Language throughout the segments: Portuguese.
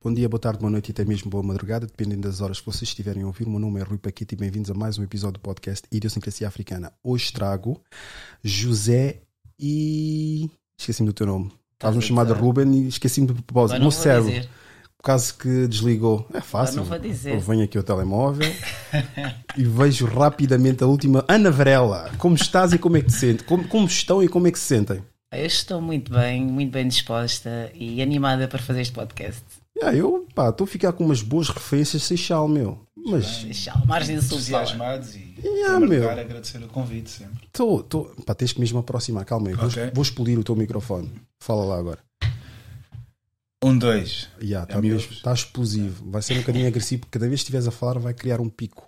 Bom dia, boa tarde, boa noite e até mesmo boa madrugada, dependendo das horas que vocês estiverem a ouvir. O meu nome é Rui Paquito e bem-vindos a mais um episódio do podcast Idiosincrasia Africana. Hoje trago José e. Esqueci-me do teu nome. Estavas-me chamado Ruben e esqueci-me de propósito. Meu cérebro, dizer. por causa que desligou. É fácil. não vou dizer. Eu venho aqui ao telemóvel e vejo rapidamente a última. Ana Varela, como estás e como é que te sentes? Como, como estão e como é que se sentem? Eu estou muito bem, muito bem disposta e animada para fazer este podcast. Ah, eu pá, estou a ficar com umas boas referências Seixal, meu. Mas Deixa a margem falar. entusiasmados e Yeah, meu. agradecer o convite sempre. estou. estou- Pá, tens que mesmo aproximar, calma aí. Vou, Ok. vou explodir o teu microfone. Fala lá agora. Um, dois. Já, É está o meu. mesmo, está explosivo. Vai ser um bocadinho agressivo, porque cada vez que estiveres a falar vai criar um pico.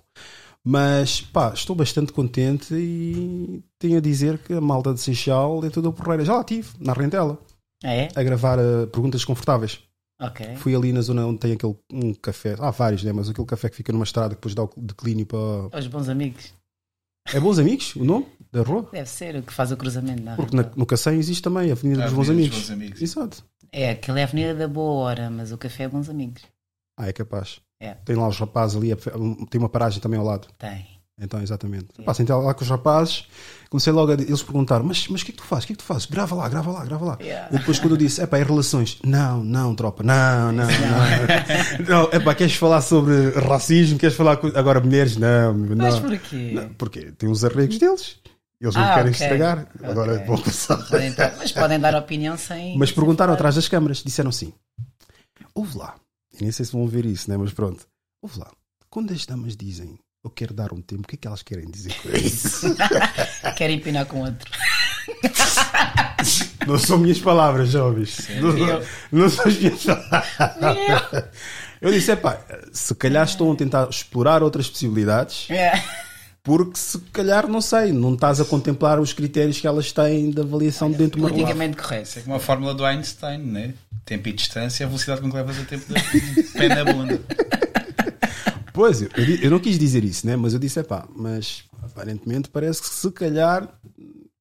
Mas pá, estou bastante contente e tenho a dizer que a malta de Seixal é toda porreira. Já lá estive, na Rentela, é? a gravar eh, perguntas confortáveis. Ok. Fui ali na zona onde tem aquele um café, há vários, né? mas aquele café que fica numa estrada que depois dá o declínio para. Os bons amigos. É Bons Amigos o nome da rua? Deve ser o que faz o cruzamento. Não, Porque na- no Cacém existe também a Avenida A dos Bons Avenida Amigos. dos Bons Amigos. Exato. É, aquela é a Avenida da Boa Hora, mas o café é bons amigos. Ah, é capaz. É. Tem lá os rapazes ali, tem uma paragem também ao lado. Tem. Então, exatamente. É. Pá, sentei lá com os rapazes, comecei logo a eles perguntaram: Mas mas o que é que tu fazes? O que é que tu fazes? Grava lá, grava lá, grava lá. Yeah. E depois, quando eu disse: É pá, é relações. Não, não, tropa, não, não, não. não é pá, queres falar sobre racismo? Queres falar com... agora mulheres? Não, não. Mas porquê? Não, porque tem os arregos deles. Eles não Ah, querem ok. estragar. Agora Ok. vão passar. Podem mas podem dar opinião sem. Mas perguntaram atrás das câmaras, disseram assim: ouve lá, eu nem sei se vão ver isso, né? mas pronto, ouve lá, quando as damas dizem eu quero dar um tempo, o que é que elas querem dizer com isso? Querem empinar com outro. não são minhas palavras, jovens. Não, não são as minhas palavras. Eu disse: é pá, se calhar estão a tentar explorar outras possibilidades, É. porque se calhar, não sei, não estás a contemplar os critérios que elas têm de avaliação dentro de uma. Politicamente Isso é como a fórmula do Einstein, né? Tempo e distância, a velocidade com que levas o tempo de pé na bunda. Pois, eu, eu não quis dizer isso, né? mas eu disse: é pá, mas aparentemente parece que se calhar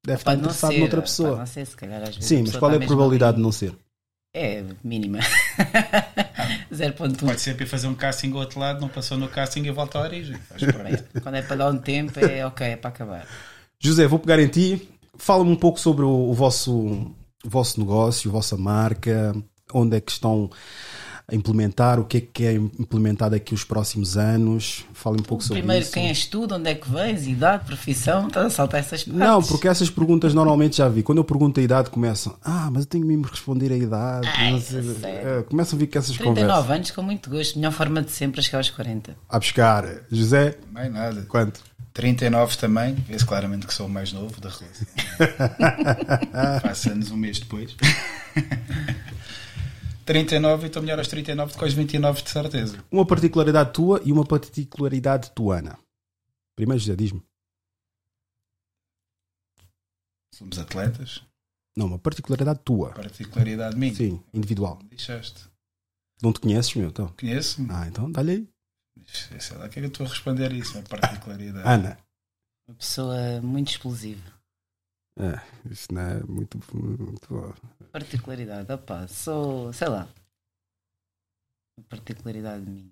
deve estar interessado ser. noutra pessoa. não ser, se calhar às vezes. Sim, mas qual é a probabilidade de não ser? É mínima. 0.1. Pode ser para ir fazer um casting ao outro lado, não passou no casting e volta à origem. Quando é para dar um tempo, é ok, é para acabar. José, vou pegar em ti. Fala-me um pouco sobre o, o vosso, o vosso negócio, a vossa marca, onde é que estão a implementar, o que é que é implementado aqui os próximos anos. Fale um pouco sobre Primeiro, isso. quem és tu, de onde é que vens, idade, profissão, estás a saltar essas partes. Não, porque essas perguntas normalmente já vi. Quando eu pergunto a idade, começam. Ah, mas eu tenho mesmo de responder a idade. Ai, não sei- sério? É, começam a vir com essas 39 conversas. anos, com muito gosto. Melhor forma de sempre a chegar aos 40. A buscar. José, Mais nada. quanto? 39 também, vê-se claramente que sou o mais novo da relação. Faço anos um mês depois. 39 e estou melhor aos 39 do que aos 29 de certeza. Uma particularidade tua e uma particularidade tuana. Primeiro, José, diz-me. Somos atletas, Não, uma particularidade tua. particularidade minha. Sim, individual. Deixaste. Não te conheces, meu? Então. Conheço-me. Ah, então dá-lhe aí. Sei lá o que é que eu estou a responder a isso, uma particularidade. Ana. Uma pessoa muito explosiva. É, isso não é muito. muito bom. Particularidade, opá, sou, sei lá. Particularidade minha.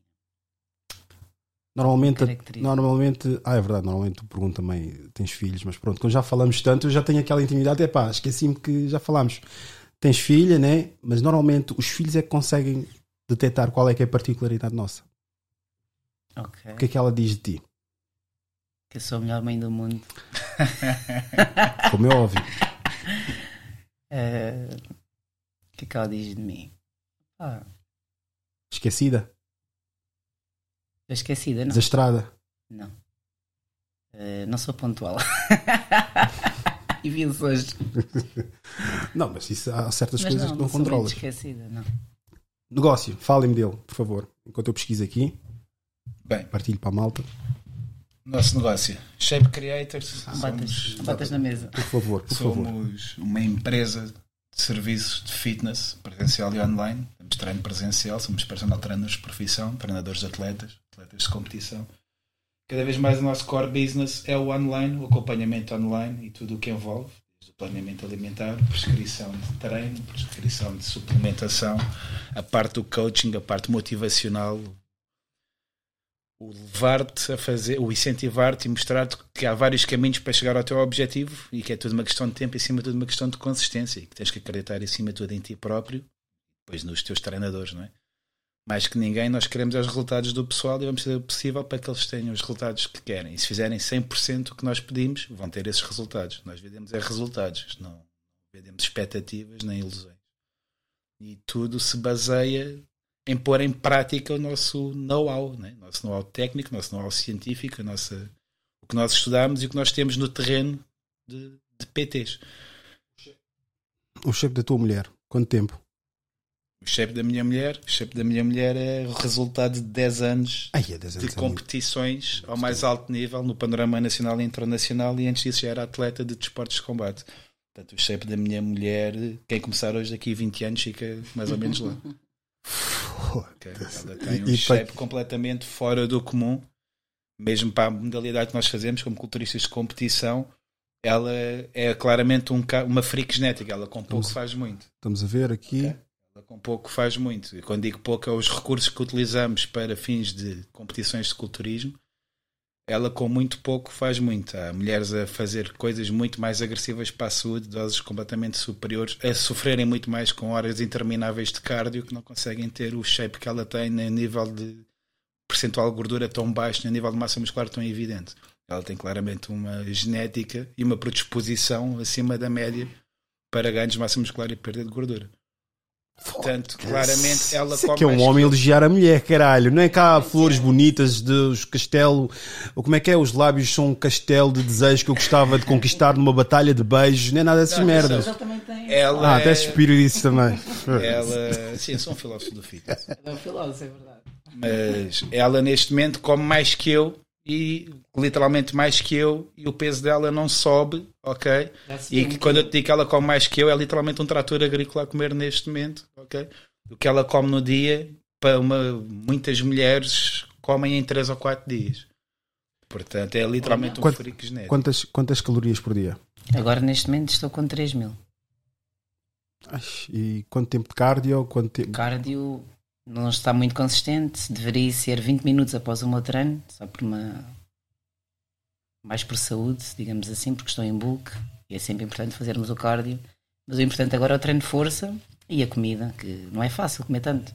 Normalmente, normalmente. Ah, é verdade, normalmente tu perguntas também, tens filhos, mas pronto, quando já falamos tanto, eu já tenho aquela intimidade. É pá, esqueci-me que já falámos. Tens filha, né? Mas normalmente os filhos é que conseguem detectar qual é que é a particularidade nossa. Ok. O que é que ela diz de ti? Que eu sou a melhor mãe do mundo. Como é óbvio. Eh, O que é que ela diz de mim? Ah, Esquecida, estou esquecida, não. desastrada. Não. Eh, não sou pontual. e vi-los hoje. Não, mas isso há certas Mas coisas não, que não não controlas. esquecida, não. Negócio, falem-me dele, por favor. Enquanto eu pesquiso aqui, Bem, partilho para a malta. Nosso negócio, Shape Creators, Batas, somos, batas na mesa. Por favor, por favor. somos uma empresa de serviços de fitness presencial e online. Temos treino presencial, somos personal trainers de profissão, treinadores de atletas, atletas de competição. Cada vez mais o nosso core business é o online, o acompanhamento online e tudo o que envolve, o planeamento alimentar, prescrição de treino, prescrição de suplementação, a parte do coaching, a parte motivacional, o levar-te a fazer, o incentivar-te e mostrar-te que há vários caminhos para chegar ao teu objetivo e que é tudo uma questão de tempo e acima de tudo uma questão de consistência e que tens que acreditar acima de tudo em ti próprio, depois nos teus treinadores, não é? Mais que ninguém, nós queremos os resultados do pessoal e vamos fazer o possível para que eles tenham os resultados que querem. E se fizerem 100% o que nós pedimos, vão ter esses resultados. Nós vendemos é resultados, não vendemos expectativas nem ilusões. E tudo se baseia em pôr em prática o nosso know-how, né? nosso know-how técnico, nosso know-how científico, nossa, o que nós estudamos e o que nós temos no terreno de, de PTs. O shape da tua mulher, quanto tempo? O shape da minha mulher, o shape da minha mulher é o resultado de 10 anos Ai, é 10 anos de é competições ao mais alto nível no panorama nacional e internacional e antes disso já era atleta de desportos de combate. Portanto, o shape da minha mulher, quem começar hoje daqui a 20 anos fica mais ou menos lá. Ok? Ela tem um E- shape completamente fora do comum, mesmo para a modalidade que nós fazemos como culturistas de competição. Ela é claramente um, uma freak genética, ela com pouco faz muito. Estamos a ver aqui. Ok. Ela com pouco faz muito. E quando digo pouco, é os recursos que utilizamos para fins de competições de culturismo. Ela com muito pouco faz muito. Há mulheres a fazer coisas muito mais agressivas para a saúde, doses completamente superiores, a sofrerem muito mais com horas intermináveis de cardio que não conseguem ter o shape que ela tem, nem nível de percentual de gordura tão baixo, nem nível de massa muscular tão evidente. Ela tem claramente uma genética e uma predisposição acima da média para ganhos de massa muscular e perda de gordura. Portanto, claramente ela Isso é come que é um homem que- elogiar a mulher, caralho. Não é cá flores bonitas dos castelo. Ou como é que é? Os lábios são um castelo de desejos que eu gostava de conquistar numa batalha de beijos. Nem nada dessas Não, merdas. Ele também tem. Ela Ah, até é- suspiro disso também. ela, sim, eu sou um filósofo do fitness. É um filósofo, é verdade. Mas ela neste momento come mais que eu e literalmente mais que eu e o peso dela não sobe, ok? E que um quando eu te digo que ela come mais que eu, é literalmente um trator agrícola a comer neste momento, ok? O que ela come no dia, para uma, muitas mulheres comem em 3 ou 4 dias. Portanto, é literalmente um Quanto- freak genético. Quantas, quantas calorias por dia? Agora neste momento estou com 3 mil. Ai, e quanto tempo de cardio? Quanto tempo... Cardio não está muito consistente, deveria ser 20 minutos após o meu treino, só por uma. mais por saúde, digamos assim, porque estou em bulk e é sempre importante fazermos o cardio. Mas o importante agora é o treino de força e a comida, que não é fácil comer tanto.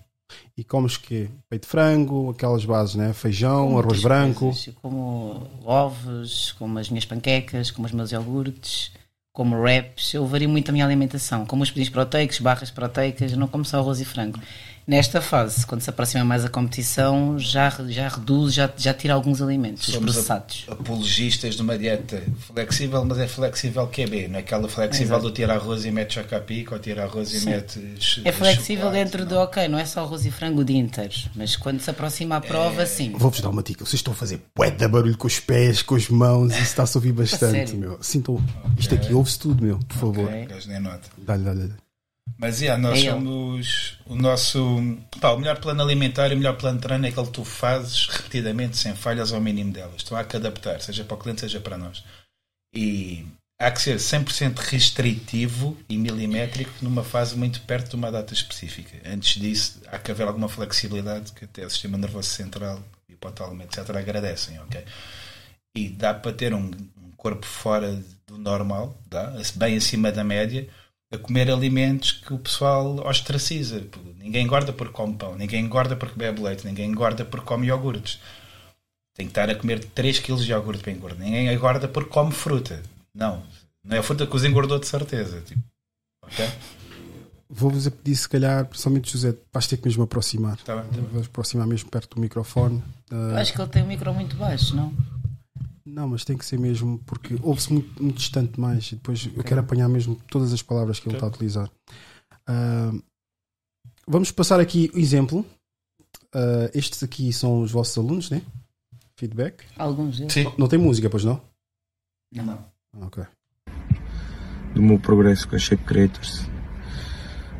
E comes que Peito de frango, aquelas bases, né? Feijão, Como arroz branco. coisas. Como ovos, como as minhas panquecas, como os meus iogurtes, como wraps. Eu vario muito a minha alimentação. Como os pedidos proteicos, barras proteicas, eu não como só arroz e frango. Nesta fase, quando se aproxima mais a competição, já, já reduz, já, já tira alguns alimentos, os Somos processados. apologistas de uma dieta flexível, mas é flexível QB, não é aquela flexível Exato. do tirar arroz e mete chocapic ou tirar arroz e Sim. mete É flexível dentro não. do ok, não é só arroz e frango o dia inteiro, mas quando se aproxima a prova, É. sim. Vou-vos dar uma dica. Vocês estão a fazer de barulho com os pés, com as mãos. Isso está-se a ouvir bastante, meu. Sinto... Isto aqui ouve-se tudo, meu. Por favor. Ok. O gajo nem nota. Dá-lhe, dá-lhe. Mas yeah, nós É ele. somos o nosso pá, o melhor plano alimentar e o melhor plano de treino é aquele que tu fazes repetidamente, sem falhas ao mínimo delas. Então há que adaptar, seja para o cliente, seja para nós. E há que ser 100% restritivo e milimétrico numa fase muito perto de uma data específica. Antes disso, há que haver alguma flexibilidade que até o sistema nervoso central, hipotálamo, etc., agradecem, ok? E dá para ter um, um corpo fora do normal, dá, bem acima da média, a comer alimentos que o pessoal ostraciza. Ninguém engorda porque come pão, ninguém engorda porque bebe leite, ninguém engorda porque come iogurtes. Tem que estar a comer 3 kg de iogurte para engordar. Ninguém engorda porque come fruta. Não. Não é a fruta que os engordou de certeza. Tipo, ok? Vou-vos a pedir, se calhar, principalmente José, vais ter que mesmo aproximar. Tá bem, tá bem. Vou aproximar mesmo perto do microfone. Eu Ah, acho que ele tem um micro muito baixo, não? Não, mas tem que ser mesmo, porque ouve-se muito, muito distante mais. E depois eu quero apanhar mesmo todas as palavras que ele está a utilizar. Ah, vamos passar aqui o exemplo. Ah, estes aqui são os vossos alunos, né? Feedback. Alguns deles. Sim. Não tem música, pois não? Não. Ah, ok. do meu progresso com a Shape Creators.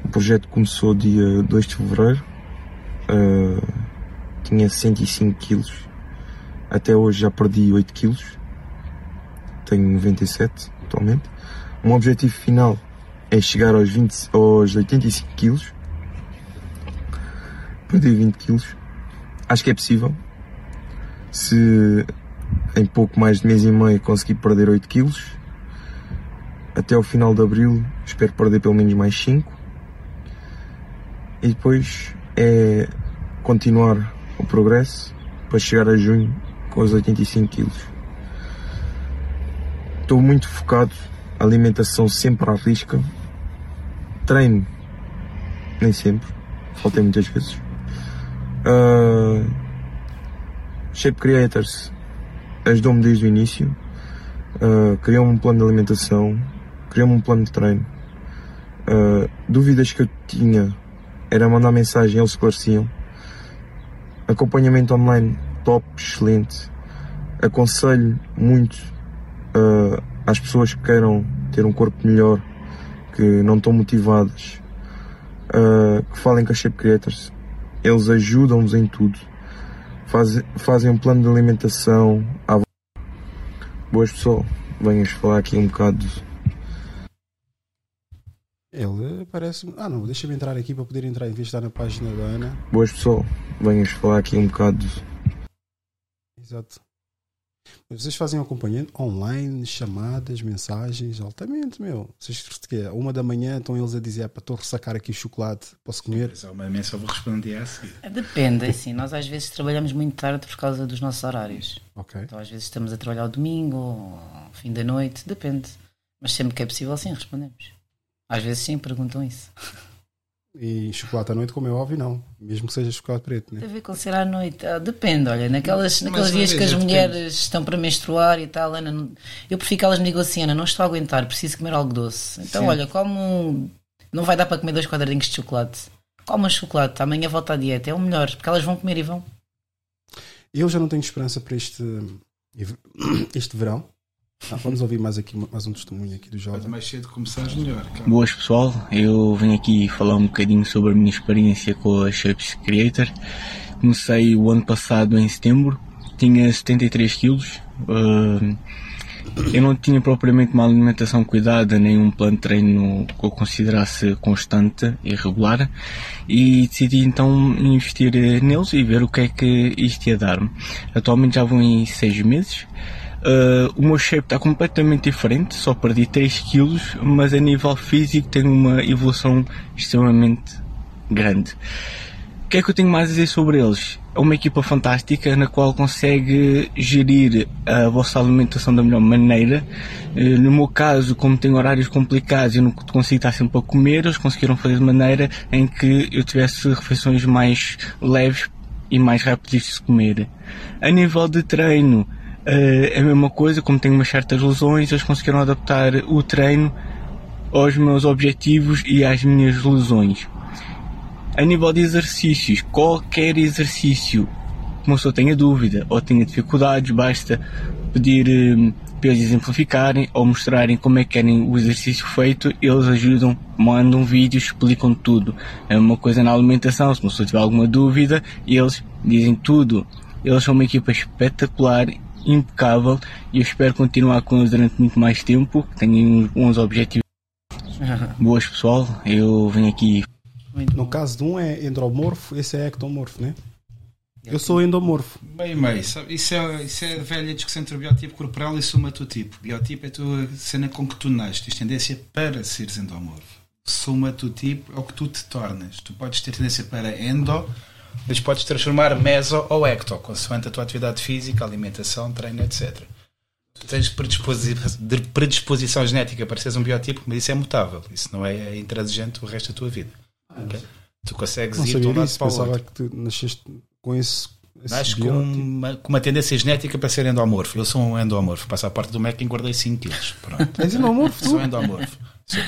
O projeto começou dia 2 de fevereiro, uh, tinha 105 quilos, até hoje já perdi 8 quilos, tenho 97 atualmente. um objetivo final é chegar aos, 20, aos 85 quilos. Perder 20 quilos. Acho que é possível. Se em pouco mais de mês e meio conseguir perder 8 quilos. Até ao final de abril espero perder pelo menos mais 5. E depois é continuar o progresso para chegar a junho com os 85 quilos. Estou muito focado, alimentação sempre à risca, treino nem sempre, faltei muitas vezes. Uh, Shape Creators ajudou-me desde o início, uh, criou-me um plano de alimentação, criou-me um plano de treino. Uh, dúvidas que eu tinha era mandar mensagem, eles esclareciam. Acompanhamento online top, excelente. Aconselho muito uh, às pessoas que queiram ter um corpo melhor, que não estão motivadas, uh, que falem com a Shape Creators. Eles ajudam-nos em tudo. Faz, fazem um plano de alimentação. À... Boas pessoal, venhas falar aqui um bocado ele parece. Ah, não, deixa-me entrar aqui para poder entrar em vez de estar na página da Ana. Boas pessoal, venhas falar aqui um bocado. Exato. Vocês fazem acompanhando online, chamadas, mensagens, altamente, meu. Vocês que uma da manhã estão eles a dizer, para estou a ressacar aqui o chocolate, posso comer? Mas uma mensagem vou responder a seguir. Depende, assim, nós às vezes trabalhamos muito tarde por causa dos nossos horários. Ok. Então às vezes estamos a trabalhar ao domingo, ou fim da noite, depende. Mas sempre que é possível, sim, respondemos. Às vezes sim, perguntam isso. E chocolate à noite, como é óbvio, não. Mesmo que seja chocolate preto, né? Tem a ver com ser à noite. Ah, depende, olha, naquelas, naqueles dias que as mulheres depende. estão para menstruar e tal, Ana, não, eu prefiro que elas me digam assim, Ana, não estou a aguentar, preciso comer algo doce. Então, sim. olha, como não vai dar para comer dois quadradinhos de chocolate. Coma chocolate, amanhã volta à dieta, é o melhor, porque elas vão comer e vão. Eu já não tenho esperança para este, este verão. Ah, vamos ouvir mais aqui mais um testemunho aqui do jovem. Mais cedo começares, melhor. Boas pessoal, eu venho aqui falar um bocadinho sobre a minha experiência com a Shapes Creator. Comecei o ano passado em setembro, tinha 73 quilos. Uh, eu não tinha propriamente uma alimentação cuidada, nem um plano de treino que eu considerasse constante e regular, e decidi então investir neles e ver o que é que isto ia dar-me. Atualmente já vou em 6 meses. Uh, o meu shape está completamente diferente, só perdi 3 kg, mas a nível físico tenho uma evolução extremamente grande. O que é que eu tenho mais a dizer sobre eles? É uma equipa fantástica na qual consegue gerir a vossa alimentação da melhor maneira. Uh, no meu caso, como tenho horários complicados e não consigo estar sempre a comer, eles conseguiram fazer de maneira em que eu tivesse refeições mais leves e mais rápidas de comer. A nível de treino, é a mesma coisa, como tenho umas certas lesões, eles conseguiram adaptar o treino aos meus objetivos e às minhas lesões. A nível de exercícios, qualquer exercício que uma pessoa tenha dúvida ou tenha dificuldades, basta pedir um, para eles exemplificarem ou mostrarem como é que querem o exercício feito, eles ajudam, mandam vídeos, explicam tudo. É uma coisa na alimentação, se uma pessoa tiver alguma dúvida, eles dizem tudo. Eles são uma equipa espetacular impecável e eu espero continuar com eles durante muito mais tempo. Tenho uns objetivos. Boas pessoal, eu venho aqui. No caso de um é endomorfo, esse é ectomorfo, né? Eu sou endomorfo. Bem, meio, isso é, isso é a velha discussão entre biotipo corporal e somatotipo. Biotipo é a tua cena com que tu nasces, tens tendência para seres endomorfo. Somatotipo é o que tu te tornas. Tu podes ter tendência para endo, mas podes transformar meso ou ecto, consoante a tua atividade física, alimentação, treino, etc. Tu tens predisposição, predisposição genética para seres um biotipo, mas isso é mutável. Isso não é intransigente o resto da tua vida. Okay? Tu consegues não ir de um lado para o Pensava que tu nasceste com esse. Nasces com uma, com uma tendência genética para ser endomorfo. Eu sou um endomorfo. Passo a parte do MEC e engordei 5 quilos. Pronto. És endomorfo? Sou endomorfo. Sou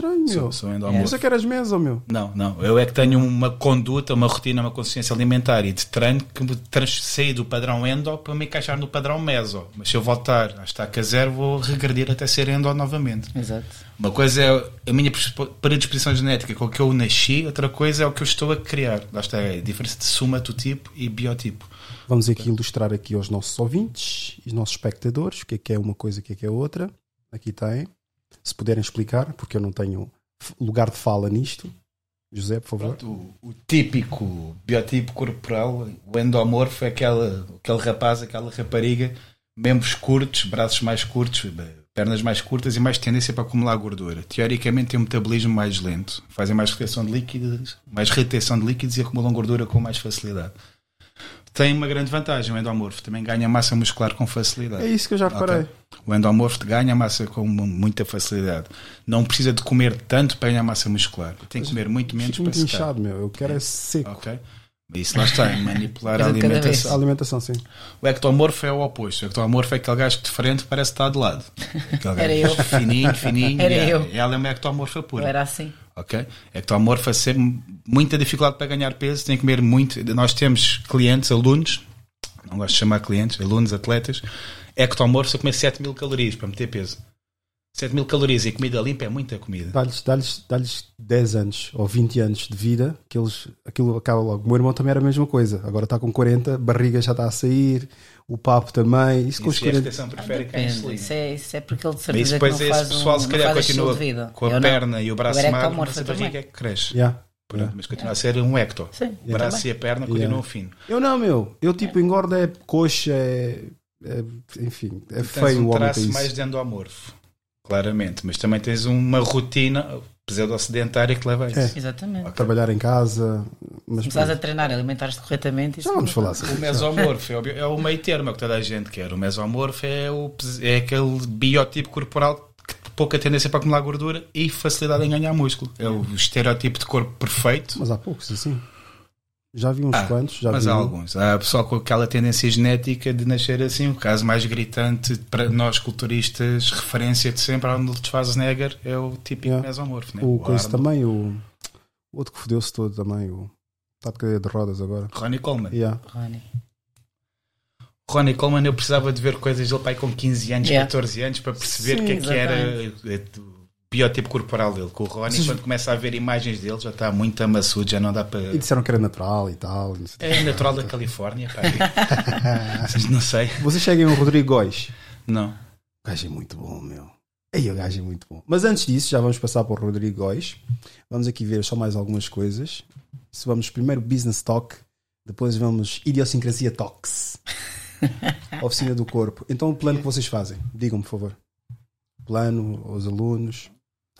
estranho, meu. Sou, sou endomorfo. Você que eras mesa, meu. Não, não. Eu é que tenho uma conduta, uma rotina, uma consciência alimentar e de treino que me sair do padrão endo para me encaixar no padrão meso. Mas se eu voltar a estaca zero, vou regredir até ser endo novamente. Exato. Uma coisa é a minha predisposição genética com que eu nasci, outra coisa é o que eu estou a criar. Lá está é a diferença de somatotipo e biotipo. Vamos aqui ilustrar aqui aos nossos ouvintes e nossos espectadores o que é que é uma coisa e o que é que é outra. Aqui tem. Se puderem explicar, porque eu não tenho lugar de fala nisto. José, por favor. Pronto, o, o típico biotipo corporal, o endomorfo é aquela, aquele rapaz, aquela rapariga, membros curtos, braços mais curtos, pernas mais curtas e mais tendência para acumular gordura. Teoricamente tem um metabolismo mais lento, fazem mais retenção de líquidos, mais retenção de líquidos e acumulam gordura com mais facilidade. Tem uma grande vantagem, o endomorfo também ganha massa muscular com facilidade. É isso que eu já reparei. Ok. O endomorfo ganha massa com mu- muita facilidade. Não precisa de comer tanto para ganhar massa muscular. Tem que comer muito menos Fico para muito secar. inchado, meu. Eu quero é seco. Ok? Isso lá está, é manipular a cada A alimentação. alimentação, sim. O ectomorfo é o oposto. O ectomorfo é aquele gajo que de frente parece estar de lado. Aquele Era gajo eu. Fininho, fininho. Era e eu. Ela é uma ectomorfa Eu pura. era assim. Ok? Ectomorfa sempre muita dificuldade para ganhar peso, tem que comer muito. Nós temos clientes, alunos, não gosto de chamar clientes, alunos, atletas, ectomorfos a comer 7 mil calorias para meter peso. 7 mil calorias e comida limpa é muita comida. Dá-lhes dá dá 10 anos ou 20 anos de vida, que eles, aquilo acaba logo. O meu irmão também era a mesma coisa. Agora está com 40, barriga já está a sair, o papo também. Isso com os Isso é a 40. retenção Ah, periférica à depende. insulina. Isso é, isso é porque ele de Mas certeza que depois não esse pessoal um, se não calhar faz continua com a Eu não. perna e o braço magro, ectomorfa mas a barriga é que cresce. Yeah. Pronto, Yeah. Mas continua a ser um ecto. Sim, O braço também. e a perna Yeah. continuam fino. Eu não, meu. Eu tipo engordo é coxa, é, é- enfim, é feio tens o um homem mais de endomorfo, claramente. Mas também tens uma rotina pseudo-sedentária que leva a isso. É. Exatamente. Trabalhar em casa, mas Começares a treinar, alimentar-te corretamente. já vamos não- falar assim. O mesomorfo é é o meio termo, é o que toda a gente quer. O mesomorfo é, o, é aquele biotipo corporal que tem pouca tendência para acumular gordura e facilidade em ganhar músculo. É o estereotipo de corpo perfeito. Mas há poucos assim. Já vi uns Ah, quantos, já mas vi há alguns. Há pessoal com aquela tendência genética de nascer assim. O caso mais gritante para nós culturistas, referência de sempre, Arnold Schwarzenegger, é o típico Yeah. mesomorfo. Né? O coisa Arnold. também, o, o outro que fodeu-se todo também, o está de cadeira de rodas agora. Ronnie Coleman. Yeah. Rony. Ronnie Coleman, eu precisava de ver coisas dele pai com 15 anos, Yeah. 14 anos, para perceber o que é que era o biotipo corporal dele. Com o Ronnie, Vocês- quando começa a ver imagens dele, já está muito amassudo, já não dá para. E disseram que era natural e tal. É natural da Califórnia, pá. não sei. Vocês seguem o Rodrigo Góis. Não. O gajo é muito bom, meu. Ei, o gajo é muito bom. Mas antes disso, já vamos passar para o Rodrigo Góis. Vamos aqui ver só mais algumas coisas. Se vamos primeiro Business Talk, depois vamos Idiosincrasia Talks. Oficina do Corpo. Então, o plano que vocês fazem? Digam-me, por favor. Plano, os alunos.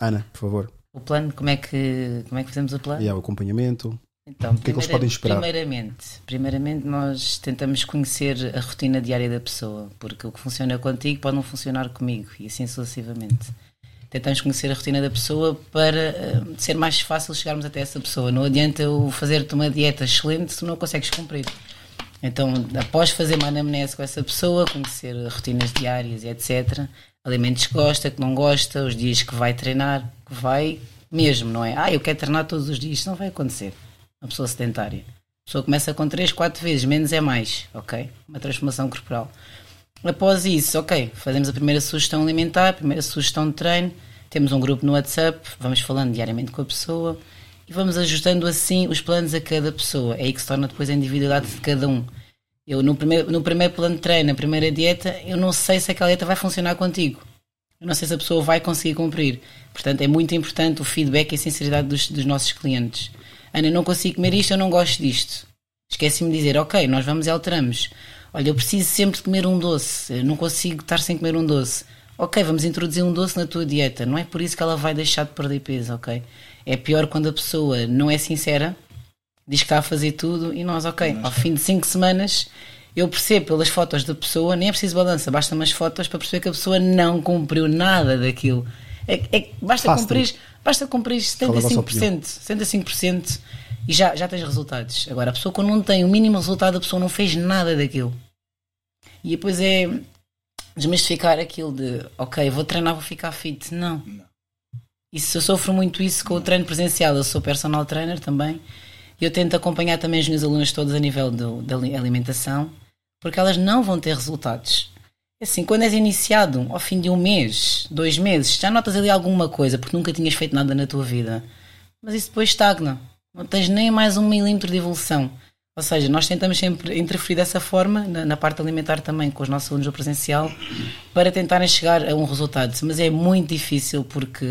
Ana, por favor. O plano, como é que, como é que fazemos o plano? E há o acompanhamento. Então, que é que eles podem esperar? Primeiramente, primeiramente, nós tentamos conhecer a rotina diária da pessoa, porque o que funciona contigo pode não funcionar comigo, e assim sucessivamente. Tentamos conhecer a rotina da pessoa para eh, ser mais fácil chegarmos até essa pessoa. Não adianta eu fazer-te uma dieta excelente se tu não consegues cumprir. Então, após fazer uma anamnese com essa pessoa, conhecer rotinas diárias e etc., alimentos que gosta, que não gosta, os dias que vai treinar, que vai mesmo, não é? Ah, eu quero treinar todos os dias, isso não vai acontecer. Uma pessoa sedentária. A pessoa começa com 3, 4 vezes, menos é mais, ok? Uma transformação corporal. Após isso, ok, fazemos a primeira sugestão alimentar, a primeira sugestão de treino, temos um grupo no WhatsApp, vamos falando diariamente com a pessoa e vamos ajustando assim os planos a cada pessoa. É aí que se torna depois a individualidade de cada um. Eu, no primeiro, no primeiro plano de treino, na primeira dieta, eu não sei se aquela dieta vai funcionar contigo. Eu não sei se a pessoa vai conseguir cumprir. Portanto, é muito importante o feedback e a sinceridade dos, dos nossos clientes. Ana, eu não consigo comer isto, eu não gosto disto. Esqueci-me de dizer, ok, nós vamos e alteramos. Olha, eu preciso sempre de comer um doce, eu não consigo estar sem comer um doce. Ok, vamos introduzir um doce na tua dieta. Não é por isso que ela vai deixar de perder peso, ok? É pior quando a pessoa não é sincera, diz que está a fazer tudo e nós, ok, ao fim de 5 semanas eu percebo pelas fotos da pessoa, nem é preciso balança, basta umas fotos para perceber que a pessoa não cumpriu nada daquilo. É, é- basta, Fácil. cumprir, basta cumprir Qual é a vossa 75%, 75% e já, já tens resultados. Agora, a pessoa quando não tem o mínimo resultado, a pessoa não fez nada daquilo. E depois é desmistificar aquilo de, ok, vou treinar, vou ficar fit. Não. Isso, eu sofro muito isso com o treino presencial. Eu sou personal trainer também. Eu tento acompanhar também as minhas alunas todas a nível do- da ali- alimentação, porque elas não vão ter resultados. É Assim, quando és iniciado, ao fim de um mês, dois meses, já notas ali alguma coisa, porque nunca tinhas feito nada na tua vida. Mas isso depois estagna. Não tens nem mais um milímetro de evolução. Ou seja, nós tentamos sempre interferir dessa forma, na, na, parte alimentar também, com os nossos alunos do presencial, para tentarem chegar a um resultado. Mas é muito difícil porque.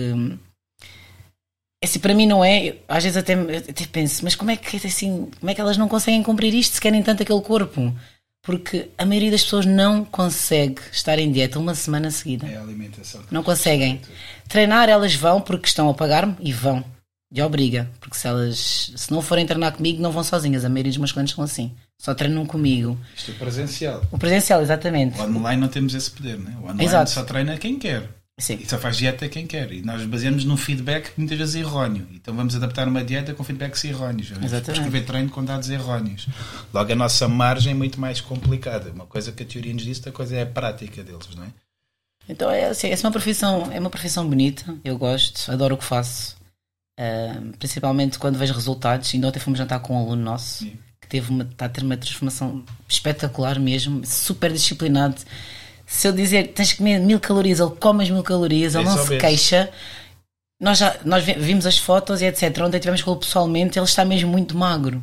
É assim, para mim não é, às vezes até, até penso, mas como é que assim, como é que elas não conseguem cumprir isto se querem tanto aquele corpo? Porque a maioria das pessoas não consegue estar em dieta uma semana seguida. É a alimentação. Não conseguem. Treinar elas vão porque estão a pagar-me e vão. De obriga. Porque se elas se não forem treinar comigo, não vão sozinhas. A maioria dos meus clientes são assim. Só treinam comigo. Isto é presencial. O presencial, exatamente. O online não temos esse poder, né? O online Exato. só treina quem quer. Sim. E só faz dieta quem quer. E nós baseamos num feedback muitas vezes erróneo. Então vamos adaptar uma dieta com feedbacks erróneos. Vamos prescrever treino com dados erróneos. Logo a nossa margem é muito mais complicada. Uma coisa que a teoria nos diz, outra coisa é a prática deles, não é? Então é assim, é uma profissão, é uma profissão bonita, eu gosto, adoro o que faço. Uh, principalmente quando vejo resultados. Ainda ontem fomos jantar com um aluno nosso Sim. que teve uma, está a ter uma transformação espetacular mesmo, super disciplinado. Se eu dizer tens que comer mil calorias, ele come as mil calorias, ele É não se ver. queixa. Nós já nós vi- vimos as fotos e etc. Ontem tivemos com ele pessoalmente, ele está mesmo muito magro.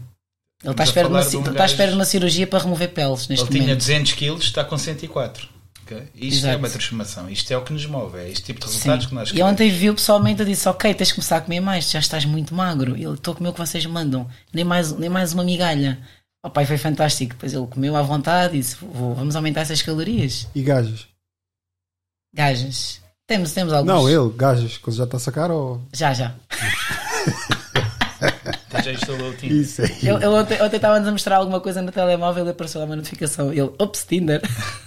Ele está à espera, de uma, de um está à espera de uma cirurgia para remover peles neste Ele tinha momento. 200 quilos, está com 104. ok? Isto Exato. é uma transformação. Isto é o que nos move. É este tipo de resultados Sim. que nós E queremos. ontem viu pessoalmente, eu disse: Ok, tens de começar a comer mais, já estás muito magro. E Ele estou a comer o que vocês mandam, nem mais, nem mais uma migalha. O pai foi fantástico. Depois ele comeu à vontade e disse: "Vou- Vamos aumentar essas calorias. E gajas? Gajas, temos, temos alguns. Não, ele, gajas, que ele já está a sacar ou. Já, já. Já instalou o Tinder. Isso aí. Ele, ele ontem, estava-nos a mostrar alguma coisa no telemóvel e apareceu lá uma notificação. Ele, ops, Tinder.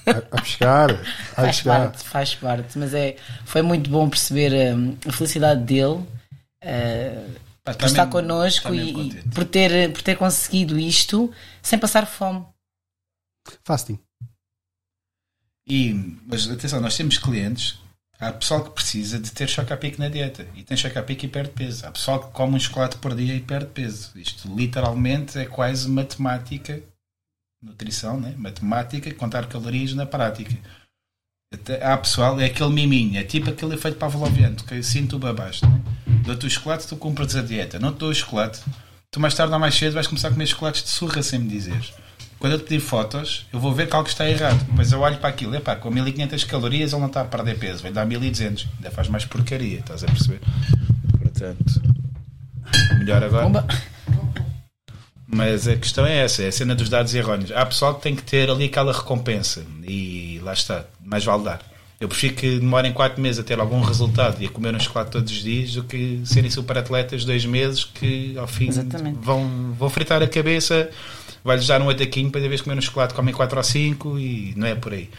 A, a pescar. A faz pescar. parte, faz parte. Mas é, foi muito bom perceber hum, a felicidade dele. uh, Pá, por estar connosco e, e por, ter, por ter conseguido isto sem passar fome. Fasting. E, mas atenção, nós temos clientes, há pessoal que precisa de ter choque a pique na dieta e tem choque a pique e perde peso. Há pessoal que come um chocolate por dia e perde peso. Isto literalmente é quase matemática, nutrição, né? matemática, contar calorias na prática. Há pessoal, é aquele miminho, é tipo aquele efeito pavloviano, que sinto o babaste. Né? Dou-te o chocolate, tu cumpres a dieta. Não te dou o chocolate, tu mais tarde ou mais cedo vais começar a comer chocolates de surra sem me dizeres. Quando eu te pedir fotos, eu vou ver que algo está errado. Depois eu olho para aquilo, epá, com 1500 calorias ele não está a perder peso, vai dar 1200. Ainda faz mais porcaria, estás a perceber? Portanto, melhor agora. Bomba. Mas a questão é essa, é a cena dos dados erróneos. Há pessoal que tem que ter ali aquela recompensa e lá está, mais vale dar. Eu prefiro que demorem 4 meses a ter algum resultado e a comer um chocolate todos os dias do que serem super atletas dois meses que ao fim Exatamente. vão, vão fritar a cabeça, vai-lhes dar um ataquinho para de vez comer um chocolate comem 4 ou 5 e não é por aí.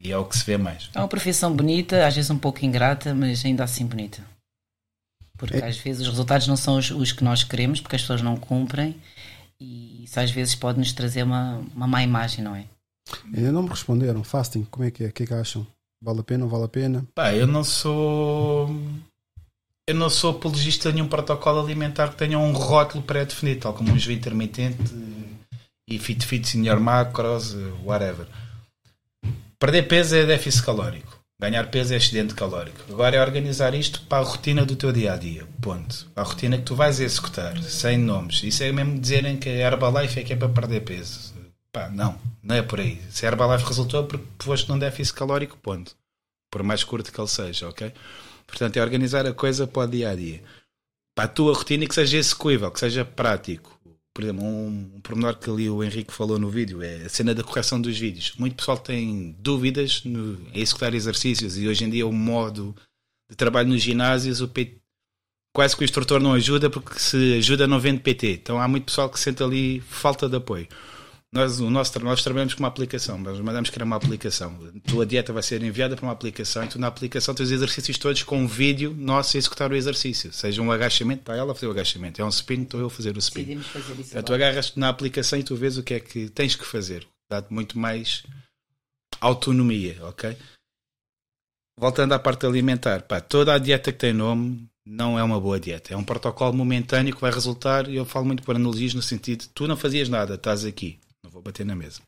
E é o que se vê mais. É uma profissão bonita, às vezes um pouco ingrata, mas ainda assim bonita. Porque É. às vezes os resultados não são os, os que nós queremos, porque as pessoas não cumprem, e isso às vezes pode nos trazer uma, uma má imagem, não é? Ainda não me responderam. Fasting, como é que é? O que é que acham? Vale a pena ou vale a pena? Pá, eu não sou. Eu não sou apologista de nenhum protocolo alimentar que tenha um rótulo pré-definido, tal como um jejum intermitente e fit fit senior macros, whatever. Perder peso é déficit calórico. Ganhar peso é excedente calórico. Agora é organizar isto para a rotina do teu dia a dia. Ponto. A rotina que tu vais executar, sem nomes. Isso é mesmo dizerem que a Herbalife é que é para perder peso. Pá, não, não é por aí. Se a Herbalife resultou porque foste num déficit calórico, ponto. Por mais curto que ele seja, ok? Portanto, é organizar a coisa para o dia a dia. Para a tua rotina que seja execuível, que seja prático. Por exemplo, um, um pormenor que ali o Henrique falou no vídeo é a cena da correção dos vídeos. Muito pessoal tem dúvidas no, executar exercícios e hoje em dia o modo de trabalho nos ginásios, o PT, quase que o instrutor não ajuda porque se ajuda não vende PT. Então há muito pessoal que sente ali falta de apoio. Nós, o nosso, nós trabalhamos com uma aplicação, nós mandamos criar uma aplicação. A tua dieta vai ser enviada para uma aplicação e tu na aplicação tens os exercícios todos com um vídeo nosso a executar o exercício. Seja um agachamento, está ela a fazer o agachamento. É um spin, estou eu a fazer o spin. Decidimos fazer isso. Então, tu agarras na aplicação e tu vês o que é que tens que fazer. Dá-te muito mais autonomia, ok? Voltando à parte alimentar, pá, toda a dieta que tem nome não é uma boa dieta. É um protocolo momentâneo que vai resultar, e eu falo muito por analogias no sentido tu não fazias nada, estás aqui, não vou bater na mesa.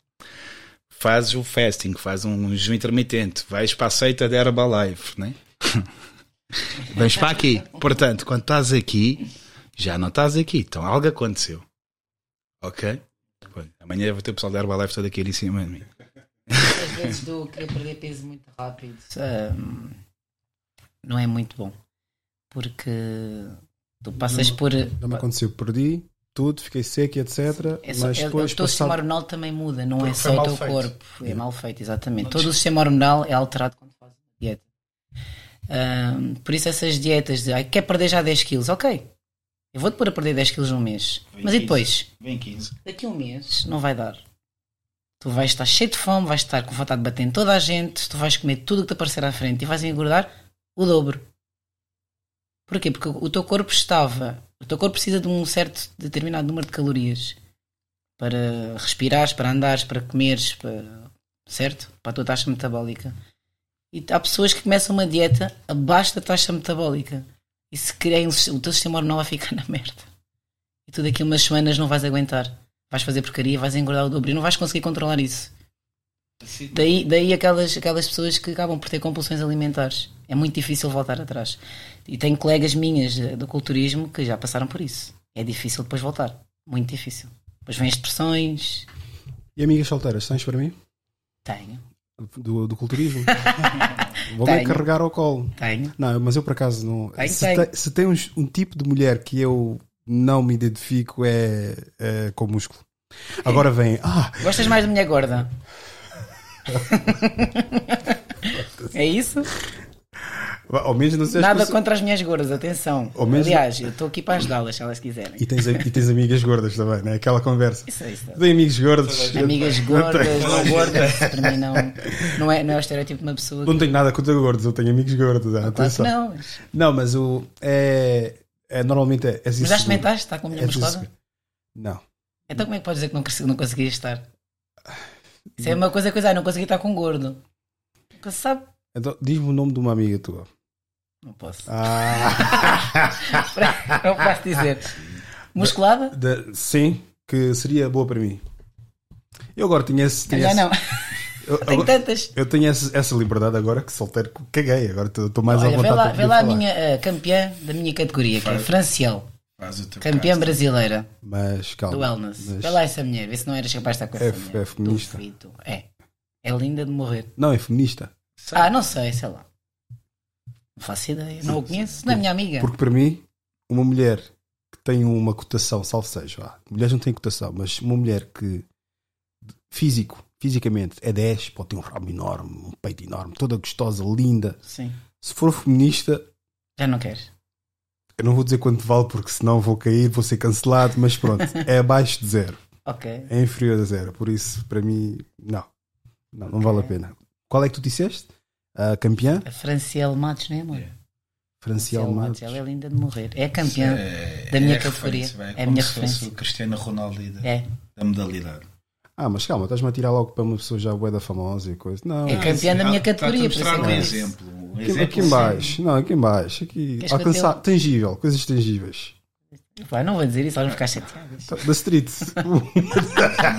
Fazes o fasting, fazes um jejum intermitente, vais para a seita da Herbalife, né? Vens para aqui. Portanto, quando estás aqui, já não estás aqui. Então algo aconteceu. Ok? Amanhã vou ter o pessoal da Herbalife todo aqui em cima de mim. Às vezes dou querer perder peso muito rápido. Ahm, não é muito bom. Porque tu passas por. Não me aconteceu, perdi tudo, fiquei seco e etc. É só, mas é- depois o teu sistema hormonal também muda, não Porque é só o teu feito. corpo. É mal feito, exatamente. Todo o sistema hormonal é alterado quando fazes uma dieta. Ahm, por isso, essas dietas de ai, quer perder já 10 quilos, ok. Eu vou-te pôr a perder 10 quilos num mês. Vem Mas e 15. depois? Vem 15. Daqui a um mês não vai dar. Tu vais estar cheio de fome, vais estar com vontade de bater em toda a gente, tu vais comer tudo o que te aparecer à frente e vais engordar o dobro. Porquê? Porque o teu corpo estava. O teu corpo precisa de um certo determinado número de calorias para respirares, para andares, para comeres, para, certo? Para a tua taxa metabólica. E há pessoas que começam uma dieta abaixo da taxa metabólica. E se querem, o teu sistema hormonal vai ficar na merda. E tu daqui a umas semanas não vais aguentar. Vais fazer porcaria, vais engordar o dobro e não vais conseguir controlar isso. Daí, daí aquelas, aquelas pessoas que acabam por ter compulsões alimentares. É muito difícil voltar atrás. E tenho colegas minhas do culturismo que já passaram por isso. É difícil depois voltar. Muito difícil. Depois vêm as depressões. E amigas solteiras, tens para mim? Tenho, Do, do culturismo? Vou me Tenho. carregar ao colo. tenho. Não, mas eu por acaso não. Tenho, se, tenho. tem, se tem uns- um tipo de mulher que eu não me identifico é, é com músculo. Agora vem, ah, Gostas mais de mulher gorda? é isso? Ao menos não sei Nada contra as mulheres gordas, atenção. Ao menos- Aliás, eu estou aqui para ajudá-las se elas quiserem. E tens, e tens amigas gordas também, né? Aquela conversa. Isso é isso. Tem amigos gordos. Amigas gordas, não gordas, para mim não, não, é, não é o estereótipo de uma pessoa. Não tenho nada contra gordos, eu tenho amigos gordos. ah, Claro que atenção. não. Mas, Não, mas o. É, é, normalmente é. é mas já experimentaste? Está com a mulher É inseguro. Não. Então como é que podes dizer que não, consegui- não conseguias estar? Isso é uma coisa, coisa, ah, não consegui estar com gordo. Nunca se sabe. Então, diz-me o nome de uma amiga tua. Não posso. Ah, não posso dizer. Musculada? da- sim, que seria boa para mim. Eu agora tinha esse. tinha Já esse- não. eu, Tenho agora- tantas. eu tenho essa, essa liberdade agora que solteiro caguei. Agora estou mais à Olha, vontade vê lá, vê lá a minha eh, campeã da minha categoria, que é Franciel. Faz o teu Campeã cast. brasileira Mas calma. do wellness. mas- Vê lá essa mulher, vê se não eras capaz de estar com É- essa mulher. é feminista? É. É linda de morrer. Não, é feminista. Ah, não sei, sei lá. Não faço ideia. Não a conheço. Não é minha amiga. Porque para mim, uma mulher que tem uma cotação, salvo seja, vá, mulheres não têm cotação, mas uma mulher que físico, fisicamente é 10, pode ter um rabo enorme, um peito enorme, toda gostosa, linda. Sim. Se for feminista, Já não queres. eu não vou dizer quanto vale porque senão vou cair, vou ser cancelado, mas pronto, é abaixo de zero, Ok. é inferior a zero, por isso para mim, não, não, não vale a pena. Qual é que tu disseste? A campeã? A Franciel Matos, não é, amor? Franciel Matos. Ela é linda de morrer. É a campeã. É- da minha é categoria. É a minha se fosse referência. o Cristiano Ronaldo da, É. da modalidade. Ah, mas calma, estás-me a tirar logo para uma pessoa já bué da famosa e coisa. Não, É campeã da minha categoria, por é que um eu disse. exemplo. Um Aqui, exemplo aqui em baixo, não, aqui em baixo, aqui, Queres alcançar, tangível, coisas tangíveis. Pá, não vou dizer isso, elas vão ficar chateadas. Da street. Não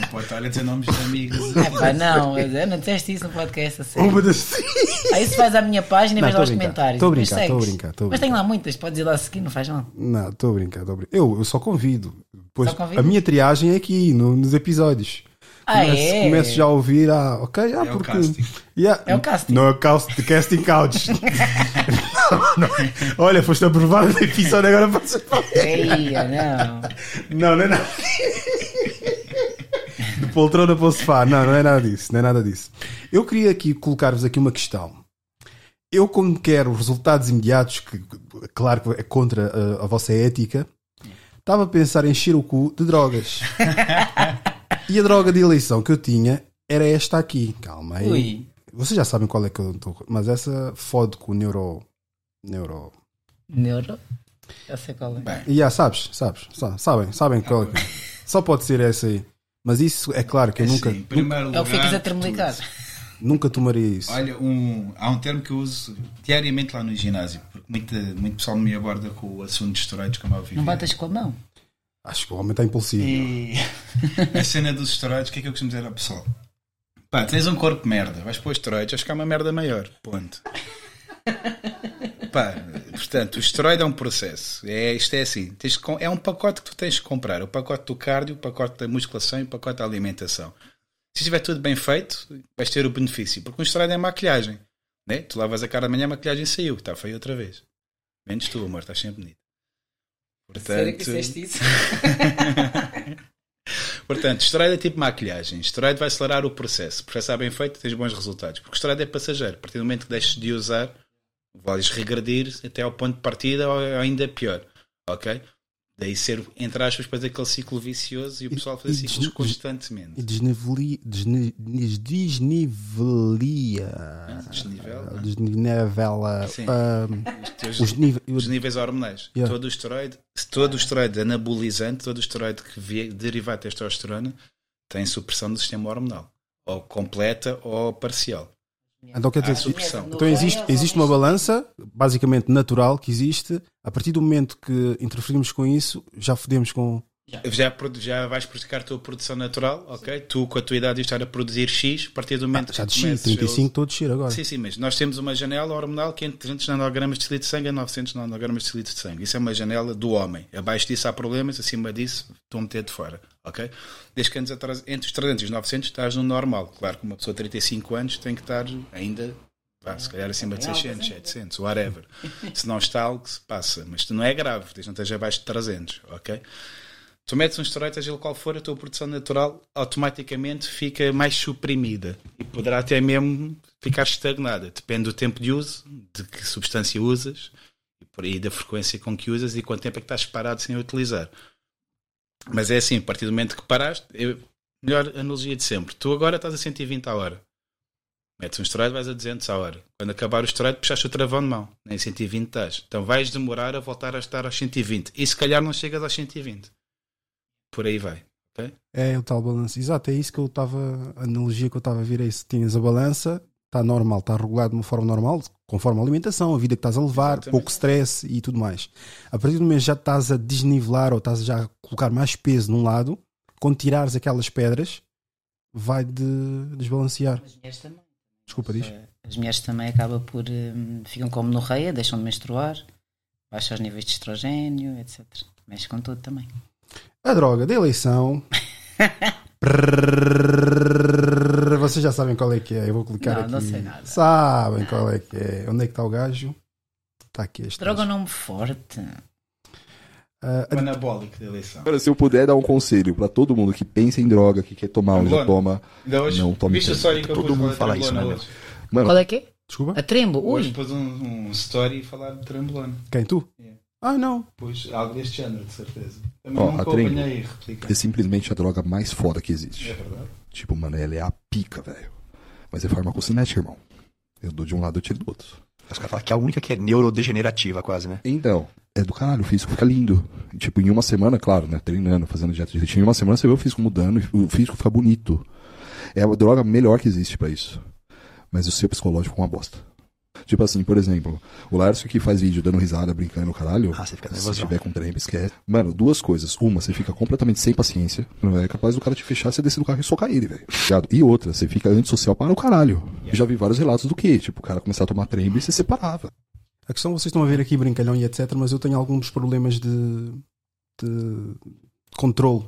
pode estar a dizer nomes de amigos. É pá, não, eu não disseste isso no podcast, a sério. Uma da street. Aí se vais à minha página e vês lá os a comentários. estou a brincar, estou a brincar, a Mas tem lá muitas, podes ir lá a seguir, não faz mal. Não, estou a brincar, estou a brincar. Eu, eu só convido. Pois, Só convida? a minha triagem é aqui, no- nos episódios. Ah, começo, é? começo já a ouvir, ah, ok, ah, É o porque. casting. Yeah. É o casting. Não é o cast, casting couch. Não, não. Olha, foste aprovado no episódio, agora podes falar. Eia, não. Não, não é nada. De poltrona para o sofá. Não, não é nada disso. Não é nada disso. Eu queria aqui colocar-vos aqui uma questão. Eu, como quero resultados imediatos, que claro que é contra uh, a, vossa ética, estava a pensar em encher o cu de drogas. e a droga de eleição que eu tinha era esta aqui. Calma aí. Ui. Vocês já sabem qual é que eu estou. Mas essa fode com o neuro. Neuro. Neuro. Já sei qual é. Bem, E já sabes, sabes, sa- sabem, sabem qual é que é. Só pode ser essa aí. Mas isso é claro que eu é nunca, assim, primeiro É o que ficas a lugar, termelicar. nunca tomaria isso. Olha, um, há um termo que eu uso diariamente lá no ginásio, porque muito, muito pessoal me aborda com o assunto de esteroides, como é óbvio. Não batas com a mão. Acho que o homem está impulsivo. E a cena dos esteroides, o que é que eu costumo dizer ao pessoal? Pá, tens um corpo de merda, vais pôr esteroides, vais ficar uma merda maior. Ponto. Pá, portanto, o esteroide é um processo. É, isto é assim: tens que é um pacote que tu tens que comprar. O pacote do cardio, o pacote da musculação e o pacote da alimentação. Se estiver tudo bem feito, vais ter o benefício. Porque um esteroide é maquilhagem. Né? Tu lavas a cara amanhã, a maquilhagem saiu, está feio outra vez. Menos tu, amor, estás sempre bonito. Sério que Portanto, disseste isso? Portanto, esteroide é tipo maquilhagem. Esteroide vai acelerar o processo. O processo é bem feito, tens bons resultados. Porque esteroide é passageiro. A partir do momento que deixes de usar, vais regredir até ao ponto de partida ou ainda pior. Ok? Daí ser, entre aspas, depois aquele ciclo vicioso e o pessoal fazer ciclos des- constantemente. E desniveli, desni, des- desnivelia. Desnivela? Desnivela. Sim. ah, Os níveis. os níveis hormonais. Yeah. Todo o esteroide, todo o esteroide anabolizante, todo o esteroide que vie, derivado de testosterona, tem supressão do sistema hormonal. Ou completa ou parcial. Então quer dizer, supressão. Então existe, existe uma balança, basicamente natural, que existe. A partir do momento que interferimos com isso, já fodemos com. Já, já vais prejudicar a tua produção natural, ok? Tu, com a tua idade, de estar a produzir X, a partir do momento Ah, já que desci, comeces a 35 estou a descer agora. Sim, sim, mas nós temos uma janela hormonal que é entre 300 nanogramas de cilindro de sangue a 900 nanogramas de cilindro de sangue. Isso é uma janela do homem. Abaixo disso há problemas, acima disso estou a meter de fora, ok? Desde que andes atrás, entre os 300 e os 900 estás no normal. Claro que uma pessoa de 35 anos tem que estar ainda, vá, se calhar acima de 600, 700, whatever. Se não está, algo se passa. Mas não é grave, desde que não esteja abaixo de 300, ok? Tu metes um esteroide, seja ele qual for, a tua produção natural automaticamente fica mais suprimida e poderá até mesmo ficar estagnada. Depende do tempo de uso, de que substância usas e por aí da frequência com que usas e quanto tempo é que estás parado sem utilizar. Mas é assim, a partir do momento que paraste, eu- melhor analogia de sempre. Tu agora estás a 120 a hora. Metes um esteroide, vais a 200 a hora. Quando acabar o esteroide, puxaste o travão de mão. Nem 120 estás. Então vais demorar a voltar a estar aos 120. E se calhar não chegas aos 120. Por aí vai. É o tal balanço. Exato, é isso que eu estava. A analogia que eu estava a ver é isso. Tinhas a balança, está normal, está regulado de uma forma normal, conforme a alimentação, a vida que estás a levar, Exatamente. pouco stress e tudo mais. A partir do momento que já estás a desnivelar ou estás já a colocar mais peso num lado, quando tirares aquelas pedras, vai de desbalancear. As mulheres também. Desculpa, diz. As mulheres também acabam por. hum, ficam como no reia, deixam de menstruar, baixa os níveis de estrogênio, etc. Mexe com tudo também. A droga da eleição. Vocês já sabem qual é que é. Eu vou clicar Não, aqui. não sei nada. Sabem qual é que é. Onde é que está o gajo? Está aqui este. Droga é gajo. nome forte. Ah, O anabólico da eleição. Agora, se eu puder dar um conselho pra todo mundo que pensa em droga, que quer tomar ou já toma. Ainda hoje, Não, tome história que eu Todo mundo falar fala de isso, né, hoje? Mano, Qual é que é? desculpa. A trembo? Hoje pus um, um story a falar de trembolona. Quem tu? Yeah. Ah, não. Pus algo deste género, de certeza. Também Ó, nunca a Trembo. apanhei e repliquei. é simplesmente a droga mais foda que existe. É verdade. Tipo, mano, ela é a pica, velho. Mas é farmacocinética, irmão. Eu dou de um lado, eu tiro do outro. Os caras falam que é a única que é neurodegenerativa, quase, né? Então, é do caralho, o físico fica lindo. Tipo, em uma semana, claro, né? Treinando, fazendo dieta direitinho, em uma semana você vê o físico mudando e o físico fica bonito. É a droga melhor que existe pra isso. Mas o seu psicológico é uma bosta. Tipo assim, por exemplo, o Lárcio que faz vídeo dando risada, brincando, caralho. Ah, você fica se nervosão. tiver com trem, esquece. Mano, duas coisas. Uma, você fica completamente sem paciência. Não é capaz do cara te fechar, você descer do carro e socar ele, velho. E outra, você fica antissocial para o caralho. Eu já vi vários relatos do que? Tipo, o cara começar a tomar trem e se separava. A questão vocês estão a ver aqui brincalhão e etc, mas eu tenho alguns problemas de, de controle,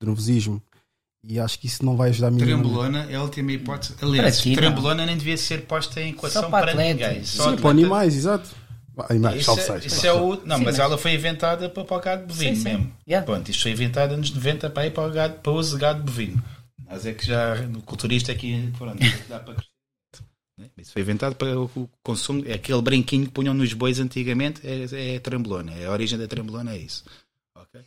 de nervosismo. E acho que isso não vai ajudar a mim. Trembolona é a última hipótese. Aliás, ti, não. trembolona nem devia ser posta em equação Só para para, ninguém. Só Sim, para animais, exato. Animais, Isso, é, isso é o. Não, Sim, mas mas- ela foi inventada para, para o gado bovino Sim, sim. mesmo. Yeah. Pronto, isto foi inventado nos 90 para ir para o gado, para uso de gado bovino. Mas é que já no culturista aqui, pronto, dá para crescer. Isso foi inventado para o consumo. É aquele brinquinho que punham nos bois antigamente, é, é trembolona. É a origem da trembolona é isso. Ok?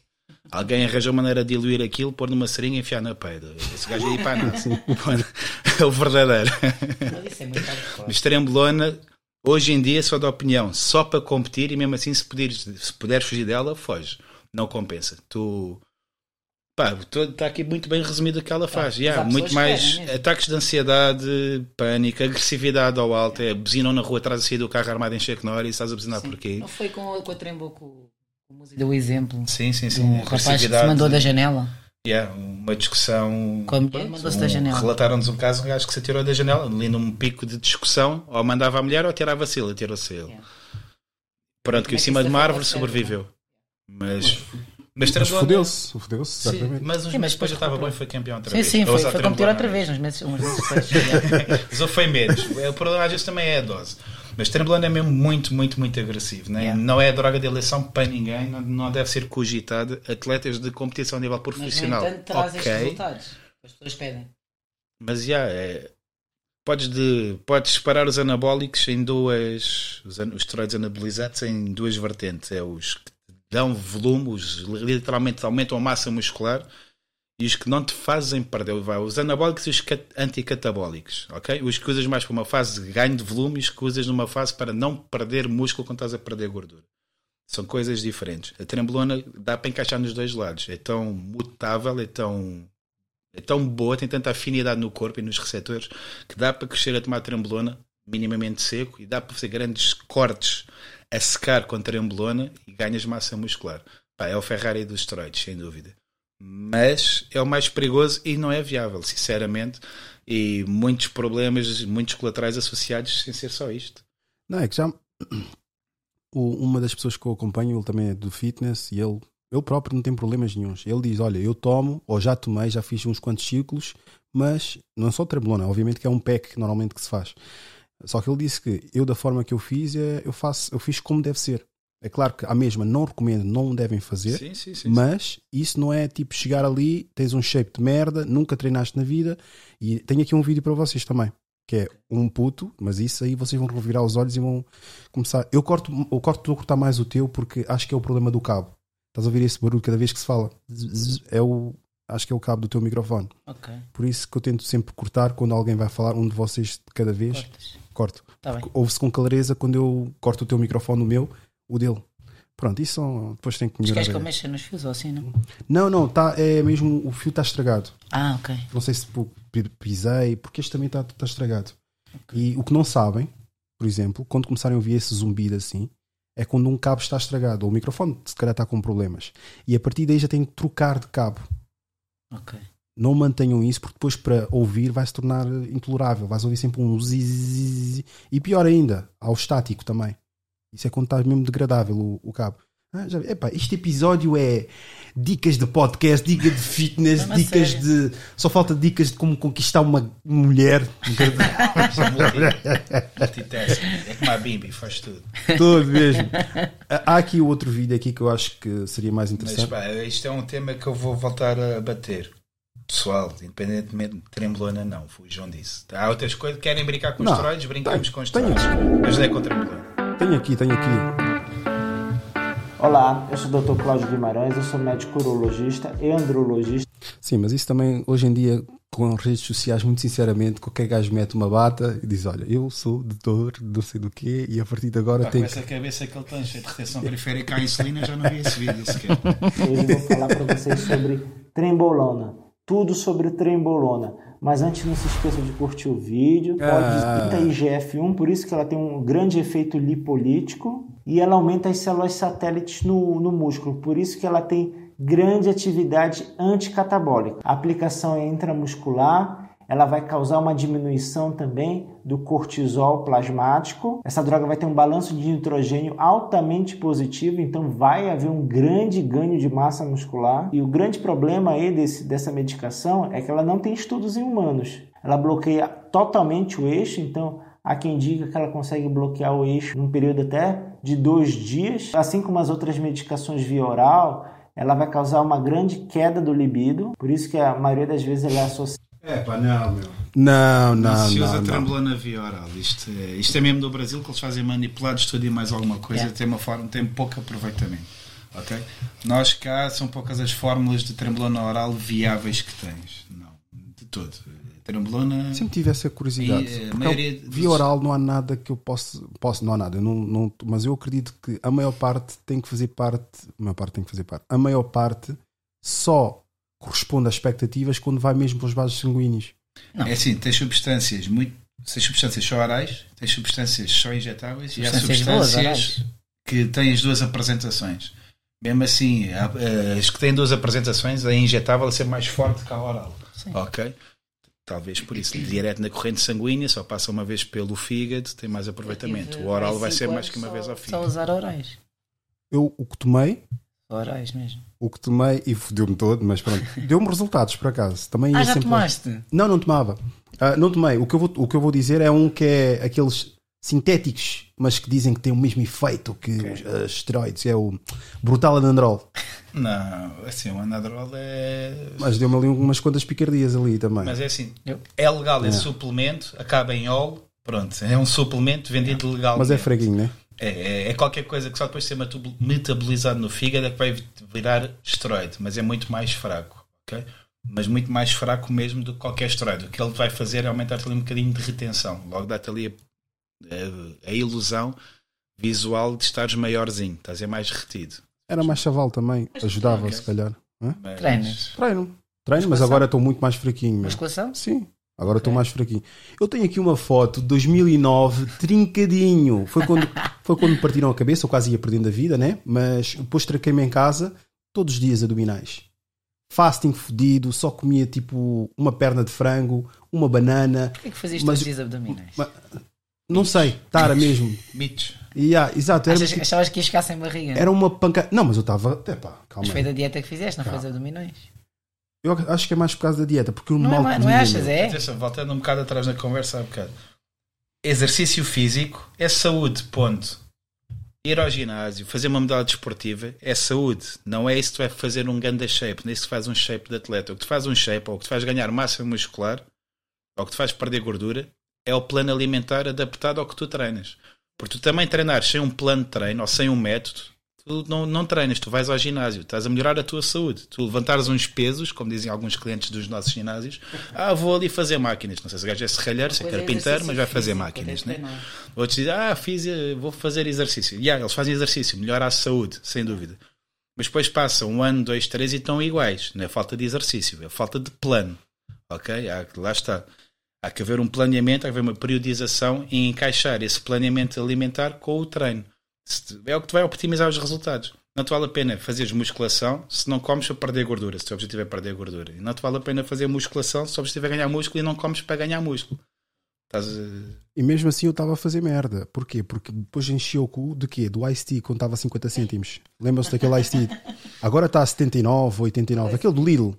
Alguém arranjou maneira de diluir aquilo, pôr numa seringa e enfiar na peida. Esse gajo aí para nada. é o verdadeiro. Mas isso é muito hardcore. Mas trembolona, hoje em dia, só da opinião, só para competir e mesmo assim, se puderes, se puderes fugir dela, foge. Não compensa. Tu. Pá, está aqui muito bem resumido o que ela faz. mas Yeah, muito mais ataques de ansiedade, pânico, agressividade ao alto. É, buzinam na rua atrás a sair do carro armado em cheque Norris, estás a buzinar Sim. por quê? Não foi com, com a trembo deu o exemplo Sim, sim, de sim. um rapaz que se mandou da janela. Yeah, um uma discussão. Com a mulher mandou-se da Um- janela. Relataram-nos um caso, um gajo que se atirou da janela, ali num pico de discussão, ou mandava a mulher ou tirava-se ele, atirou-se ele. Yeah. Pronto, que é em que cima de uma árvore sobreviveu. Mas. Mas Mas Tremblono- fodeu-se, fodeu-se, Sim, exatamente. mas uns Sim, mas meses depois depois já estava bom e foi campeão outra Sim, vez. sim, foi, Ou só foi competir outra vez, uns meses, uns meses depois. Mas ou foi menos. O problema às vezes também é a dose. Mas Tremblando é mesmo muito, muito, muito agressivo. Né? Yeah. Não é droga de eleição para ninguém, não, não deve ser cogitado. Atletas de competição a nível Mas, no profissional. entanto, traz estes ok, resultados. As pessoas pedem. mas já é. Podes, de, podes separar os anabólicos em duas. Os, an- os esteroides anabolizantes em duas vertentes. É os que dão volume, os literalmente aumentam a massa muscular e os que não te fazem perder. Os anabólicos e os cat- anticatabólicos. ok? Os que usas mais para uma fase de ganho de volume e os que usas numa fase para não perder músculo quando estás a perder gordura. São coisas diferentes. A trembolona dá para encaixar nos dois lados. É tão mutável, é tão é tão boa, tem tanta afinidade no corpo e nos receptores que dá para crescer a tomar trembolona minimamente seco e dá para fazer grandes cortes a secar com trembolona e ganhas massa muscular. Pá, é o Ferrari dos esteroides, sem dúvida. Mas é o mais perigoso e não é viável, sinceramente. E muitos problemas, muitos colaterais associados sem ser só isto. Não, é que já. uma das pessoas que eu acompanho, ele também é do fitness e ele, ele próprio não tem problemas nenhums. Ele diz: Olha, eu tomo, ou já tomei, já fiz uns quantos ciclos, mas não é só trembolona, obviamente que é um pack normalmente que se faz. Só que ele disse que eu, da forma que eu fiz, é, eu, faço, eu fiz como deve ser. É claro que a mesma não recomendo, não devem fazer, Sim, sim, sim. mas isso não é tipo chegar ali, tens um shape de merda, nunca treinaste na vida. E tenho aqui um vídeo para vocês também, que é um puto, mas isso aí vocês vão revirar os olhos e vão começar. Eu corto, eu corto, estou a cortar mais o teu porque acho que é o problema do cabo. Estás a ouvir esse barulho cada vez que se fala? É o, acho que é o cabo do teu microfone. Ok, Por isso que eu tento sempre cortar quando alguém vai falar, um de vocês de cada vez, cortas. corto. Bem. Ouve-se com clareza quando eu corto o teu microfone, o meu, o dele. Pronto, isso são, depois tem que Mas melhorar. queres que eu mexa nos fios ou assim, não? Não, não, tá, é mesmo o fio está estragado. Ah, ok. Não sei se pisei, porque este também está tá estragado. E o que não sabem, por exemplo, quando começarem a ouvir esse zumbido assim, é quando um cabo está estragado, ou o microfone se calhar está com problemas. E a partir daí já tem que trocar de cabo. Ok. Não mantenham isso, porque depois para ouvir vai se tornar intolerável. Vais ouvir sempre um zzz. E pior ainda, ao estático também. Isso é quando está mesmo degradável o, o cabo. Ah, já. Epá, este episódio é dicas de podcast, dicas de fitness, Não, mas dicas sério. de. Só falta dicas de como conquistar uma mulher. Multitasking. É como a Bimbi, faz tudo. Todo mesmo. Há aqui outro vídeo aqui que eu acho que seria mais Mas interessante. pá, isto é um tema que eu vou voltar a bater. Pessoal, independentemente de trembolona, não, foi o João disse. Há outras coisas, querem brincar com os Não, esteroides, brincamos tenho, com os esteroides. Mas não é com trembolona. Tenho aqui, tenho aqui. Olá, eu sou o Dr. Cláudio Guimarães, eu sou médico urologista e andrologista. Sim, mas isso também, hoje em dia, com as redes sociais, muito sinceramente, qualquer gajo mete uma bata e diz: Olha, eu sou doutor, não sei do quê, e a partir de agora Pá, com essa cabeça que ele tem, cheio de retenção periférica à insulina, já não vi esse vídeo sequer. Hoje eu vou falar para vocês sobre trembolona, tudo sobre trembolona. Mas antes não se esqueça de curtir o vídeo. Ah. Pode IGF-1, por isso que ela tem um grande efeito lipolítico e ela aumenta as células satélites no, no músculo, por isso que ela tem grande atividade anticatabólica. A aplicação é intramuscular, ela vai causar uma diminuição também do cortisol plasmático. Essa droga vai ter um balanço de nitrogênio altamente positivo, então vai haver um grande ganho de massa muscular. E o grande problema aí desse, dessa medicação é que ela não tem estudos em humanos. Ela bloqueia totalmente o eixo, então há quem diga que ela consegue bloquear o eixo num período até de dois dias. Assim como as outras medicações via oral, ela vai causar uma grande queda do libido, por isso que a maioria das vezes ela é associada É pá, não, meu. Não, Não, não, se usa não. trembolona via oral. Isto é, isto é mesmo do Brasil que eles fazem manipulados tudo e mais alguma coisa. Yeah. Tem uma forma, tem pouco aproveitamento. Ok? Nós cá são poucas as fórmulas de trembolona oral viáveis que tens. Não, de todo. Trembolona. Sempre tive essa curiosidade. E, eh, a porque ao- dos- via oral não há nada que eu possa. posso não há nada, eu não, não, mas eu acredito que a maior parte tem que fazer parte. A maior parte tem que fazer parte. A maior parte só corresponde às expectativas quando vai mesmo para os vasos sanguíneos. É assim, tens substâncias muito. Tens substâncias só orais, tens substâncias só injetáveis e há Substâncias boas, substâncias que têm as duas apresentações. Mesmo assim, há, eh, as que têm duas apresentações, a injetável é ser mais forte que a oral. Ok? Talvez por isso. Direto na corrente sanguínea, só passa uma vez pelo fígado, tem mais aproveitamento. O oral vai ser mais que uma vez ao Só fígado. usar orais. Eu, o que tomei, Orais mesmo. O que tomei, e fodeu-me todo, mas pronto, deu-me resultados por acaso. Também Ah, já sempre- tomaste? Não, não tomava. Ah, não tomei. O que, eu vou, o que eu vou dizer é um que é aqueles sintéticos, mas que dizem que tem o mesmo efeito que os ah, esteroides, é o Brutal Anandrol. Não, assim, o Anadrol é. Mas deu-me ali umas quantas picardias ali também. Mas é assim, Eu- é legal esse suplemento, acaba em óleo, pronto, é um suplemento vendido legalmente. Mas é fraguinho, né? É, é- é qualquer coisa que só depois de ser metabolizado no fígado é que vai virar esteroide, mas é muito mais fraco, ok? Mas muito mais fraco mesmo do que qualquer esteroide. O que ele vai fazer é aumentar-te ali um bocadinho de retenção. Logo dá-te ali a, a- a ilusão visual de estares maiorzinho, estás a ser mais retido. Era mais chaval também, ajudava ok. se calhar. Hã? Mas- Treinas. Treino. Treino, mas agora estou muito mais fraquinho. meu. Musculação? Sim, agora estou mais fraquinho. Eu tenho aqui uma foto de 2009, trincadinho. Foi quando, foi quando me partiram a cabeça, eu quase ia perdendo a vida, né? Mas depois traquei-me em casa, todos os dias abdominais. Fasting fodido, só comia tipo uma perna de frango, uma banana. Porquê que fazias Mas- todos os dias abdominais? Mas- Não sei, tara mesmo. Mitos. E, ah, exato, era, Achas- tipo- achavas que ias ficar sem barriga? era uma pancada. Não, mas eu estava. Calma. Mas foi da dieta que fizeste, não foi abdominais? Eu acho que é mais por causa da dieta, porque eu Não, mal é, não é, comia, achas? É? Atenção, voltando um bocado atrás na conversa há bocado. Exercício físico é saúde, ponto. Ir ao ginásio, fazer uma modalidade desportiva é saúde. Não é isso que tu vai fazer um ganda shape, nem isso que faz um shape de atleta. O que te faz um shape, ou o que te faz ganhar massa muscular, ou o que te faz perder gordura, é o plano alimentar adaptado ao que tu treinas. Porque tu também treinar sem um plano de treino ou sem um método, tu não, não treinas, tu vais ao ginásio, estás a melhorar a tua saúde. Tu levantares uns pesos, como dizem alguns clientes dos nossos ginásios, ah, vou ali fazer máquinas. Não sei se o gajo é serralheiro, se é carpinteiro, mas vai fazer físico, máquinas, né? Outros dizem, ah, fiz, eh, vou fazer exercício. Yeah, eles fazem exercício, melhora a saúde, sem dúvida. Mas depois passam um ano, dois, três e estão iguais. Não é falta de exercício, é falta de plano. Ok? Lá está. Há que haver um planeamento, há que haver uma periodização e encaixar esse planeamento alimentar com o treino. É o que te vai optimizar os resultados. Não te vale a pena fazeres musculação se não comes para perder gordura, se o teu objetivo é perder gordura. E não te vale a pena fazer musculação se o objetivo é ganhar músculo e não comes para ganhar músculo. Estás a- E mesmo assim eu estava a fazer merda. Porquê? Porque depois enchi o cu de quê? Do Ice Tea quando estava a 50 cêntimos. Lembram-se daquele Ice Tea? Agora está a 79, 89. Aquele do Lidl.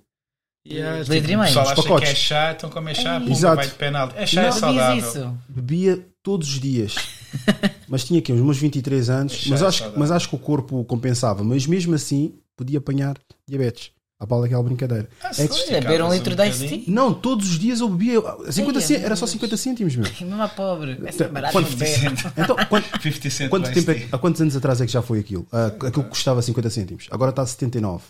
Yeah, Litro e tipo, o meio. pessoal Os acha que pacotes. é chá, então como é chá, pumba, Exato. vai de penalti. É chá, Não é saudável. isso. Bebia todos os dias. Mas tinha aqui uns meus 23 anos. Deixa Mas é acho, mas acho que o corpo compensava. Mas mesmo assim podia apanhar diabetes. A pala daquela brincadeira. Ah, É que- Olha, beber um litro um de Ice. Tea. Não, todos os dias eu bebia. 50 Ai, era só Deus. 50 cêntimos, meu. E mesmo a pobre. Essa é barata Quanto-. Então, quanto, 50 cent Quanto tempo é há quantos anos atrás é que já foi aquilo? Ah, aquilo que custava 50 cêntimos. Agora está a 79.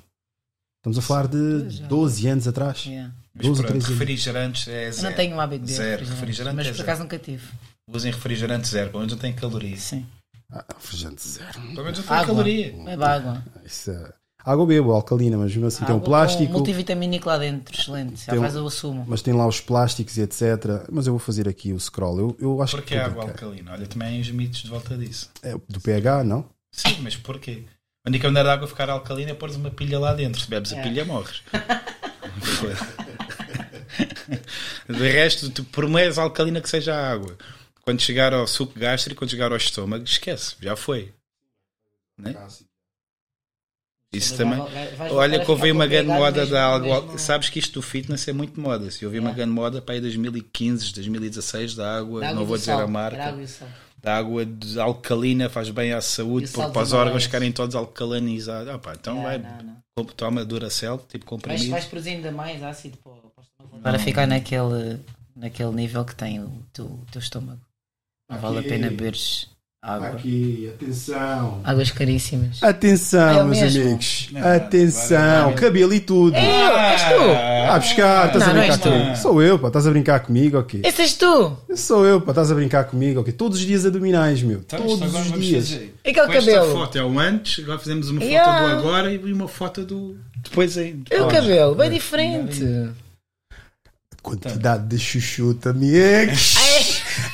Estamos a falar de Já. 12 anos atrás. Yeah. Mas 12 ou pronto, 13 anos. refrigerantes é Eu zero. não tenho o hábito de Zero. refrigerantes, Refrigerante mas é por acaso nunca tive. Usem refrigerante zero, pelo menos não tem caloria. Sim. Ah, refrigerante zero. Pelo menos não tem Água. caloria. Bebe água. Isso é- Água bebo, alcalina, mas mesmo assim tem um Água plástico. Com multivitamínico lá dentro, excelente. Já Tem um- faz o sumo. Mas tem lá os plásticos e etc. Mas eu vou fazer aqui o scroll. Eu, eu acho Porquê que. água alcalina? Olha, também há uns mitos de volta disso. É, do pH, não? Sim, mas porquê? A única maneira da água ficar alcalina é pôres uma pilha lá dentro. Se bebes a É. pilha, morres. de resto, tu, por mais alcalina que seja a água, quando chegar ao suco gástrico, quando chegar ao estômago, esquece, já foi. Né? Isso Mas também. vai- vai- vais Olha que houve ficar uma grande moda mesmo- da água. mesmo- Sabes que isto do fitness é muito moda. Se houve uma É. grande moda para aí 2015, 2016 da água, da água não vou dizer sal. a marca. Da água de alcalina faz bem à saúde, porque para os dos órgãos ficarem todos alcalinizados. Ah, pá, então Não, vai, não, não. toma Duracell, tipo comprimido. vais produzir ainda mais ácido para, para ficar naquele, naquele nível que tem o teu, o teu estômago. Não vale a pena beberes água. Aqui, atenção. Águas caríssimas. Atenção, É meus mesmo. amigos. Não, Atenção. vai, vai. Cabelo e tudo. Eu, és tu! Ah, buscar, estás Não, a não brincar comigo. Sou eu, pá, estás a brincar comigo, ok? Esse és tu! Sou eu, pá, estás a brincar comigo, ok? Todos os dias abdominais, meu. Então, Todos os dias. fazer. E aquele Com esta cabelo? foto é o antes, agora fizemos uma foto Yeah. do agora e uma foto do depois aí. E o cabelo? Bem diferente. Quantidade de chuchuta, amigos.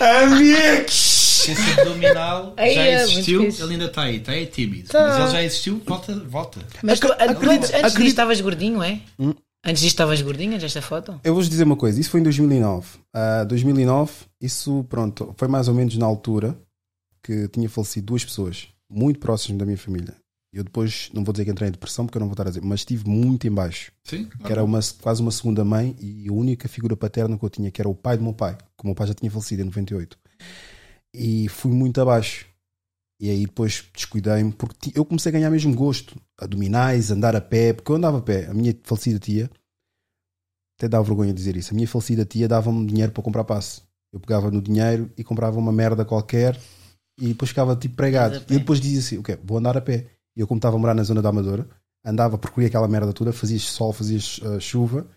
Amigos. Deficiência abdominal Aí já é, existiu, ele ainda está aí, está aí tímido. Tá. Mas ele já existiu, volta, volta. Mas tu, Acredito- antes, acredito- estavas gordinho, é? Hum? Antes disto estavas gordinho, antes desta foto? Eu vou-vos dizer uma coisa, isso foi em 2009. Ah, 2009, isso, pronto, foi mais ou menos na altura que tinha falecido duas pessoas muito próximas da minha família. Eu depois, não vou dizer que entrei em depressão, porque eu não vou estar a dizer, mas estive muito em baixo. Sim, Que era uma, quase uma segunda mãe e a única figura paterna que eu tinha, que era o pai do meu pai, que o meu pai já tinha falecido em 98. E fui muito abaixo. E aí depois descuidei-me, porque eu comecei a ganhar mesmo gosto. Abdominais, andar a pé, porque eu andava a pé. A minha falecida tia, até dá vergonha dizer isso, a minha falecida tia dava-me dinheiro para comprar passe. Eu pegava no dinheiro e comprava uma merda qualquer e depois ficava tipo pregado. E depois dizia assim: ok, vou andar a pé. E eu, como estava a morar na zona da Amadora, andava, percorria aquela merda toda, fazia sol, fazia uh, chuva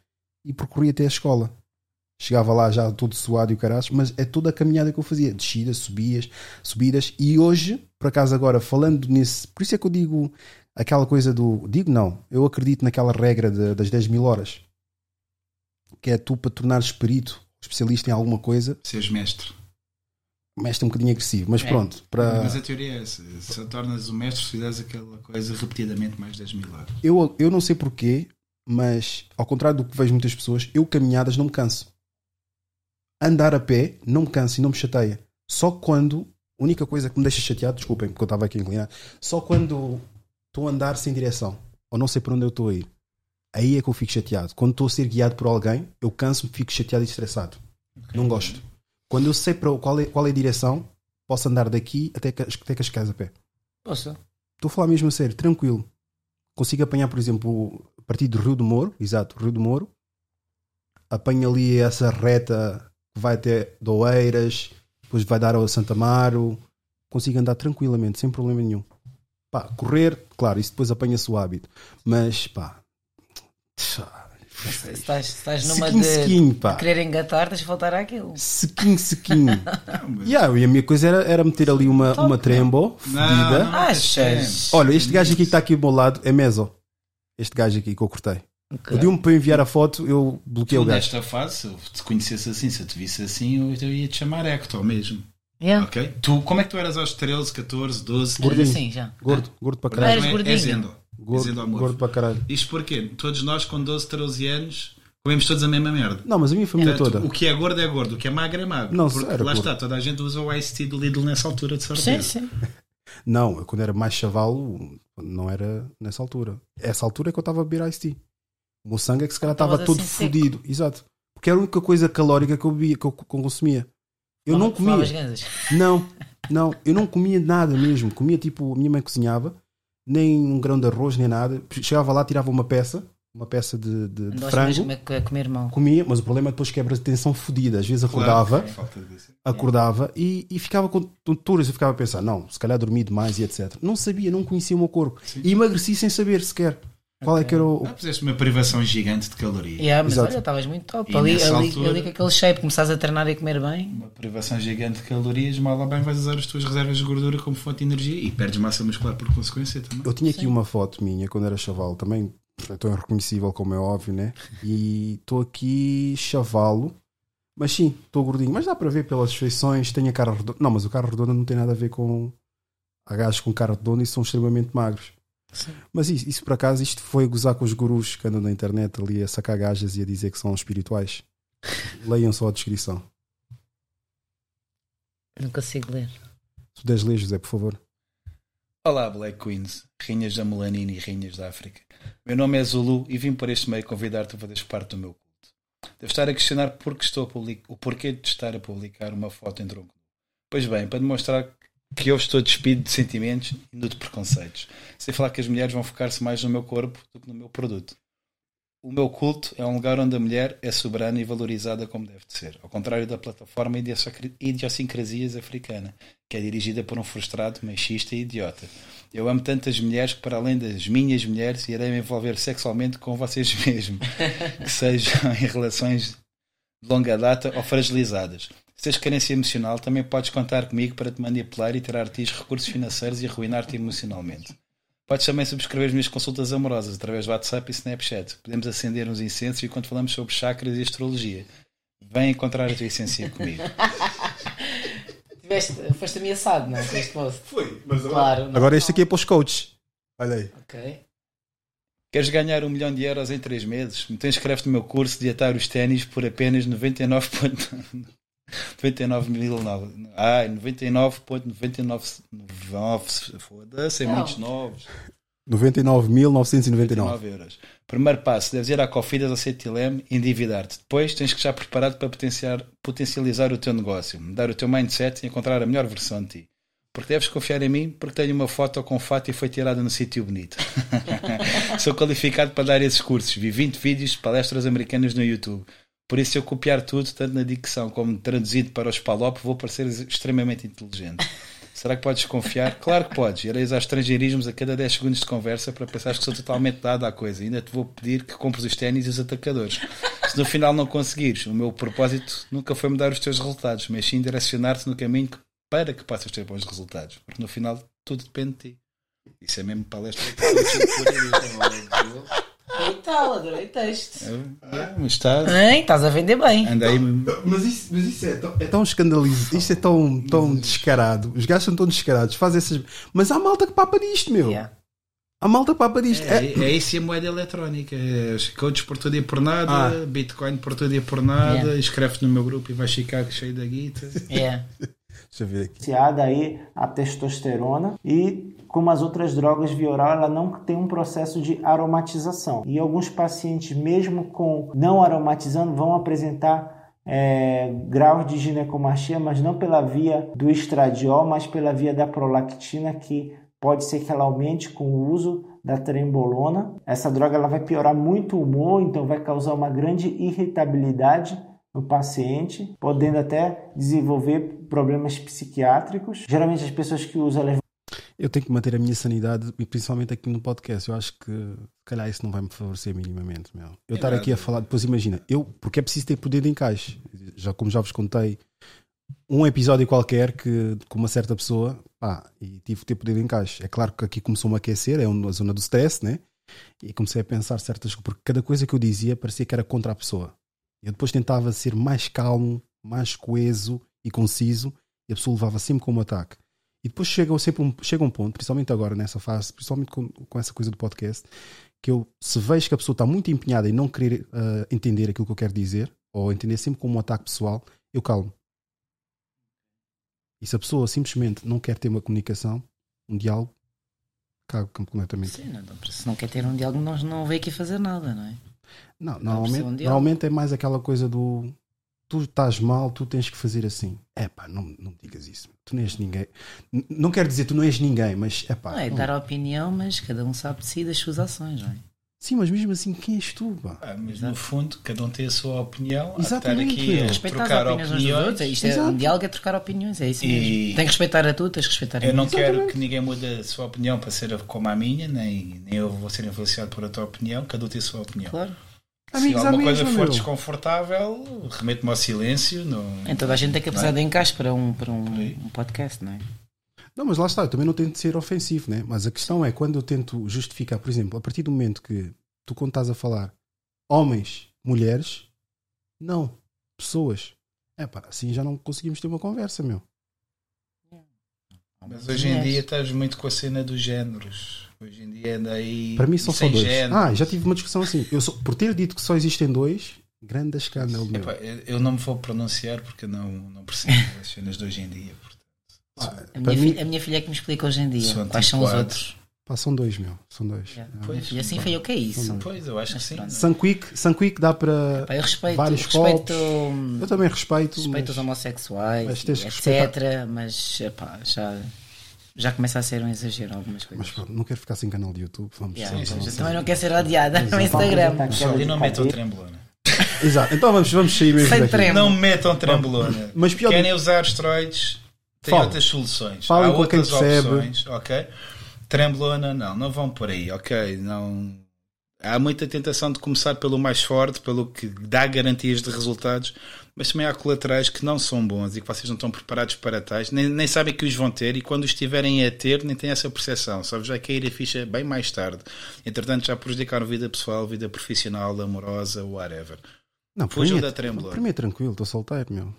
e percorria até a escola. Chegava lá já todo suado e o caraças, mas é toda a caminhada que eu fazia, descidas, subias, subidas. E hoje, por acaso, agora falando nisso, por isso é que eu digo aquela coisa do. Digo não, eu acredito naquela regra de- das 10 mil horas, que é tu para tornares perito, especialista em alguma coisa, Seres mestre. mestre é um bocadinho agressivo, mas É. pronto, para. Mas a teoria é essa. Se tornas o mestre se fizeres aquela coisa repetidamente mais 10 mil horas. Eu, eu não sei porquê, mas ao contrário do que vejo muitas pessoas, eu caminhadas não me canso. Andar a pé não me cansa e não me chateia. Só quando, a única coisa que me deixa chateado, desculpem, porque eu estava aqui inclinado, só quando estou a andar sem direção ou não sei para onde eu estou a ir. Aí é que eu fico chateado. Quando estou a ser guiado por alguém, eu canso-me, fico chateado e estressado. Não gosto. Quando eu sei para qual é, qual é a direção, posso andar daqui até, até Cascais a pé. Posso? Estou a falar mesmo a sério, tranquilo. Consigo apanhar, por exemplo, a partir do Rio do Moro, exato, Rio do Moro, apanho ali essa reta vai até Doeiras, depois vai dar ao Santa Amaro, consigo andar tranquilamente, sem problema nenhum. Pá, correr, claro, isso depois apanha-se o hábito, mas pá, Se estás, se estás numa sequinho, de, sequinho, pá, de querer engatar, tens de voltar àquilo. sequinho, sequinho. Yeah, e a minha coisa era, era meter ali uma, Top, uma trembo fedida. não, Achas? Olha, este gajo aqui que está aqui ao meu lado é Meso. Este gajo aqui que eu cortei. Ok. Pediu-me para enviar a foto, eu bloqueei Tu, o gajo. nesta fase, se eu te conhecesse assim, se eu te visse assim, eu, eu ia te chamar Hector mesmo. Yeah. Ok? Tu, como é que tu eras aos 13, 14, 12? Mas Gordinho. assim, já. Gordo, gordo para caralho. Não é- gordinho. És endo. És Gordo, gordo para caralho. Isto porquê? Todos nós com 12, 13 anos comemos todos a mesma merda. Não, mas a minha família Portanto, toda. O que é gordo é gordo, o que é magro é magro. Não, Porque era lá gordo. está, toda a gente usa o Ice Tea do Lidl nessa altura, de Sim, certeza. sim. Não, eu quando era mais chavalo, não era nessa altura. Essa altura é que eu estava a beber Ice Tea. O meu sangue é que se calhar estava todo assim fodido. Exato. Porque era a única coisa calórica que eu bebia, que eu que eu consumia. Eu não comia. Não, não, eu não comia nada mesmo. Comia tipo, a minha mãe cozinhava, nem um grão de arroz, nem nada. Chegava lá, tirava uma peça, uma peça de, de- de frango, mesmo a a comer mal. comia, mas o problema é depois quebra de tensão fodida. Às vezes acordava, acordava e, e ficava com tonturas. Eu ficava a pensar, não, se calhar dormi demais e etc. Não sabia, não conhecia o meu corpo. E emagreci sem saber sequer qual é que era o. Ah, puseste uma privação gigante de calorias. Yeah, mas Exato. olha, estavas muito top. E Ali, ali, altura- ali com aquele shape, começares a treinar e a comer bem. Uma privação gigante de calorias, mal ou bem vais usar as tuas reservas de gordura como fonte de energia e perdes massa muscular por consequência também. Eu tinha aqui uma foto minha quando era chaval, também é tão irreconhecível como é óbvio, né? E estou aqui chavalo, mas sim, estou gordinho. Mas dá para ver pelas feições, tenho a cara redonda. Não, mas o cara redonda não tem nada a ver com. Há gajos com cara redonda e são extremamente magros. Sim. Mas isso, isso por acaso, isto foi gozar com os gurus que andam na internet ali a sacar gajas e a dizer que são espirituais. Leiam só a descrição. Não consigo ler. Se puderes ler, José, por favor. Olá, Black Queens, rainhas da Melanina e rainhas da África. Meu nome é Zulu e vim por este meio convidar-te a fazeres parte do meu culto. Devo estar a questionar porque estou a public... o porquê de estar a publicar uma foto em tronco. Pois bem, para demonstrar que eu estou despido de sentimentos e não de preconceitos. Sem falar que as mulheres vão focar-se mais no meu corpo do que no meu produto. O meu culto é um lugar onde a mulher é soberana e valorizada como deve de ser, ao contrário da plataforma idiosincra- idiosincrasias africana, que é dirigida por um frustrado, machista e idiota. Eu amo tantas mulheres que, para além das minhas mulheres, irei me envolver sexualmente com vocês mesmos, que sejam em relações de longa data ou fragilizadas. Se tens carência emocional, também podes contar comigo para te manipular e tirar de ti os recursos financeiros e arruinar-te emocionalmente. Podes também subscrever as minhas consultas amorosas através do WhatsApp e Snapchat. Podemos acender uns incensos enquanto falamos sobre chakras e astrologia. Vem encontrar a tua essência comigo. Tiveste, foste ameaçado, não é? Este post. Foi, mas Claro. não- Agora este aqui é para os coaches. Olha aí. Ok. Queres ganhar um milhão de euros em 3 meses? Então inscreve-te no meu curso de atar os ténis por apenas 99. 99 mil. Ai, 99,99. Foda-se, é muitos novos. 99.999. 99 euros. Primeiro passo, deves ir à Cofidas ou CTLM e endividar-te. Depois tens que estar preparado para potenciar, potencializar o teu negócio, mudar o teu mindset e encontrar a melhor versão de ti. Porque deves confiar em mim porque tenho uma foto com fato e foi tirada no sítio bonito. Sou qualificado para dar esses cursos. Vi 20 vídeos de palestras americanas no YouTube. Por isso, se eu copiar tudo, tanto na dicção como traduzido para o Spalop, vou parecer extremamente inteligente. Será que podes confiar? Claro que podes. Irei usar estrangeirismos a cada 10 segundos de conversa para pensares que sou totalmente dado à coisa. Ainda te vou pedir que compres os ténis e os atacadores. Se no final não conseguires, o meu propósito nunca foi mudar os teus resultados, mas sim direcionar-te no caminho que- para que possas ter bons resultados. Porque no final tudo depende de ti. Isso é mesmo palestra. E tal, adorei o texto. É, mas está. Hein? Estás a vender bem. Anda aí. Mas isso, mas isso é tão, é tão escandaloso, isto é tão, tão descarado. Os gajos são tão descarados, fazem essas. Mas há malta que papa disto, meu. Yeah. Há malta que papa disto. É, É- é isso e a moeda eletrónica. É os coaches por tudo e por nada, Ah. Bitcoin por tudo e por nada. Yeah. Inscreve-te no meu grupo e vais ficar cheio da guita. Yeah. Deixa eu ver aqui. associada aí à testosterona e como as outras drogas via oral, ela não tem um processo de aromatização. E alguns pacientes, mesmo com não aromatizando, vão apresentar é, graus de ginecomastia, mas não pela via do estradiol, mas pela via da prolactina, que pode ser que ela aumente com o uso da trembolona. Essa droga ela vai piorar muito o humor, então vai causar uma grande irritabilidade no paciente, podendo até desenvolver problemas psiquiátricos. Geralmente as pessoas que usam elas Eu tenho que manter a minha sanidade, e principalmente aqui no podcast. Eu acho que, se calhar, isso não vai me favorecer minimamente. Meu. Eu estar aqui a falar, depois imagina, eu, porque é preciso ter poder de encaixe. Já, como já vos contei, um episódio qualquer que, com uma certa pessoa, pá, e tive que ter poder de encaixe. É claro que aqui começou-me a aquecer, é a zona do stress, né? E comecei a pensar certas coisas, porque cada coisa que eu dizia parecia que era contra a pessoa. Eu depois tentava ser mais calmo, mais coeso e conciso, e a pessoa levava sempre como ataque. E depois chega sempre um, chega um ponto, principalmente agora nessa fase, principalmente com, com essa coisa do podcast, que eu, se vejo que a pessoa está muito empenhada em não querer ah, entender aquilo que eu quero dizer, ou entender sempre como um ataque pessoal, eu calmo. E se a pessoa simplesmente não quer ter uma comunicação, um diálogo, cago completamente. Sim, não, se não quer ter um diálogo, nós não veio aqui fazer nada, não é? Não, Não um normalmente é mais aquela coisa do tu estás mal, tu tens que fazer assim. É pá, não, não me digas isso. Tu não és ninguém. N- Não quero dizer tu não és ninguém, mas é pá. Não é não. dar a opinião, mas cada um sabe de si das suas ações, não é? Sim, mas mesmo assim, quem és tu? Pá? Ah, mas no fundo, cada um tem a sua opinião. Há Exatamente, Estar aqui Respeitar as trocar opiniões dos opiniões. outros. Isto é, Exato. um diálogo é trocar opiniões, é isso E- mesmo. Tem que respeitar a tu, tens que respeitar a Eu mim. não quero que ninguém mude a sua opinião para ser como a minha, nem, nem eu vou ser influenciado por a tua opinião. Cada um tem a sua opinião. Claro. Amigos, Se alguma coisa for meu. desconfortável, remete-me ao silêncio. Não... Então toda a gente tem capacidade de encaixe para um, para um, um podcast, não é? Não, mas lá está, eu também não tento ser ofensivo, né? Mas a questão é quando eu tento justificar, por exemplo, a partir do momento que tu, quando estás a falar homens, mulheres, não, pessoas. É pá, assim já não conseguimos ter uma conversa, meu. Mas hoje em dia estás muito com a cena dos géneros. Hoje em dia anda aí. Para mim são só dois. géneros. Ah, já tive uma discussão assim. Eu sou, por ter dito que só existem dois, grande escândalo, meu. Epá, eu não me vou pronunciar porque não, não percebo as cenas de hoje em dia. portanto. A Para minha, mim- filha, a minha filha é que me explica hoje em dia quais são os outros. Pá, são dois, meu. São dois. Yeah. Ah. Pois, E assim foi o que é isso. Pois, eu acho que Mas sim. pronto. Sunquick, Sunquick dá para Pá, eu respeito, vários respeito, copos. Eu também respeito, respeito mas os homossexuais, mas etc. Mas epá, já, já começa a ser um exagero algumas coisas. Mas pronto, não quero ficar sem canal de YouTube. Vamos Yeah, vamos também não quero ser odiada no Instagram. Só e não metam trembolona. Exato, então vamos, vamos sair mesmo Sem daqui. Não metam trembolona. Mas pior Querem usar esteroides? Tem Fala. outras soluções. Falem Há outras percebe. opções, ok? Trembolona, não, não vão por aí, ok? Não. Há muita tentação de começar pelo mais forte, pelo que dá garantias de resultados, mas também há colaterais que não são bons e que vocês não estão preparados para tais, nem, nem sabem que os vão ter e quando os estiverem a ter, nem têm essa percepção. Só vos vai cair a ficha bem mais tarde. Entretanto, já prejudicaram vida pessoal, vida profissional, amorosa, whatever. Não, Fujam é- da trembolona. Para mim é tranquilo, estou solteiro, meu.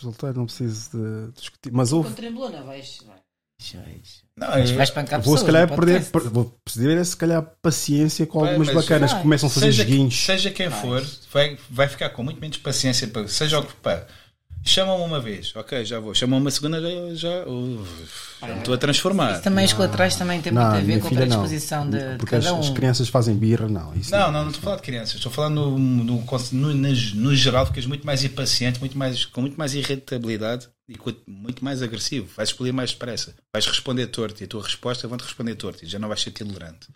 Solteiro, não preciso de discutir. Mas houve. Com trembolona, vais. vais. Não, Vais, é- vais pancar Vou se calhar perder, per- vou perder se calhar paciência com algumas mas- bacanas que vai. começam a fazer seja, joguinhos. seja quem for, vai, vai ficar com muito menos paciência. Para, seja o que pá, chamam-me uma vez, ok, já vou. Chamam-me uma segunda, já, já, uh, já me estou a transformar. Isso também, os colaterais também tem Não, muito a ver com a não. predisposição de, de Porque as, cada um. as crianças fazem birra, não. Isso Não, não, não estou a falar de crianças, estou a falar no, no, no, no, no geral, ficas muito mais impaciente, muito mais, com muito mais irritabilidade e muito mais agressivo. Vais escolher mais depressa, vais responder torto e a tua resposta vão-te responder torto e já não vais ser tolerante.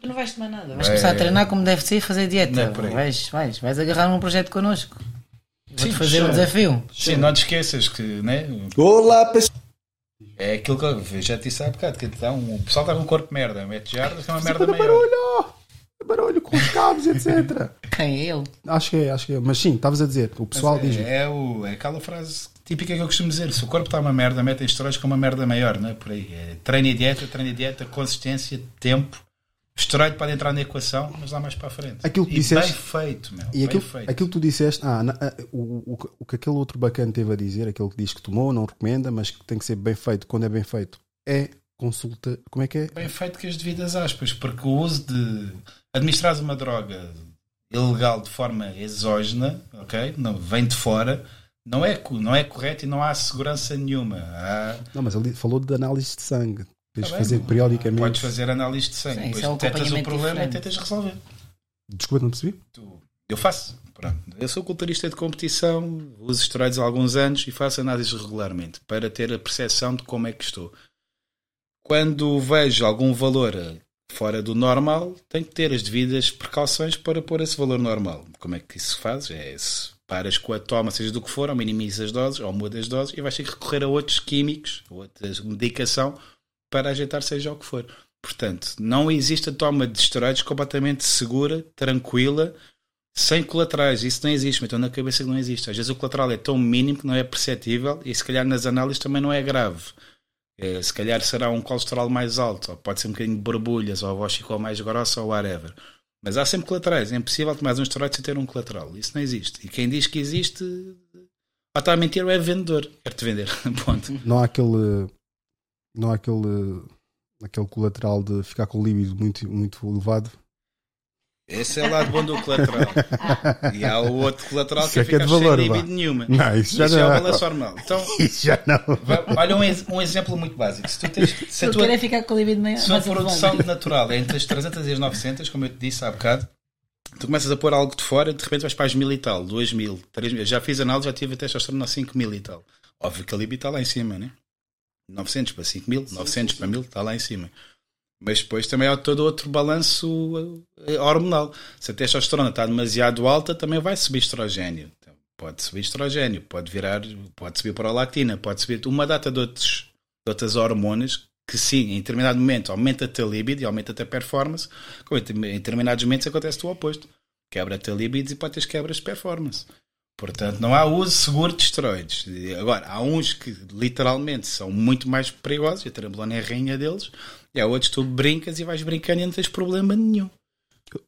Tu não vais tomar nada. Vais É. começar a treinar como deve ser e fazer dieta. é por aí. vais, vais, vais agarrar num projeto connosco. Vou-te Sim, fazer um desafio. Sim, não te esqueças que, né? Olá, pessoal. É aquilo que eu já te disse há bocado, que então, o pessoal está com um corpo de merda, mete jardas, é uma merda Barulho, maior. barulho! Barulho com os cabos, etc. Quem é ele? acho que é, acho que é. Mas sim, estavas a dizer, o pessoal Mas diz. é, é, o, é aquela frase típica que eu costumo dizer: se o corpo está uma merda, metem esteroides com uma merda maior, não é? Por aí. É, treino e dieta, treino e dieta, consistência, tempo. Esteroide pode entrar na equação, mas lá mais para a frente. Aquilo que e disseste- bem feito, meu. E bem aquilo, feito. aquilo que tu disseste, ah, na- ah, o, o, o que aquele outro bacana teve a dizer, aquele que diz que tomou, não recomenda, mas que tem que ser bem feito quando é bem feito, é consulta. Como é que é? Bem feito com as devidas aspas, porque o uso de administrar uma droga ilegal de forma exógena, ok? Não, vem de fora, não é, não é correto e não há segurança nenhuma. Há, Não, mas ele falou de análise de sangue. Tens de Tá fazer periodicamente. Podes fazer análise de sangue, Sim, depois é um detectas o problema e tentas resolver. Desculpa, não percebi? Tu- Eu faço. Pronto. Eu sou culturista de competição, uso esteroides há alguns anos e faço análises regularmente para ter a percepção de como é que estou. Quando vejo algum valor eh, fora do normal, tenho que ter as devidas precauções para pôr esse valor normal. Como é que isso se faz? É se paras com a toma, seja do que for, ou minimizas as doses, ou mudas as doses, e vais ter que recorrer a outros químicos, a outra medicação, para ajeitar seja o que for. Portanto, não existe a toma de esteroides completamente segura, tranquila, sem colaterais. Isso não existe, estou na cabeça que não existe. Às vezes o colateral é tão mínimo que não é perceptível e se calhar nas análises também não é grave. Eh, se calhar será um colesterol mais alto, ou pode ser um bocadinho de borbulhas, ou a voz ficou mais grossa, ou whatever. Mas há sempre colaterais. É impossível tomar um esteroide sem ter um colateral. Isso não existe. E quem diz que existe, ou está a mentir ou é vendedor. Quer-te vender. Ponto. Não há aquele. Não há aquele. Aquele colateral de ficar com o líbido muito, muito elevado. Esse é o lado bom do colateral. E há o outro colateral Isso que é é que é de valor, sem líbido nenhuma. Não, isso já Isso é não. o balanço normal. Então, Isso já não. olha um, um exemplo muito básico. Se tu tens, se tua, quero é ficar com o libido meio se a produção natural é entre as 300 e as 900, como eu te disse há bocado, tu começas a pôr algo de fora de repente vais para as mil e tal, 2 mil, 3 mil. Já fiz análise, já tive testosterona a 5 mil e tal. Óbvio que a libido está lá em cima, né? 900 para 5 mil, 900 para 1000, está lá em cima. Mas depois também há todo outro balanço eh, hormonal. Se a testosterona está demasiado alta, também vai subir estrogênio. Então, pode subir estrogênio, pode virar, pode subir prolactina, pode subir uma data de, outros, de outras hormonas que sim, em determinado momento aumenta-te a libido e aumenta-te a performance, como em determinados momentos acontece o oposto. Quebra-te a libido e pode ter quebras de performance. Portanto, não há uso seguro de esteroides. Agora, há uns que literalmente são muito mais perigosos, e a trembolona é a rainha deles, e há outros que tu brincas e vais brincando e não tens problema nenhum.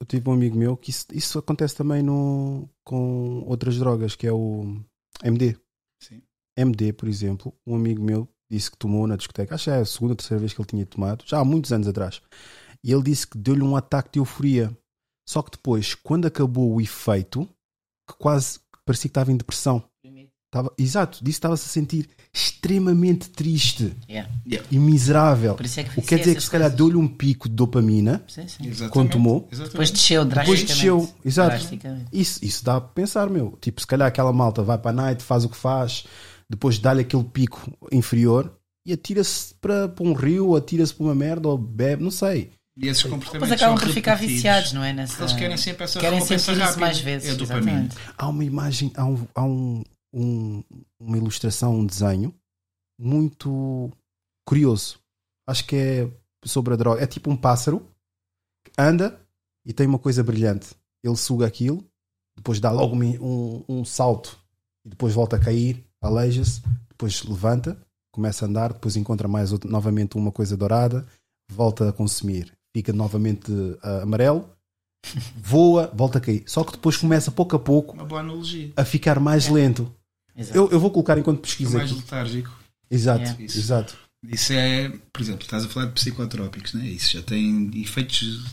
Eu tive um amigo meu que isso, isso acontece também no, com outras drogas, que é o MD. Sim. MD, por exemplo, um amigo meu disse que tomou na discoteca, acho que é a segunda ou terceira vez que ele tinha tomado, já há muitos anos atrás. E ele disse que deu-lhe um ataque de euforia. Só que depois, quando acabou o efeito, que quase parecia que estava em depressão. Estava, exato, disse que estava-se a sentir extremamente triste Yeah. e miserável. Por isso é que O que quer dizer que se calhar deu-lhe um pico de dopamina Sim, sim. quando tomou. Depois desceu Depois drasticamente. desceu, exato. Drasticamente. Isso, isso dá para pensar, meu. Tipo, se calhar aquela malta vai para a night, faz o que faz, depois dá-lhe aquele pico inferior e atira-se para, para um rio, atira-se para uma merda ou bebe, não sei. E esses comportamentos Depois acabam por ficar viciados, não é? Nessa... Eles querem sempre essa Querem recompensa rápida. mais vezes. É a dopamina. Há uma imagem, há, um, há um, um- uma ilustração, um desenho muito curioso. Acho que é sobre a droga. É tipo um pássaro que anda e tem uma coisa brilhante. Ele suga aquilo, depois dá logo um, um- um salto e depois volta a cair, aleija-se, depois levanta, começa a andar, depois encontra mais outro- novamente uma coisa dourada, volta a consumir, fica novamente ah, amarelo, voa, volta a cair. Só que depois começa pouco a pouco Uma boa analogia. a ficar mais lento. Exato. Eu, eu vou colocar enquanto É pesquisa mais aqui. letárgico. Exato, Yeah. Isso. exato. Isso é, por exemplo, estás a falar de psicotrópicos, né? isso já tem efeitos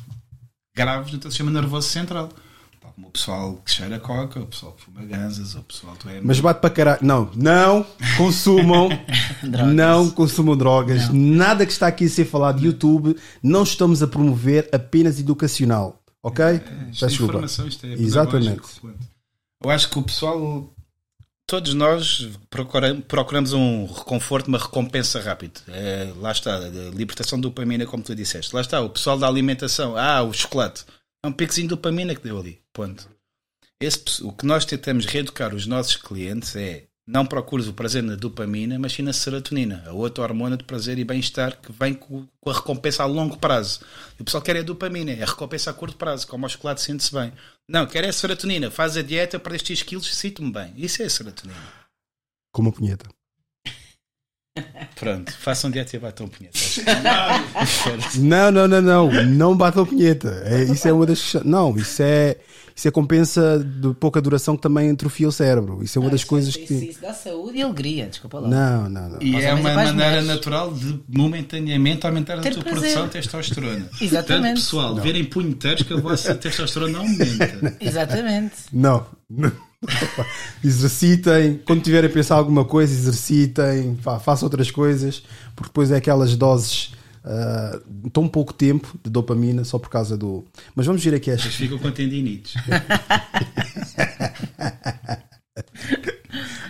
graves no teu sistema nervoso central. Tal como o pessoal que cheira coca, o pessoal que fuma ganzas, o pessoal que é. Mas bate para caralho. Não, não consumam, não consumam drogas. Nada que está aqui a ser falado de YouTube, não estamos a promover apenas educacional. Ok? Isto Peço é informação, isto é Exatamente. Eu acho que o pessoal, todos nós procura- procuramos um reconforto, uma recompensa rápida. É, lá está, a libertação de dopamina, como tu disseste. Lá está, o pessoal da alimentação. Ah, o chocolate. É um picozinho de dopamina que deu ali. Ponto. Esse o que nós tentamos reeducar os nossos clientes é não procures o prazer na dopamina, mas sim na serotonina, a outra hormona de prazer e bem-estar que vem com, a recompensa a longo prazo. E o pessoal quer é a dopamina, é a recompensa a curto prazo, como o chocolate sente-se bem. Não, quer é a serotonina, faz a dieta, perdeste X quilos, sinto-me bem. Isso é a serotonina. Como a punheta. Pronto, façam dieta e batam punhetas. Não, não, não, não. Não batam punheta. É, isso é uma das. Não, isso é. Isso é compensa de pouca duração que também atrofia o cérebro. Isso é uma das coisas Isso, que. isso dá saúde e alegria, desculpa lá. Não, não, não. E Mais é uma é as maneira mulheres. natural de momentaneamente aumentar a Ter tua prazer. produção de testosterona. Exatamente. Portanto, pessoal, verem punheteiros que a vossa testosterona aumenta. Exatamente. Não. Exercitem. Quando tiverem a pensar alguma coisa, exercitem. Fa- Façam outras coisas. Porque depois é aquelas doses. ah, tão pouco tempo de dopamina só por causa do. Mas vamos vir aqui a Vocês ficam com tendinites.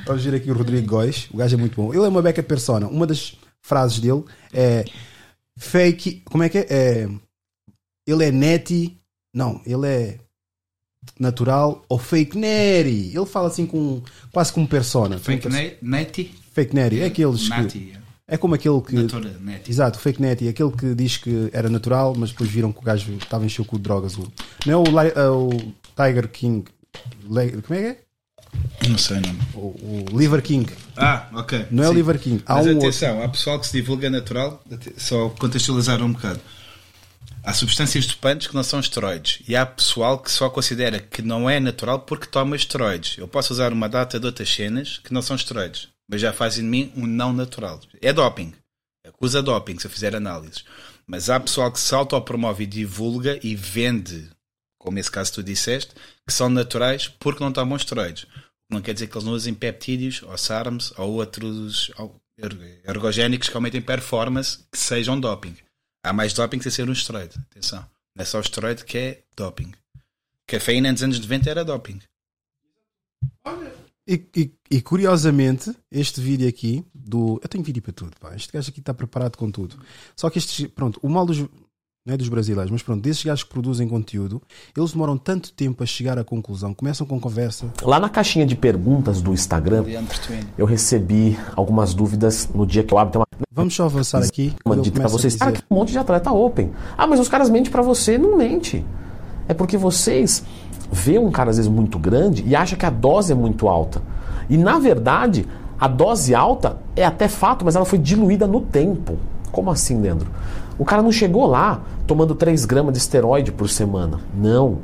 Vamos ver aqui o Rodrigo Góis. O gajo é muito bom. Ele é uma beca persona. Uma das frases dele é fake. Como é que é? é ele é neti. Não, ele é natural ou fake neri. Ele fala assim com quase como persona. Fake neti? Fake neri. É aqueles que, Nati. É como aquele que. Natura, neti. Exato, fake neti. Aquele que diz que era natural, mas depois viram que o gajo estava cu de drogas. Não é o, é o Tiger King. Como é que é? Não sei o nome. O, o Liver King. Ah, ok. Não é o. Liver King. Há Mas um outro. atenção, há pessoal que se divulga natural, só contextualizar um bocado. Há substâncias dopantes que não são esteroides e há pessoal que só considera que não é natural porque toma esteroides. Eu posso usar uma data de outras cenas que não são esteroides, mas já fazem de mim um não natural. É doping. Acusa doping se eu fizer análises. Mas há pessoal que se autopromove e divulga e vende, como esse caso tu disseste, que são naturais porque não tomam esteroides. Não quer dizer que eles não usem peptídeos, ou SARMs, ou outros ou er- ergogénicos que aumentem performance que sejam doping. Há mais doping sem ser um esteroide. Atenção. Não é só o esteroide que é doping. Cafeína nos anos 90 era doping. E, e- e, curiosamente, este vídeo aqui do. Eu tenho vídeo para tudo, pá. Este gajo aqui está preparado com tudo. Só que estes. Pronto, o mal dos. Não é dos brasileiros, mas pronto, desses gajos que produzem conteúdo, eles demoram tanto tempo a chegar à conclusão. Começam com conversa. Lá na caixinha de perguntas do Instagram, eu recebi algumas dúvidas no dia que eu abro. Tem uma, Vamos só avançar aqui. uma dita pra vocês. Ah, que um monte de atleta open. Ah, mas os caras mentem pra você. Não mente. É porque vocês vê um cara às vezes muito grande e acha que a dose é muito alta. E na verdade, a dose alta é até fato, mas ela foi diluída no tempo. Como assim, Leandro? O cara não chegou lá tomando 3 gramas de esteroide por semana. Não.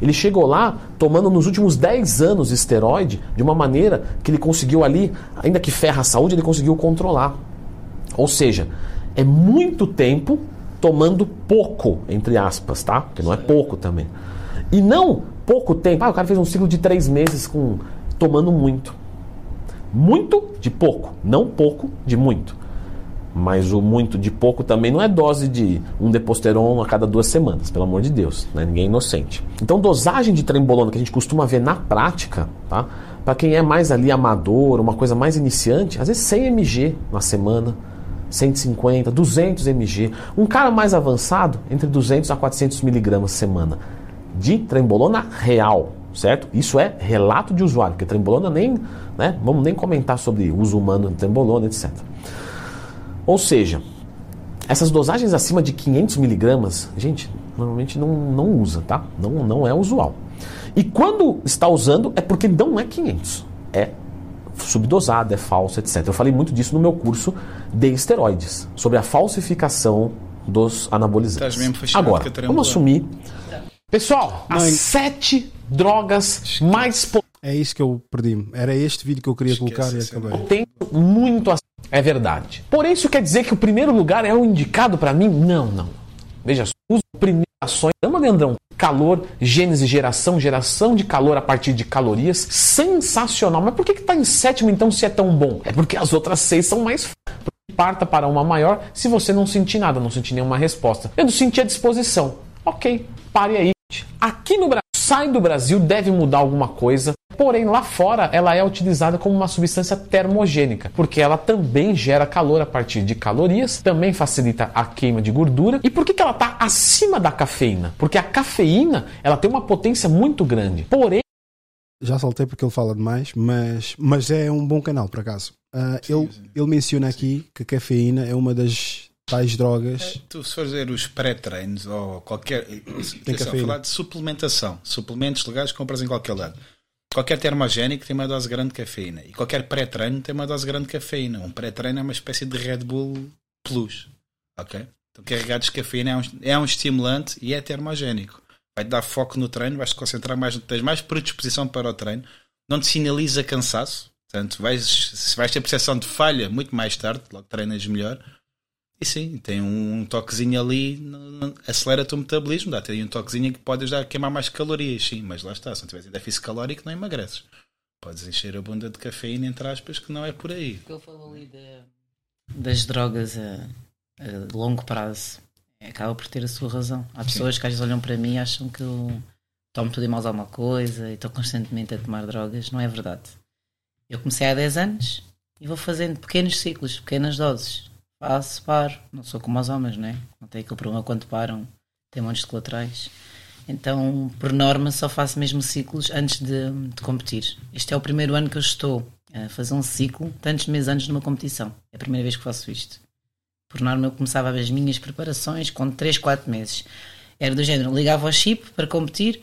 Ele chegou lá tomando nos últimos 10 anos esteroide de uma maneira que ele conseguiu ali, ainda que ferra a saúde, ele conseguiu controlar. Ou seja, é muito tempo tomando pouco, entre aspas, tá? Porque não é pouco também. E não pouco tempo. Ah, o cara fez um ciclo de três meses com tomando muito. Muito de pouco, não pouco de muito. Mas o muito de pouco também não é dose de um deposteron a cada duas semanas, pelo amor de Deus, né? ninguém é inocente. Então, dosagem de trembolona que a gente costuma ver na prática, tá? Para quem é mais ali amador, uma coisa mais iniciante, às vezes 100 mg na semana, 150, 200 mg. Um cara mais avançado, entre 200 a 400 miligramas semana de trembolona real, certo? Isso é relato de usuário, porque trembolona nem, né? Vamos nem comentar sobre uso humano de trembolona, etc. Ou seja, essas dosagens acima de 500 miligramas, gente, normalmente não, não usa, tá? Não, não é usual. E quando está usando é porque não é 500, é subdosado, é falso, etc. Eu falei muito disso no meu curso de esteroides, sobre a falsificação dos anabolizantes. Agora, vamos assumir. Pessoal, as sete drogas mais É isso que eu perdi-me. Era este vídeo que eu queria Esquece colocar e essa acabei. Tem muito a... É verdade. Porém, isso quer dizer que o primeiro lugar é o indicado para mim? Não, não. Veja, os primeiras ações, Dama Leandrão, calor, gênese, geração, geração de calor a partir de calorias, sensacional. Mas por que que tá em sétimo então se é tão bom? É porque as outras seis são mais Parta para uma maior se você não sentir nada, não sentir nenhuma resposta. Eu não senti a disposição. Ok, pare aí. Aqui no Brasil, sai do Brasil, deve mudar alguma coisa. Porém, lá fora, ela é utilizada como uma substância termogênica, porque ela também gera calor a partir de calorias, também facilita a queima de gordura. E por que, que ela está acima da cafeína? Porque a cafeína ela tem uma potência muito grande. Porém, Já saltei porque ele fala demais, mas, mas é um bom canal, por acaso. Ah, ele, ele menciona aqui que a cafeína é uma das tais drogas. Tu, se fores ver os pré-treinos ou qualquer. Atenção, cafeína. falar de suplementação. Suplementos legais que compras em qualquer lado. Qualquer termogénico tem uma dose grande de cafeína. E qualquer pré-treino tem uma dose grande de cafeína. Um pré-treino é uma espécie de Red Bull Plus. Ok? Então, carregados de cafeína é um, é um estimulante e é termogénico. Vai-te dar foco no treino, vais-te concentrar mais, tens mais predisposição para o treino, não te sinaliza cansaço. Portanto, vais, se vais ter percepção de falha muito mais tarde, logo treinas melhor. E sim, tem um toquezinho ali, acelera-te o metabolismo, dá-te aí um toquezinho que pode ajudar a queimar mais calorias, sim, mas lá está, se não tiveres déficit calórico não emagreces. Podes encher a bunda de cafeína, entre aspas, que não é por aí. que ele falou ali da- das drogas a, a longo prazo é, acaba por ter a sua razão. Há pessoas que às vezes olham para mim e acham que eu tomo tudo e mais alguma coisa e estou constantemente a tomar drogas. Não é verdade. Eu comecei há 10 anos e vou fazendo pequenos ciclos, pequenas doses. Faço, paro. Não sou como os homens, não é? Não tem aquele problema quando param, tem montes de colaterais. Então, por norma, só faço mesmo ciclos antes de, de competir. Este é o primeiro ano que eu estou a fazer um ciclo, tantos meses antes de uma competição. É a primeira vez que faço isto. Por norma, eu começava as minhas preparações com 3, 4 meses. Era do género, ligava ao chip para competir,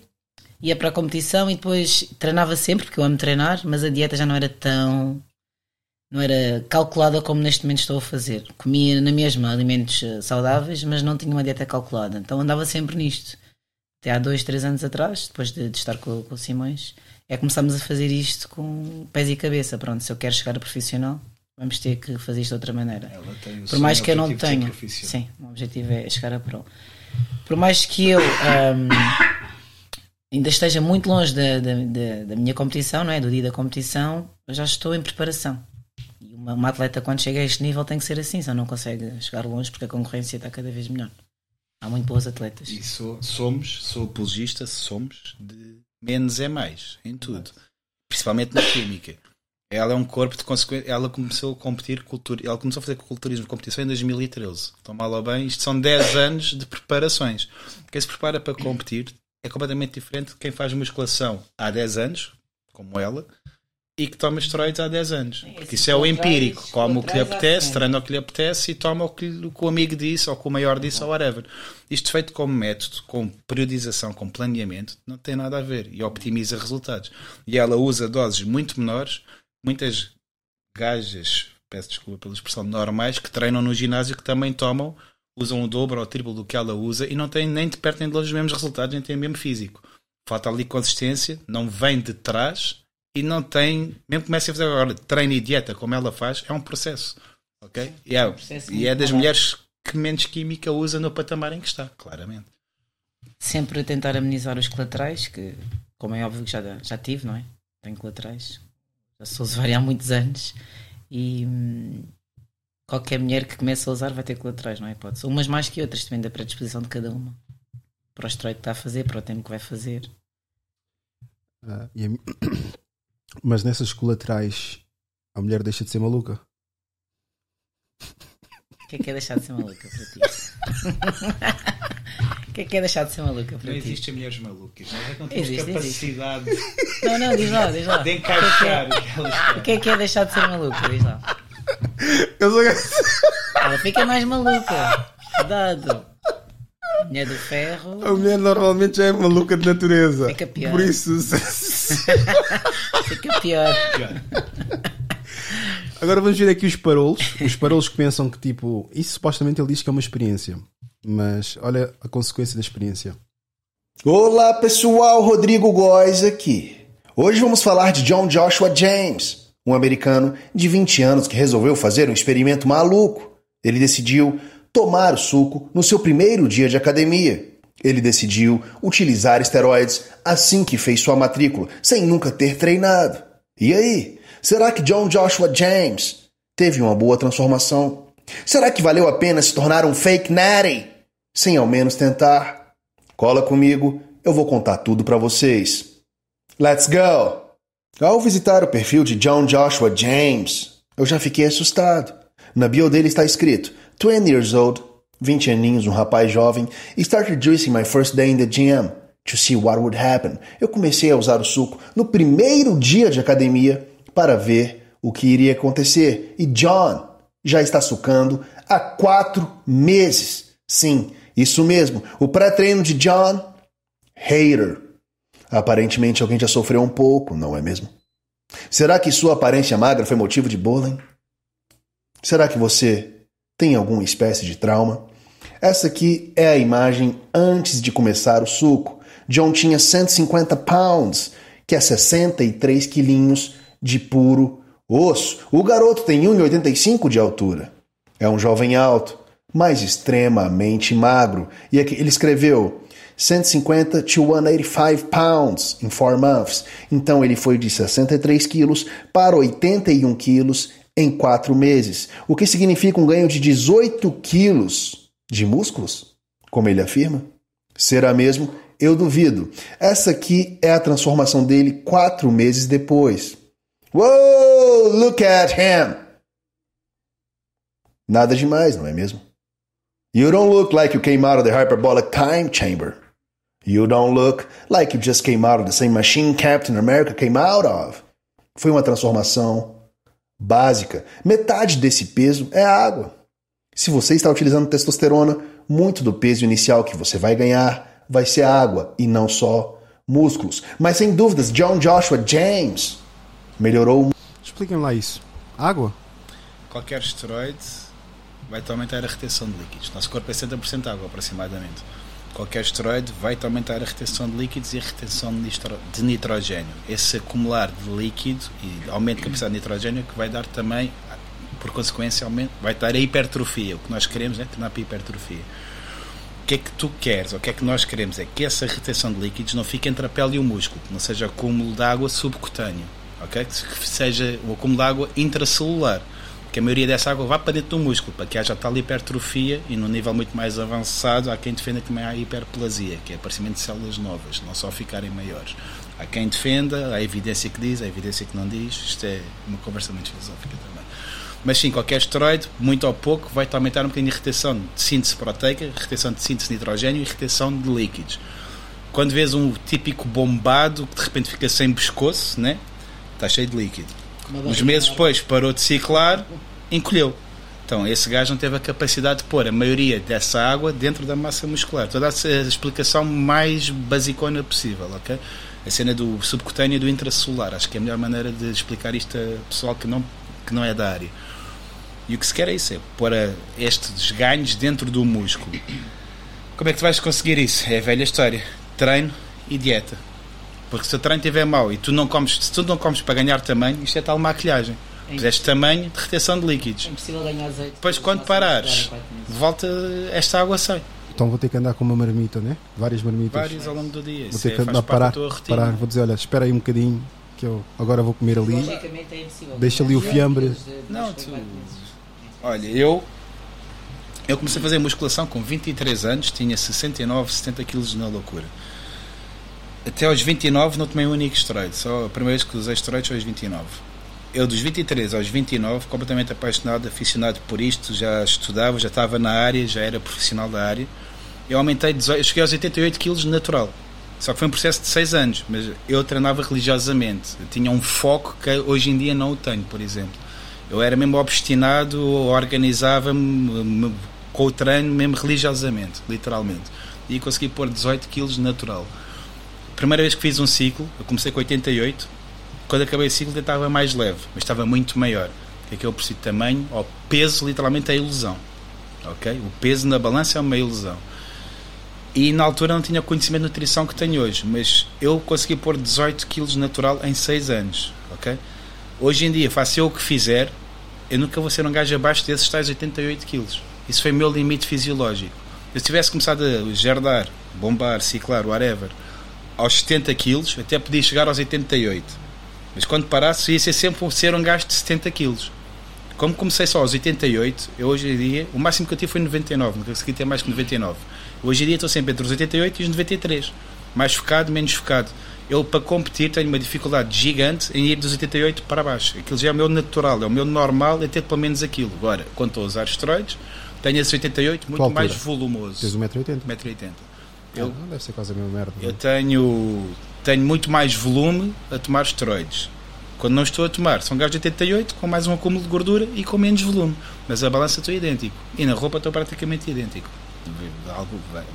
ia para a competição e depois treinava sempre, porque eu amo treinar, mas a dieta já não era tão. Não era calculada como neste momento estou a fazer. Comia na mesma alimentos eh, saudáveis, mas não tinha uma dieta calculada. Então andava sempre nisto. Até há dois, três anos atrás, depois de, de estar com, com o Simões, é começámos a fazer isto com pés e cabeça. Pronto, se eu quero chegar a profissional, vamos ter que fazer isto de outra maneira. Por mais que eu não tenha. Sim, o objetivo é chegar a pro. Por mais que eu ahm, ainda esteja muito longe da, da, da- da minha competição, não é? do dia da competição, já estou em preparação. Uma, uma atleta, quando chega a este nível, tem que ser assim, senão não consegue chegar longe porque a concorrência está cada vez melhor. Há muito boas atletas. E sou- somos, sou apologista, somos de menos é mais em tudo, principalmente na química. Ela é um corpo de consequência. Ela começou a competir, cultura, ela começou a fazer culturismo de competição em 2013. Então, mal ou bem, isto são 10 anos de preparações. Quem se prepara para competir é completamente diferente de quem faz musculação há 10 anos, como ela, e que toma esteroides há 10 anos. Porque isso é o empírico. Come o que lhe apetece, treina o que lhe apetece e toma o que, o que o amigo disse, ou o que o maior disse, ou whatever. Isto feito como método, com periodização, com planeamento, não tem nada a ver e optimiza resultados. E ela usa doses muito menores, muitas gajas, peço desculpa pela expressão, normais, que treinam no ginásio que também tomam, usam o dobro ou o triplo do que ela usa e não têm nem de perto nem de longe os mesmos resultados, nem têm o mesmo físico. Falta ali consistência, não vem de trás e não tem, mesmo que comece a fazer agora treino e dieta como ela faz, é um processo. Ok? E é, processo e é das barato. mulheres que menos química usa no patamar em que está, claramente. Sempre a tentar amenizar os colaterais, que, como é óbvio que já, já tive, não é? Tenho colaterais. Já sou usuário há muitos anos. E hum, qualquer mulher que comece a usar vai ter colaterais, não é? Pode ser. Umas mais que outras, depende da predisposição de cada uma. Para o esteroide que está a fazer, para o tempo que vai fazer. Ah, e a Mas nessas colaterais, a mulher deixa de ser maluca. O que é que é deixar de ser maluca para ti? O que é que é deixar de ser maluca para Não ti? existem mulheres malucas, nós é que não temos Existe, capacidade Não, não, diz lá, diz lá. de encaixar O que é que é- o que elas O que é que é deixar de ser maluca? Diz lá. Eu sou... Ela fica mais maluca. Cuidado. Mulher do ferro. A mulher normalmente já é maluca de natureza. Fica pior. Por isso. Fica pior. Agora vamos ver aqui os parolos. Os parolos que pensam que, tipo, isso supostamente ele diz que é uma experiência. Mas olha a consequência da experiência. Olá pessoal, Rodrigo Góes aqui. Hoje vamos falar de John Joshua James, um americano de 20 anos que resolveu fazer um experimento maluco. Ele decidiu tomar suco no seu primeiro dia de academia. Ele decidiu utilizar esteroides assim que fez sua matrícula, sem nunca ter treinado. E aí? Será que John Joshua James teve uma boa transformação? Será que valeu a pena se tornar um fake natty? Sem ao menos tentar? Cola comigo, eu vou contar tudo para vocês. Let's go! Ao visitar o perfil de John Joshua James, eu já fiquei assustado. Na bio dele está escrito 20 years old, 20 aninhos, um rapaz jovem, started juicing my first day in the gym to see what would happen. Eu comecei a usar o suco no primeiro dia de academia para ver o que iria acontecer. E John já está sucando há quatro meses. Sim, isso mesmo. O pré-treino de John, hater. Aparentemente alguém já sofreu um pouco, não é mesmo? Será que sua aparência magra foi motivo de bullying? Será que você tem alguma espécie de trauma? Essa aqui é a imagem antes de começar o suco. John tinha 150 pounds, que é 63 quilinhos de puro osso. O garoto tem 1,85 de altura. É um jovem alto, mas extremamente magro. E aqui ele escreveu 150 to 185 pounds in 4 months. Então ele foi de 63 quilos para 81 quilos em 4 meses, o que significa um ganho de 18 quilos de músculos, como ele afirma. Será mesmo? Eu duvido. Essa aqui é a transformação dele quatro meses depois. Whoa, look at him! Nada demais, não é mesmo? You don't look like you came out of the hyperbolic time chamber. You don't look like you just came out of the same machine Captain America came out of. Foi uma transformação básica. Metade desse peso é água. Se você está utilizando testosterona, muito do peso inicial que você vai ganhar vai ser água e não só músculos. Mas sem dúvidas, John Joshua James melhorou. Expliquem lá isso. Água? Qualquer esteroide vai-te aumentar a retenção de líquidos. Nosso corpo é 70% água, aproximadamente. Qualquer esteroide vai-te aumentar a retenção de líquidos e a retenção de nitrogênio. Esse acumular de líquido e aumento de capacidade de nitrogênio que vai dar também, por consequência, aumento, vai dar a hipertrofia. O que nós queremos é tornar para a hipertrofia. O que é que tu queres, ou o que é que nós queremos é que essa retenção de líquidos não fique entre a pele e o músculo, que não seja acúmulo de água subcutâneo, ok? Que seja o acúmulo de água intracelular que a maioria dessa água vá para dentro do músculo, para que haja tal hipertrofia e num nível muito mais avançado há quem defenda também há hiperplasia, que é aparecimento de células novas, não só ficarem maiores. Há quem defenda, há evidência que diz, há evidência que não diz, isto é uma conversa muito filosófica também. Mas sim, qualquer esteroide, muito ou pouco, vai-te aumentar um bocadinho a retenção de síntese proteica, retenção de síntese de nitrogênio e retenção de líquidos. Quando vês um típico bombado que de repente fica sem pescoço, né? está cheio de líquido Uns meses depois parou de ciclar, encolheu. Então, esse gajo não teve a capacidade de pôr a maioria dessa água dentro da massa muscular. Toda a explicação mais basicona possível, ok? A cena do subcutâneo e do intracelular. Acho que é a melhor maneira de explicar isto a pessoal que não, que não é da área. E o que se quer é isso, é pôr estes ganhos dentro do músculo. Como é que tu vais conseguir isso? É a velha história. Treino e dieta. Porque se o treino estiver mau e tu não comes, se tu não comes para ganhar tamanho, isto é tal maquilhagem. É Puseste tamanho de retenção de líquidos. É impossível ganhar azeite. Depois, quando parares, volta esta água sai. Então vou ter que andar com uma marmita, né? Várias marmitas. Várias ao longo do dia. Vou ter que andar parar, parar. Vou dizer, olha, espera aí um bocadinho que eu agora vou comer ali. Logicamente é impossível. Deixa ali o fiambre. Não, tu... Olha, eu eu comecei a fazer musculação com 23 anos, tinha 69, 70 quilos na loucura até aos 29 não tomei um único esteroide. Só a primeira vez que usei esteroides foi aos 29. Eu, dos 23 aos 29, completamente apaixonado, aficionado por isto, já estudava, já estava na área, já era profissional da área. Eu aumentei, 18, eu cheguei aos 88 quilos natural. Só que foi um processo de 6 anos, mas eu treinava religiosamente. Eu tinha um foco que hoje em dia não o tenho, por exemplo. Eu era mesmo obstinado, organizava-me com o treino mesmo religiosamente, literalmente. E consegui pôr 18 quilos natural primeira vez que fiz um ciclo, eu comecei com 88, quando acabei o ciclo estava mais leve, mas estava muito maior. O que é que eu preciso de tamanho? O peso literalmente é ilusão. Ok? O peso na balança é uma ilusão. E na altura não tinha o conhecimento de nutrição que tenho hoje, mas eu consegui pôr 18 quilos natural em 6 anos, ok? Hoje em dia, faço eu o que fizer, eu nunca vou ser um gajo abaixo desses tais 88 quilos. Isso foi o meu limite fisiológico. Se eu tivesse começado a gerdar, bombar, ciclar, whatever, aos 70 quilos, até podia chegar aos 88. Mas quando parasse, ia ser sempre ser um gajo de 70 quilos. Como comecei só aos 88, eu hoje em dia, o máximo que eu tive foi 99, nunca consegui ter mais que 99. Hoje em dia estou sempre entre os 88 e os 93. Mais focado, menos focado. Eu, para competir, tenho uma dificuldade gigante em ir dos 88 para baixo. Aquilo já é o meu natural, é o meu normal, é ter pelo menos aquilo. Agora, quando estou a usar esteroides, tenho esse 88 muito mais volumoso. Tens 1,80m? 1,80m. Eu... Eu, Não deve ser quase a mesma merda. eu não? tenho, tenho muito mais volume a tomar esteroides. Quando não estou a tomar, são gajos de 88 com mais um acúmulo de gordura e com menos volume. Mas a balança estou idêntico. E na roupa estou praticamente idêntico.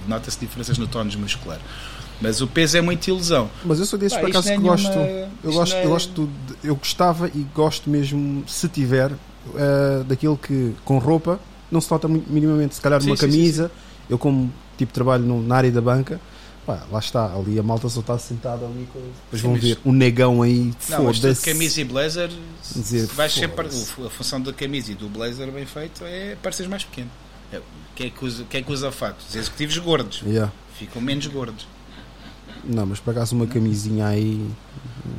Nota-se diferenças no tónus muscular. Mas o peso é muita ilusão. Mas eu sou desses Pá, por acaso é que gosto. Eu gosto, é- eu gosto eu gostava e gosto mesmo, se tiver, eh, daquilo que com roupa não se nota minimamente. Se calhar Sim, uma sim, sim, camisa, eu como tipo trabalho no- na área da banca, pá, lá está, ali a malta só está sentada ali. com- Depois vão ver um negão aí, de foda-se. camisa e blazer, Dizer, vais sempre, foda-se. a função da camisa e do blazer bem feito é pareceres mais pequeno. É, Quem é que usa, quem é que usa fato? Os executivos gordos. Yeah. Ficam menos gordos. Não, mas por acaso uma camisinha aí.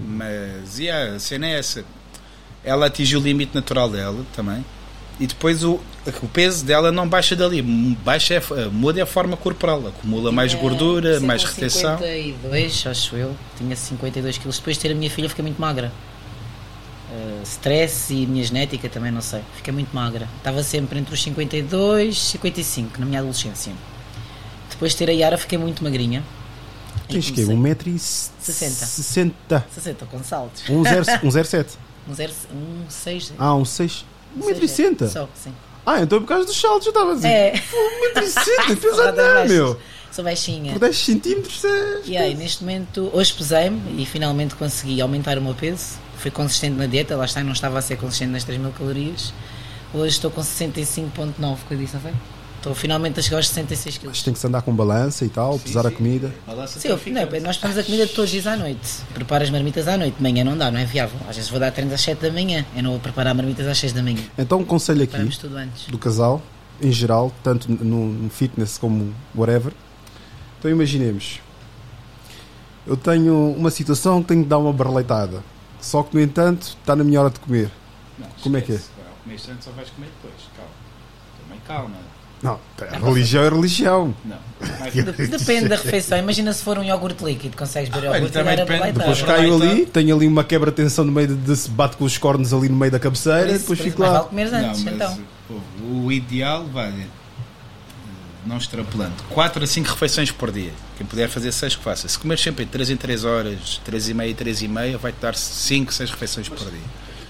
Mas yeah, a cena é essa. Ela atingiu o limite natural dela também. E depois o, o peso dela não baixa dali. Baixa é, muda é a forma corporal. Acumula mais Tinha- gordura, mais retenção. 52, acho eu. Tinha 52 quilos. Depois de ter a minha filha, fiquei muito magra. Uh, stress e minha genética também, não sei. Fiquei muito magra. Estava sempre entre os 52 e 55 na minha adolescência. Depois de ter a Yara, fiquei muito magrinha. Tens que comecei- 1,60m. 60. 60 com saltos. Um 1,07m. Um, zero, um 6. Ah, um 6. 1,60m. Só, sim. Ah, então por causa dos saltos eu estava assim. É. 1,60m, fez Porrada andar, baixas. meu. Sou baixinha. Por 10 centímetros. é- E aí, neste momento, hoje pesei-me e finalmente consegui aumentar o meu peso. Fui consistente na dieta, lá está, não estava a ser consistente nas 3 mil calorias. Hoje estou com 65,9, que eu disse, não foi? Estou finalmente a chegar aos 66 quilos. Mas tem que se andar com balança e tal, pesar a comida. Sim, eu- não, nós fazemos a comida todos os dias à noite. Preparo as marmitas à noite. De manhã não dá, não é viável. Às vezes vou dar treinos às 7 da manhã. Eu não vou preparar marmitas às 6 da manhã. Então, um conselho aqui antes. do casal, em geral, tanto no, no fitness como whatever. Então, imaginemos. Eu tenho uma situação que tenho que dar uma barleitada. Só que, no entanto, está na minha hora de comer. Como é que é? Comer tanto só vais comer depois. Calma. Também calma. Não, religião é religião. Não. De- Depende da refeição. Imagina se for um iogurte líquido, consegues beber iogurte e também a depende. Depois caio ali, tenho ali uma quebra-tensão no meio de, de se bate com os cornos ali no meio da cabeceira, isso- depois fico lá. vale comeres antes, mas, então. pô, o ideal, vai, eh, não extrapolando, 4 a 5 refeições por dia. Quem puder fazer 6 que faça. Se comer sempre 3 em 3 horas, 3 e meia, 3 e meia, vai-te dar 5, 6 refeições por dia.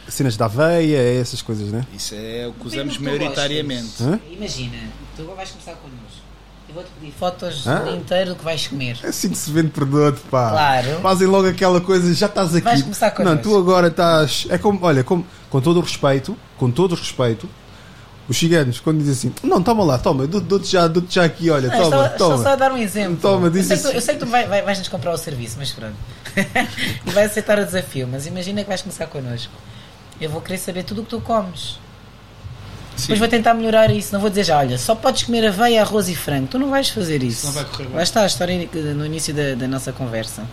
Cenas da aveia, essas coisas, né? Isso é o que usamos maioritariamente. Imagina, tu agora vais começar connosco. Eu vou-te pedir fotos Hã? do dia inteiro do que vais comer. É assim que se vende produto, pá. Claro. Fazem logo aquela coisa, já estás aqui. Vais começar connosco. Não, tu agora estás. É como, olha, como, com todo o respeito, com todo o respeito, os ciganos, quando dizem assim, não, toma lá, toma, eu dou- dou-te já, dou já aqui, olha, Não, toma, estou, estou toma. só a dar um exemplo. Toma, eu, diz sei que tu, assim. eu sei que tu vai, vai- vais-nos comprar o serviço, mas pronto. e vais aceitar o desafio, mas imagina que vais começar connosco. Eu vou querer saber tudo o que tu comes. Depois vou tentar melhorar isso. Não vou dizer já, olha, só podes comer aveia, arroz e frango. Tu não vais fazer isso. não vai correr bem. Lá está a história no início da, da nossa conversa.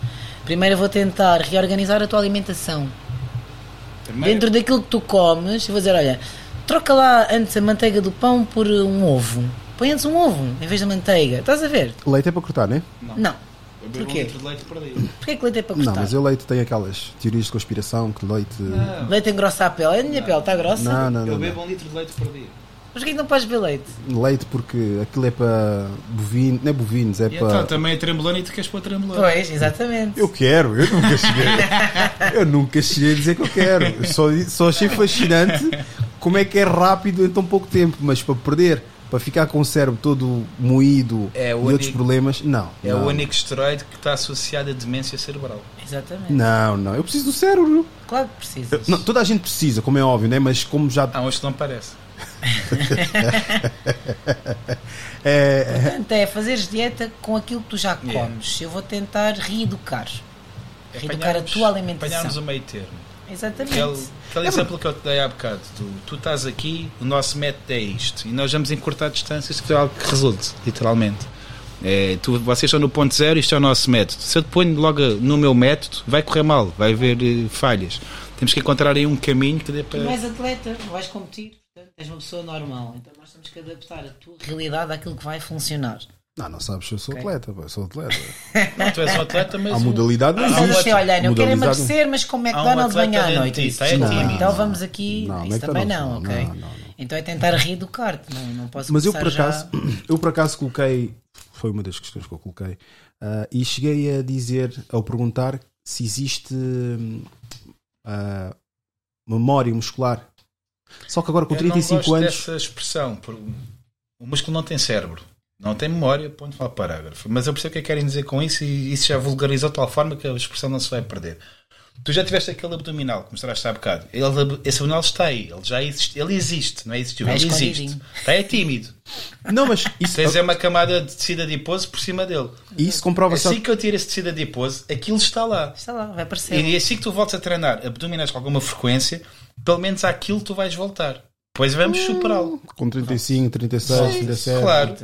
Primeiro eu vou tentar reorganizar a tua alimentação. Primeiro, Dentro daquilo que tu comes, eu vou dizer, olha, troca lá antes a manteiga do pão por um ovo. Põe antes um ovo em vez da manteiga. Estás a ver? Leite é para cortar, né? Não. Eu bebo um porquê? litro de leite por dia. Porquê que leite é para Não, cortar? mas o leite tem aquelas teorias de conspiração que leite. Não, Leite engrossa a pele. A minha pele está grossa. não, não. Eu não. bebo um litro de leite por dia. Mas porquê que não podes beber leite? Leite porque aquilo é para bovino, não é bovinos, é E para. então também é trembolona e tu queres pôr trembolona. Pois, exatamente. Eu quero, eu nunca cheguei. eu nunca cheguei a dizer que eu quero. Eu só, só achei fascinante como é que é rápido em tão pouco tempo, mas para perder, para ficar com o cérebro todo moído É e o outros único- problemas, não. É não. o único esteroide que está associado à demência cerebral. Exatamente. Não, não, eu preciso do cérebro. Claro que precisas. Não, toda a gente precisa, como é óbvio, né? mas como já. Uns que não parece. É, Portanto, é fazeres dieta com aquilo que tu já Yeah. comes. Eu vou tentar reeducar. Reeducar a tua alimentação. Apanharmos o meio termo. Exatamente. Aquele, aquele exemplo que eu te dei há bocado. Tu, tu estás aqui, o nosso método é isto. E nós vamos encurtar distâncias que é algo que resulte, literalmente. É, tu, vocês estão no ponto zero, isto é o nosso método. Se eu te ponho logo no meu método, vai correr mal, vai haver eh, falhas. Temos que encontrar aí um caminho que dê Tu para. não és atleta, não vais competir, portanto, és uma pessoa normal. Então nós temos que adaptar a tua realidade àquilo que vai funcionar. Não, não sabes se eu sou Ok. atleta, pô, eu sou atleta. Não, tu és um atleta, mas. A modalidade não um existe. assim, olha, eu quero emagrecer, mas com Há um McDonald's de manhã atleta à noite. Isso. tá? É Não, então vamos aqui. Não, isso também McDonald's não, não, ok? não, não, não. Então é tentar reeducar-te. Não, não posso Mas eu começar por já- acaso, eu por acaso coloquei, foi uma das questões que eu coloquei, ah, e cheguei a dizer, ao perguntar se existe ah, memória muscular. Só que agora com Eu não 35 gosto anos. dessa expressão. porque O músculo não tem cérebro. Não tem memória, ponto para o parágrafo. Mas eu percebo o que é que querem dizer com isso e isso já vulgarizou de tal forma que a expressão não se vai perder. Tu já tiveste aquele abdominal que mostraste há bocado. Ele, esse abdominal está aí. Ele já existe. Ele existe, não é existiu. É Ele existe. Está é tímido. Não, mas isso, Tens é uma camada de tecido adiposo por cima dele. isso comprova-se. Assim que eu tiro esse tecido adiposo, aquilo está lá. Está lá, vai aparecer. E assim que tu voltas a treinar abdominais com alguma frequência, pelo menos àquilo tu vais voltar. Depois vamos superá-lo. Com 35, 36, 37. Claro.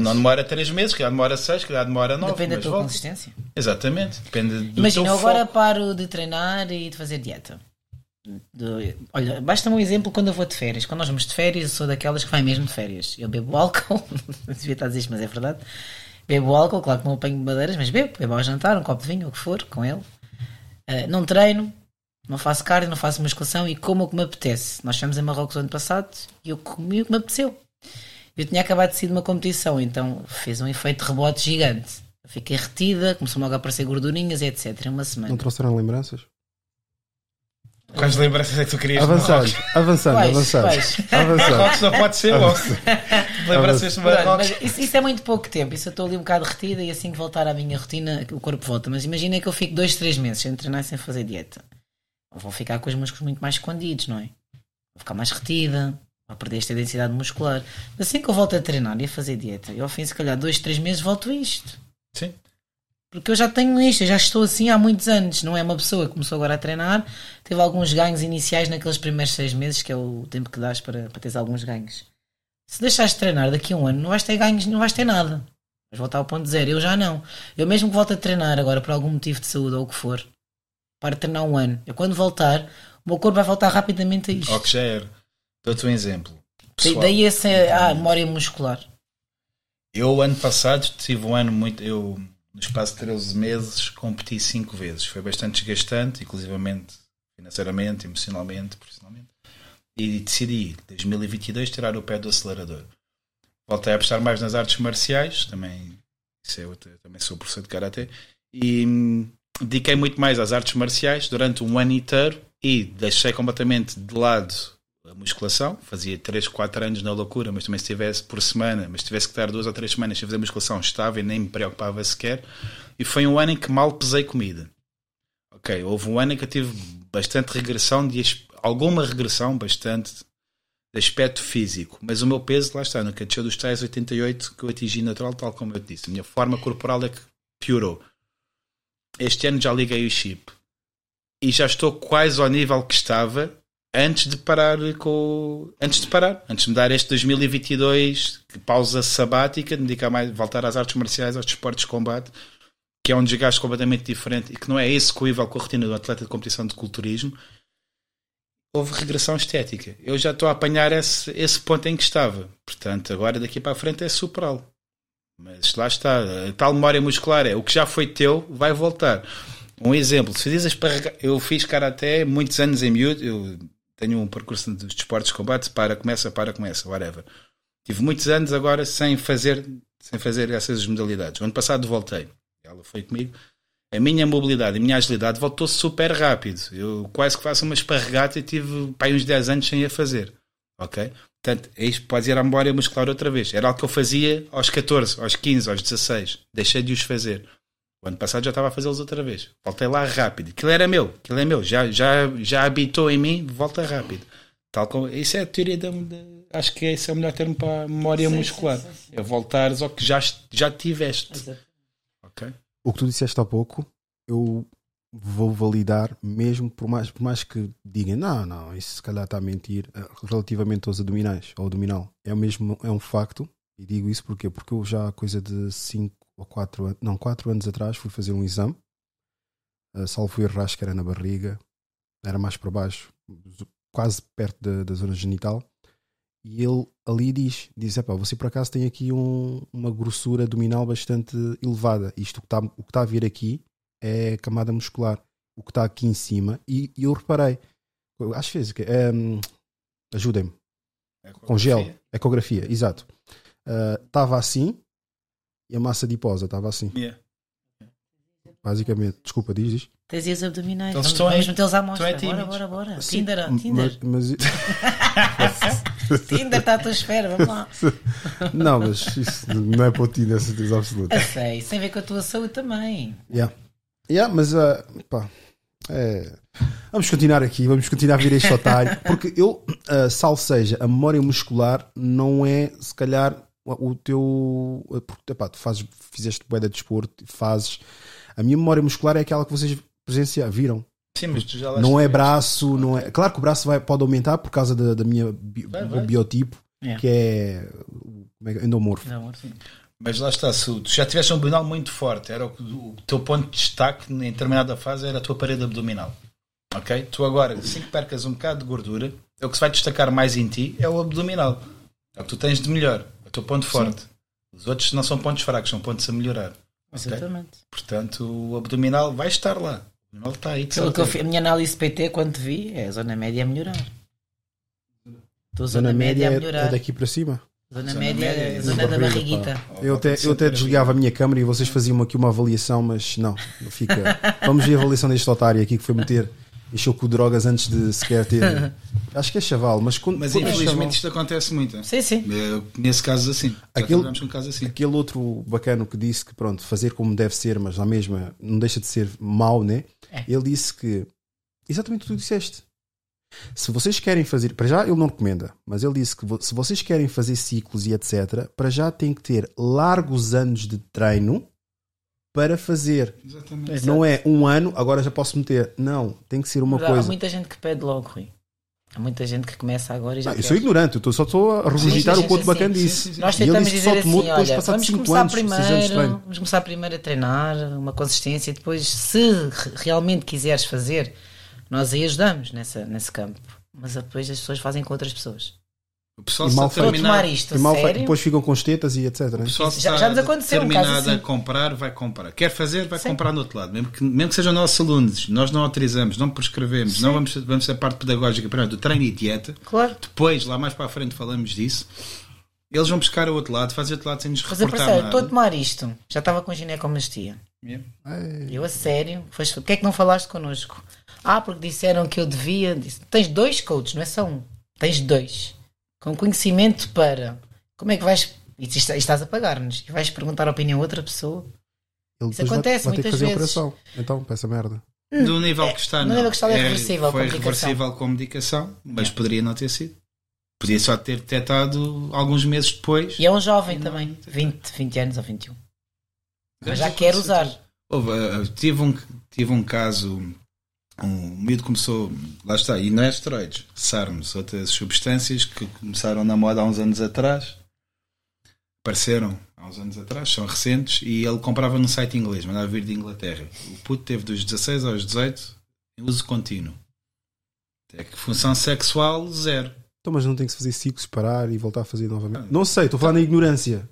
Não demora 3 meses, que demora 6, que demora 9. Depende da tua volta. consistência. Exatamente. Depende do Imagina, teu eu agora foco. paro de treinar e de fazer dieta. De- olha, basta-me um exemplo quando eu vou de férias. Quando nós vamos de férias, eu sou daquelas que vai mesmo de férias. Eu bebo álcool, devia estar a dizer isto, mas é verdade. Bebo álcool, claro que não apanho madeiras, mas bebo. Bebo ao jantar, um copo de vinho, o que for, com ele. Ah, não treino, não faço cardio, não faço musculação e como o que me apetece. Nós fomos em Marrocos ano passado e eu comi o que me apeteceu. Eu tinha acabado de sair de uma competição, então fez um efeito de rebote gigante. Fiquei retida, começou logo a aparecer gordurinhas e etc. Em uma semana. Não trouxeram lembranças? Quais lembranças é que tu querias de Avançando, Marrocos? avançando. Marrocos não pode ser. Lembranças de Marrocos. mas isso, isso é muito pouco tempo. Isso eu estou ali um bocado retida e assim que voltar à minha rotina, o corpo volta. Mas imagina que eu fico dois, três meses sem treinar e sem fazer dieta. Vou ficar com os músculos muito mais escondidos, não é? Vou ficar mais retida, vou perder esta densidade muscular. Assim que eu volto a treinar e a fazer dieta, eu ao fim, se calhar, dois, três meses, volto a isto. Sim. Porque eu já tenho isto, eu já estou assim há muitos anos. Não é uma pessoa que começou agora a treinar, teve alguns ganhos iniciais naqueles primeiros seis meses, que é o tempo que dás para, para teres alguns ganhos. Se deixares de treinar daqui a um ano, não vais ter ganhos, não vais ter nada. Vais voltar ao ponto zero. Eu já não. Eu mesmo que volte a treinar agora por algum motivo de saúde ou o que for, para treinar um ano, eu quando voltar, o meu corpo vai voltar rapidamente a isto. Ou que já era. Dou-te um exemplo. Pessoal, Daí essa ah, memória muscular. Eu, ano passado, tive um ano muito. Eu, no espaço de 13 meses, competi 5 vezes. Foi bastante desgastante, inclusivamente financeiramente, emocionalmente, profissionalmente. E decidi, em 2022, tirar o pé do acelerador. Voltei a apostar mais nas artes marciais, também, isso é outra, também sou professor de karatê, e hum, dediquei muito mais às artes marciais durante um ano inteiro e deixei completamente de lado a musculação. Fazia 3, 4 anos na loucura, mas também se tivesse por semana, mas tivesse que estar duas ou três semanas sem fazer musculação, estava e nem me preocupava sequer. E foi um ano em que mal pesei comida. Ok, houve um ano em que eu tive bastante regressão, de, alguma regressão, bastante de aspecto físico, mas o meu peso, lá está, nunca desceu dos tais 88 que eu atingi natural, tal como eu te disse. A minha forma corporal é que piorou. Este ano já liguei o chip e já estou quase ao nível que estava antes de parar com antes de parar, antes de me dar este 2022 que pausa sabática, de dedicar mais voltar às artes marciais, aos desportos de combate, que é um desgaste completamente diferente e que não é execuível com a rotina do atleta de competição de culturismo. Houve regressão estética. Eu já estou a apanhar esse, esse ponto em que estava. Portanto, agora daqui para a frente é superá-lo. Mas lá está, a tal memória muscular é o que já foi teu, vai voltar. Um exemplo, se fizes esparrega... eu fiz karaté muitos anos em miúdo, eu tenho um percurso dos desportos de combate, para, começa, para, começa, whatever. Tive muitos anos agora sem fazer, sem fazer essas modalidades. O ano passado voltei, ela foi comigo. A minha mobilidade, a minha agilidade voltou super rápido. Eu quase que faço uma esparregata e tive pá, uns 10 anos sem a fazer. Ok? Portanto, é isto pode ir à memória muscular outra vez. Era algo que eu fazia aos 14, aos 15, aos 16. Deixei de os fazer. O ano passado já estava a fazê-los outra vez. Voltei lá rápido. Aquilo era meu, aquilo é meu. Já, já, já habitou em mim, volta rápido. Tal como, isso é a teoria da, da acho que esse é o melhor termo para a memória Sim, muscular. sim, sim, sim. É voltares ao que já, já tiveste. Exato. Ok? O que tu disseste há pouco, eu vou validar, mesmo por mais, por mais que digam, não, não, isso se calhar está a mentir, eh, relativamente aos abdominais, ao abdominal. É, mesmo, é um facto, e digo isso porquê? porque eu já há coisa de 5 ou 4 anos, não, 4 anos atrás fui fazer um exame, uh, salvo erro, acho que era na barriga, era mais para baixo, quase perto da, da zona genital, e ele ali diz, diz, epá, você por acaso tem aqui um- uma grossura abdominal bastante elevada, isto que está o que está a vir aqui é camada muscular, o que está aqui em cima, e, e eu reparei, eu acho que fez, que é, hum, ajudem-me, com gel, ecografia, exato. Ah, Estava assim e a massa adiposa estava assim, Yeah. basicamente. Desculpa, diz, diz. Tens aí os abdominais. Eles estão vamos aí- metê-los à mostra. Bora, bora, bora. Sim, Tinder, mas, Tinder. mas- Tinder está à tua espera, vamos lá. não, mas isso não é para o Tinder, certeza absoluta. Eu sei, isso tem a ver com a tua saúde também. Yeah. Yeah, mas ah, pá, é, vamos continuar aqui, vamos continuar a vir este otário, porque eu, ah, salvo seja, a memória muscular não é se calhar o teu. Porque, epá, tu fazes, fizeste bué de desporto, fazes. A minha memória muscular é aquela que vocês presenciaram, viram. Sim, mas tu já Não é braço, não é. Claro que o braço vai, pode aumentar por causa da, da minha bi- Vai, vai. biotipo, que é, o- como é que- endomorfo. Sim. Mas lá está, se tu já tiveste um abdominal muito forte, era o, o teu ponto de destaque em determinada fase era a tua parede abdominal. Ok? Tu agora, assim que percas um bocado de gordura, é o que se vai destacar mais em ti é o abdominal. É o que tu tens de melhor, é o teu ponto forte. Os outros não são pontos fracos, são pontos a melhorar. Exatamente. Portanto, o abdominal vai estar lá. O abdominal está aí. Pelo que eu a minha análise PT, quando te vi, é a zona média a melhorar. Estou Zona zona média a média é, melhorar. é daqui para cima. Zona, Zona média, média, é zona da barriguita. Eu até, eu até desligava a minha câmera e vocês faziam aqui uma avaliação, mas não, não fica. Vamos ver a avaliação deste otário aqui que foi meter. Encheu com drogas antes de sequer ter. Acho que é chaval, mas quando. Mas quando é infelizmente chaval- isto acontece muito. Sim, sim. Eu conheço casos assim. Aquele- com casos assim. Aquele outro bacano que disse que, pronto, fazer como deve ser, mas na mesma não deixa de ser mau, né? É. Ele disse que. Exatamente o que tu disseste. Se vocês querem fazer. Para já, ele não recomenda, mas ele disse que se vocês querem fazer ciclos e etc., para já tem que ter largos anos de treino para fazer. Exatamente. Não é um ano, agora já posso meter. Não, tem que ser uma Mas Há coisa. muita gente que pede logo, Rui. Há muita gente que começa agora e já Não, eu sou ignorante, eu só estou a regurgitar sim, o que o outro sim, bacana sim, disse. sim, sim. Nós E ele tentamos disse que dizer só assim, tomou olha, passar vamos 5 começar, anos, 6 anos de primeiro, vamos começar primeiro a treinar, uma consistência, e depois, se re- realmente quiseres fazer, nós aí ajudamos nessa, nesse campo. Mas depois as pessoas fazem com outras pessoas. O pessoal E mal está terminado. isto, E mal sério. depois ficam com as tetas e etc. né? O pessoal Já- já nos aconteceu um caso determinado a assim. comprar, vai comprar. Quer fazer, vai Sim. comprar no outro lado. Mesmo que, mesmo que sejam nossos alunos, nós não autorizamos, não prescrevemos, não vamos, vamos ser a parte pedagógica primeiro do treino e dieta. Claro. Depois, lá mais para a frente, falamos disso. Eles vão buscar o outro lado, fazer o outro lado sem nos Mas eu reportar parceiro, estou a tomar isto. Já estava com ginecomastia. Yeah. Eu a sério, foste- porque é que não falaste connosco? Ah, porque disseram que eu devia. Disse, Tens dois coaches, não é só um. Tens dois. Com conhecimento para. Como é que vais. E estás a pagar-nos. E vais perguntar a opinião a outra pessoa. Ele Isso vai- acontece vai, ter que muitas vezes. operação. Então, essa merda. Do nível que está, não. nível que está é reversível, foi com reversível com medicação, mas poderia não ter sido. Podia só ter detectado alguns meses depois. E é um jovem também. não. 20, 20 anos ou 21. Mas Já quer usar. Houve, uh, tive, um, tive um caso, um miúdo começou, lá está, e não é esteroides, SARMs, outras substâncias que começaram na moda há uns anos atrás, apareceram há uns anos atrás, são recentes, e ele comprava num site inglês, mandava vir de Inglaterra. O puto teve dos 16 aos 18 em uso contínuo. É que função sexual, zero. Então, mas não tem que se fazer ciclos, parar e voltar a fazer novamente. Não sei, estou a falar na ignorância.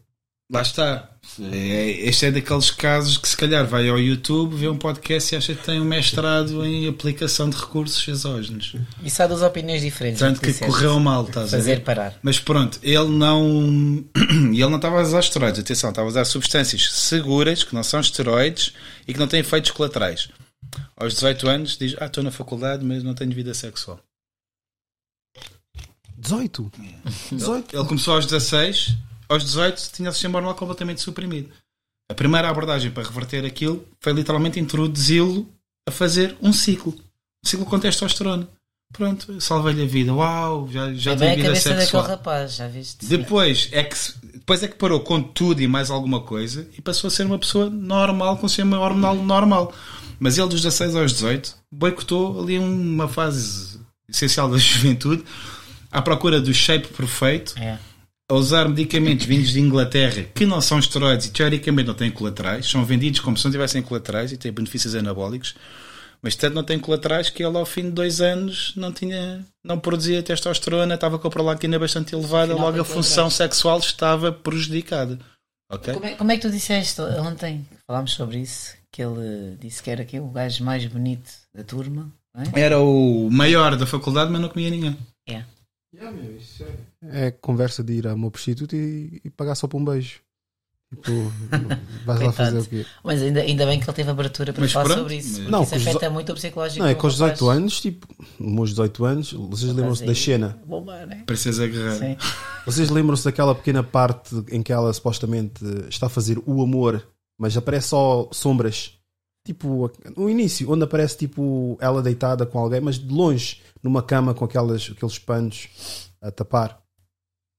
Lá está. É, este é daqueles casos que se calhar vai ao YouTube, vê um podcast e acha que tem um mestrado em aplicação de recursos exógenos. Isso há duas opiniões diferentes. Tanto que disseste. correu mal, estás a Fazer ver? parar. Mas pronto, ele não. E ele não estava a usar esteroides, atenção, estava a usar substâncias seguras, que não são esteroides e que não têm efeitos colaterais. Aos 18 anos diz: Ah, estou na faculdade, mas não tenho vida sexual. 18. 18. Ele começou aos 16, aos 18 tinha o sistema hormonal completamente suprimido. A primeira abordagem para reverter aquilo foi literalmente introduzi-lo a fazer um ciclo. Um ciclo com testosterona. Pronto, salvei-lhe a vida. Uau, já, já tem bem a vida cabeça daquele rapaz, já viste? Depois é, que, depois é que parou com tudo e mais alguma coisa e passou a ser uma pessoa normal, com um sistema hormonal normal. Mas ele, dos 16 aos 18, boicotou ali uma fase essencial da juventude à procura do shape perfeito, É. a usar medicamentos vindos de Inglaterra que não são esteroides e teoricamente não têm colaterais, são vendidos como se não tivessem colaterais e têm benefícios anabólicos, mas tanto não têm colaterais que ele ao fim de dois anos não tinha, não produzia testosterona, estava com a prolactina bastante elevada, Afinal, logo a função sexual estava prejudicada. Ok? Como é, como é que tu disseste ontem? Falámos sobre isso. Que ele disse que era aqui o gajo mais bonito da turma. é? Era o maior da faculdade, mas não comia ninguém. É. É conversa de ir a uma prostituta e, e pagar só por um beijo. Tipo, vais lá fazer o quê? Mas ainda, ainda bem que ele teve abertura para Mas falar pronto, sobre isso. mas- Não, isso afeta dezo- muito o psicológico. Não, é com os 18 rapaz. anos, tipo, meus 18 anos, vocês lembram-se da cena? Bomba, né? Princesa Guerreira. Sim. Vocês lembram-se daquela pequena parte em que ela supostamente está a fazer o amor, mas aparece só sombras? Tipo, no início, onde aparece tipo ela deitada com alguém, mas de longe, numa cama com aquelas, aqueles panos a tapar.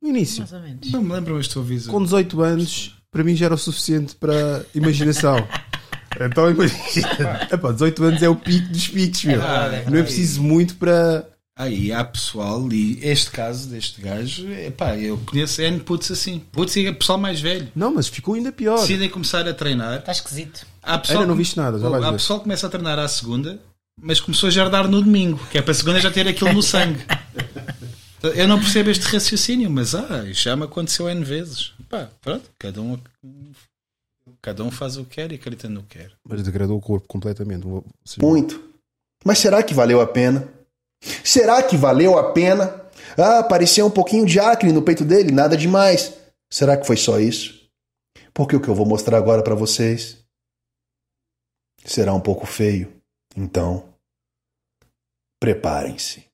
No início. Mais ou menos. Não me lembro, mas estou a avisar. Com 18 anos, para mim já era o suficiente para imaginação. Então imagina. Epá, 18 anos é o pico dos picos, meu. verdade, é Não é preciso muito para. Aí há pessoal, e este caso deste gajo, epá, eu conheço N putos assim. Putos e pessoal mais velho. Não, mas ficou ainda pior. Decidem começar a treinar. Está esquisito. Há pessoal Ainda não viste nada, já vais Há ver. pessoal que começa a treinar à segunda, mas começou a jardar no domingo, que é para a segunda já ter aquilo no sangue. Eu não percebo este raciocínio, mas ah, já me aconteceu N vezes. Pá, pronto, cada um, cada um faz o que quer e acredita no que quer. Mas degradou o corpo completamente. Muito. Mas será que valeu a pena? Será que valeu a pena? Ah, parecia um pouquinho de acne no peito dele, nada demais. Será que foi só isso? Porque o que eu vou mostrar agora para vocês será um pouco feio. Então, preparem-se.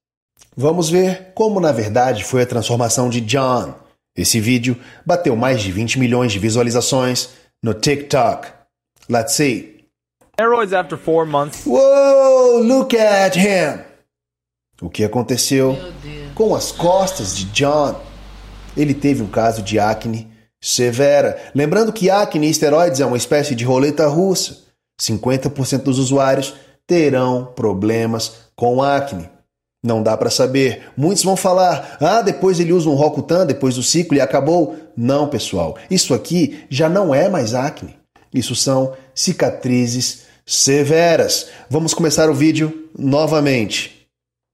Vamos ver como na verdade foi a transformação de John. Esse vídeo bateu mais de 20 milhões de visualizações no TikTok. Let's see. Steroids after four months. Whoa, look at him! O que aconteceu com as costas de John? Ele teve um caso de acne severa. Lembrando que acne e esteroides é uma espécie de roleta russa. 50% dos usuários terão problemas com acne. Não dá para saber. Muitos vão falar: "Ah, depois ele usa um Rocutan depois do ciclo e acabou". Não, pessoal. Isso aqui já não é mais acne. Isso são cicatrizes severas. Vamos começar o vídeo novamente.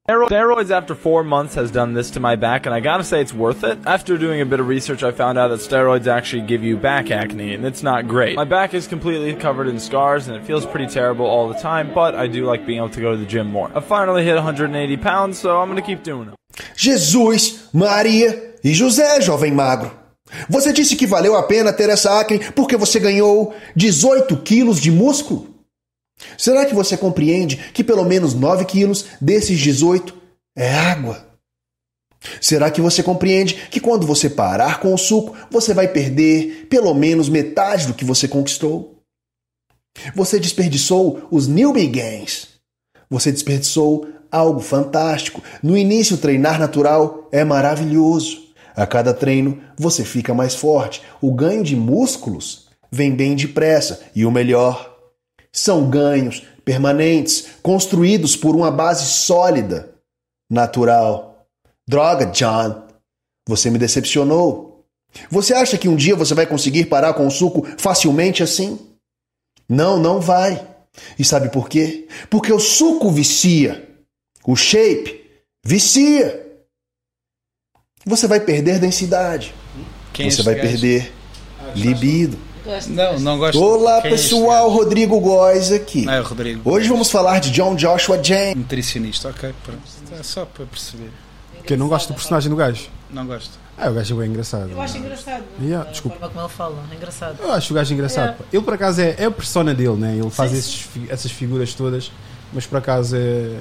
Stero- Steroids after four months has done this to my back, and I gotta say it's worth it. After doing a bit of research, I found out that steroids actually give you back acne, and it's not great. My back is completely covered in scars, and it feels pretty terrible all the time, but I do like being able to go to the gym more. I finally hit 180 pounds, so I'm gonna keep doing it. Jesus, Maria e José, jovem magro. Você disse que valeu a pena ter essa acne porque você ganhou 18 quilos de músculo? Será que você compreende que pelo menos 9 quilos desses 18 é água? Será que você compreende que quando você parar com o suco, você vai perder pelo menos metade do que você conquistou? Você desperdiçou os newbie gains. Você desperdiçou algo fantástico. No início, treinar natural é maravilhoso. A cada treino, você fica mais forte. O ganho de músculos vem bem depressa. E o melhor, são ganhos permanentes, construídos por uma base sólida, natural. Droga, John, você me decepcionou. Você acha que um dia você vai conseguir parar com o suco facilmente assim? Não, não vai. E sabe por quê? Porque o suco vicia. O shape vicia. Você vai perder densidade. Quem é você vai gajo? perder libido. Não, não gosto. Olá, Quem é pessoal. Rodrigo Góes aqui. Ah, é Rodrigo. Hoje vamos falar de John Joshua James. Nutricionista, ok, pronto. É só para perceber. Que eu não gosto do personagem do gajo. Não gosto. Ah, o gajo é bem engraçado. Eu acho engraçado. Yeah, A desculpa. forma como ele fala, é engraçado. Eu acho o gajo engraçado. É. pá. Ele por acaso é, é a persona dele, né? Ele faz Sim, esses fi- essas figuras todas, mas por acaso é.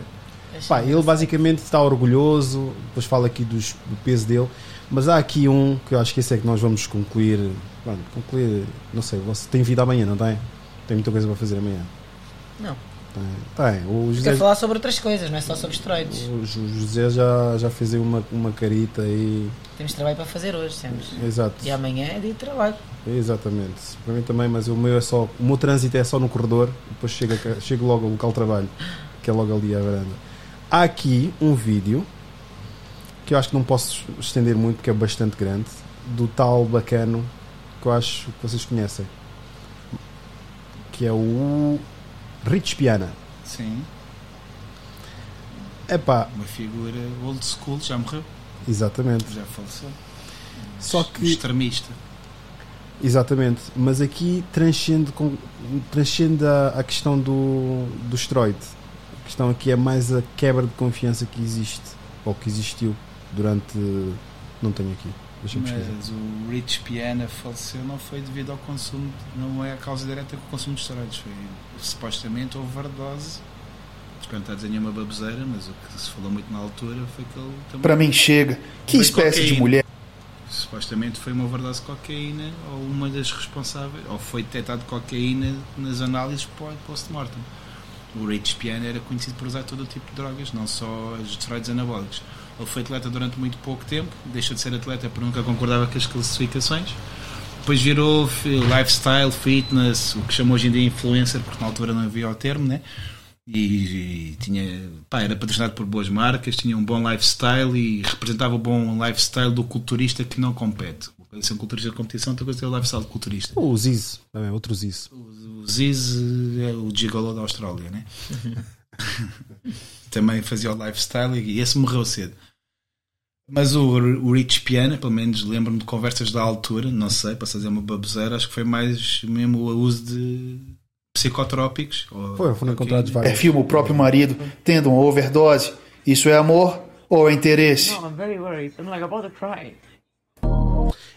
Acho Pá, ele basicamente está orgulhoso, depois fala aqui dos- do peso dele, mas há aqui um que eu acho que esse é que nós vamos concluir. Pronto, concluir, não sei, você tem vida amanhã, não tem? Tem muita coisa para fazer amanhã. Não. Tem, tem. O José, Quer falar sobre outras coisas, não é só sobre esteroides. o José já, já fez aí uma, uma carita aí. Temos trabalho para fazer hoje, temos. Exato. E amanhã é dia de trabalho. Exatamente. Para mim também, mas o meu é só. O meu trânsito é só no corredor, depois chego, a- chego logo ao local de trabalho, que é logo ali à varanda. Há aqui um vídeo que eu acho que não posso estender muito porque é bastante grande, do tal bacano que eu acho que vocês conhecem. Que é o Rich Piana. Sim. Epá, Uma figura old school, já morreu, exatamente. já faleceu. Só Um que extremista. Exatamente, mas aqui transcende, com, transcende a, a questão do, do esteroide. A questão aqui é mais a quebra de confiança que existe, ou que existiu durante. Não tenho aqui, deixa-me. Mas o Rich Piana faleceu não foi devido ao consumo, não é a causa direta do consumo de esteroides, foi supostamente overdose. Espero não estar a dizer nenhuma baboseira, mas o que se falou muito na altura foi que ele também. Pra mim chega. Que espécie de cocaína. mulher Supostamente foi uma overdose de cocaína ou uma das responsáveis, ou foi detectado cocaína nas análises post-mortem. O Rich Piana era conhecido por usar todo o tipo de drogas, não só os esteroides anabólicos. Ele foi atleta durante muito pouco tempo, deixou de ser atleta porque nunca concordava com as classificações. Depois virou lifestyle, fitness, o que chamou hoje em dia influencer, porque na altura não havia o termo, né? E, e tinha, pá, era patrocinado por boas marcas, tinha um bom lifestyle e representava o bom lifestyle do culturista que não compete. Uma coisa é ser um culturista de competição, outra coisa é o lifestyle de culturista. O Ziz, também, outro Ziz. O Ziz é o gigolo da Austrália, né? Também fazia o lifestyle e esse morreu cedo. Mas o, o Rich Piana, pelo menos lembro-me de conversas da altura, não sei, para fazer uma baboseira, acho que foi mais mesmo o uso de psicotrópicos. ou Foi, foram encontrados é vários. filma o próprio marido tendo uma overdose. Isso é amor ou é interesse? I'm very worried. I'm like about to cry.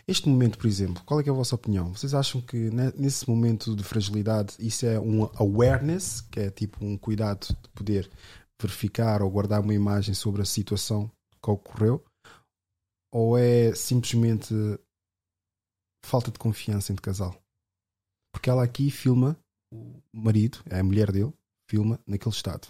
Este momento, por exemplo, qual é, que é a vossa opinião? Vocês acham que ne- nesse momento de fragilidade isso é um awareness, que é tipo um cuidado de poder verificar ou guardar uma imagem sobre a situação que ocorreu? Ou é simplesmente falta de confiança entre casal? Porque ela aqui filma o marido, é a mulher dele, filma naquele estado.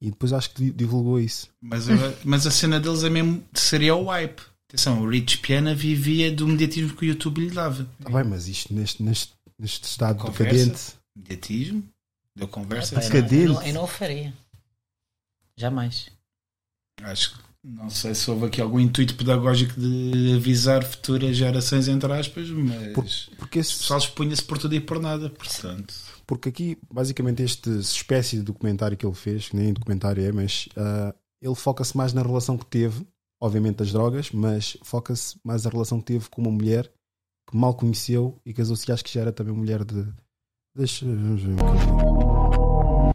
E depois acho que di- divulgou isso. Mas, a- mas a cena deles é mesmo, seria o wipe. Atenção, o Rich Piana vivia do mediatismo que o YouTube lhe dava. Tá bem, mas isto neste, neste, neste estado Conversa. decadente. Mediatismo, deu conversa. Epá, eu, não, eu, não, eu não o faria. Jamais. Acho que não sei se houve aqui algum intuito pedagógico de avisar futuras gerações, entre aspas, mas Por- porque o esse- pessoal expunha-se por tudo e por nada, portanto. Porque aqui, basicamente, este espécie de documentário que ele fez, que nem documentário é, mas ah, ele foca-se mais na relação que teve, obviamente das drogas, mas foca-se mais na relação que teve com uma mulher que mal conheceu e casou-se, acho que já era também mulher de. Deixa.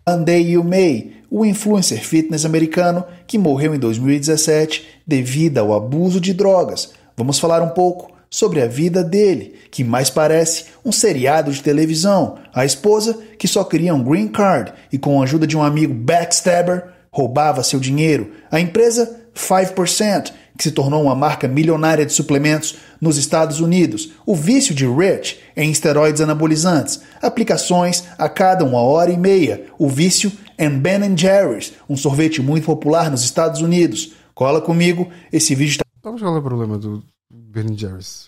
Andy May, o influencer fitness americano que morreu em 2017 devido ao abuso de drogas. Vamos falar um pouco sobre a vida dele, que mais parece um seriado de televisão. A esposa, que só queria um green card e com a ajuda de um amigo backstabber, roubava seu dinheiro. A empresa 5%, que se tornou uma marca milionária de suplementos nos Estados Unidos. O vício de Rich em esteroides anabolizantes. Aplicações a cada uma hora e meia. O vício em Ben Jerry's, um sorvete muito popular nos Estados Unidos. Cola comigo, esse vídeo está qual é o problema do Ben Jerry's?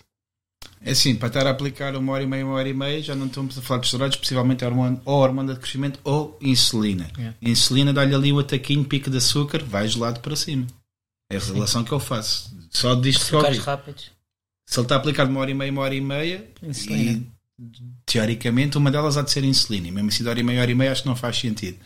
É assim, para estar a aplicar uma hora e meia, uma hora e meia, já não estamos a falar de esteroides, possivelmente hormone, ou hormona de crescimento ou insulina. É. Insulina dá-lhe ali o ataquinho, pico de açúcar, vai gelado para cima. É a relação que eu faço. Só disto que eu ouvi. rápidos. Se ele está a aplicar de uma hora e meia, uma hora e meia, Insulina. e, teoricamente uma delas há de ser insulina. E mesmo assim de hora e meia, hora e meia, acho que não faz sentido.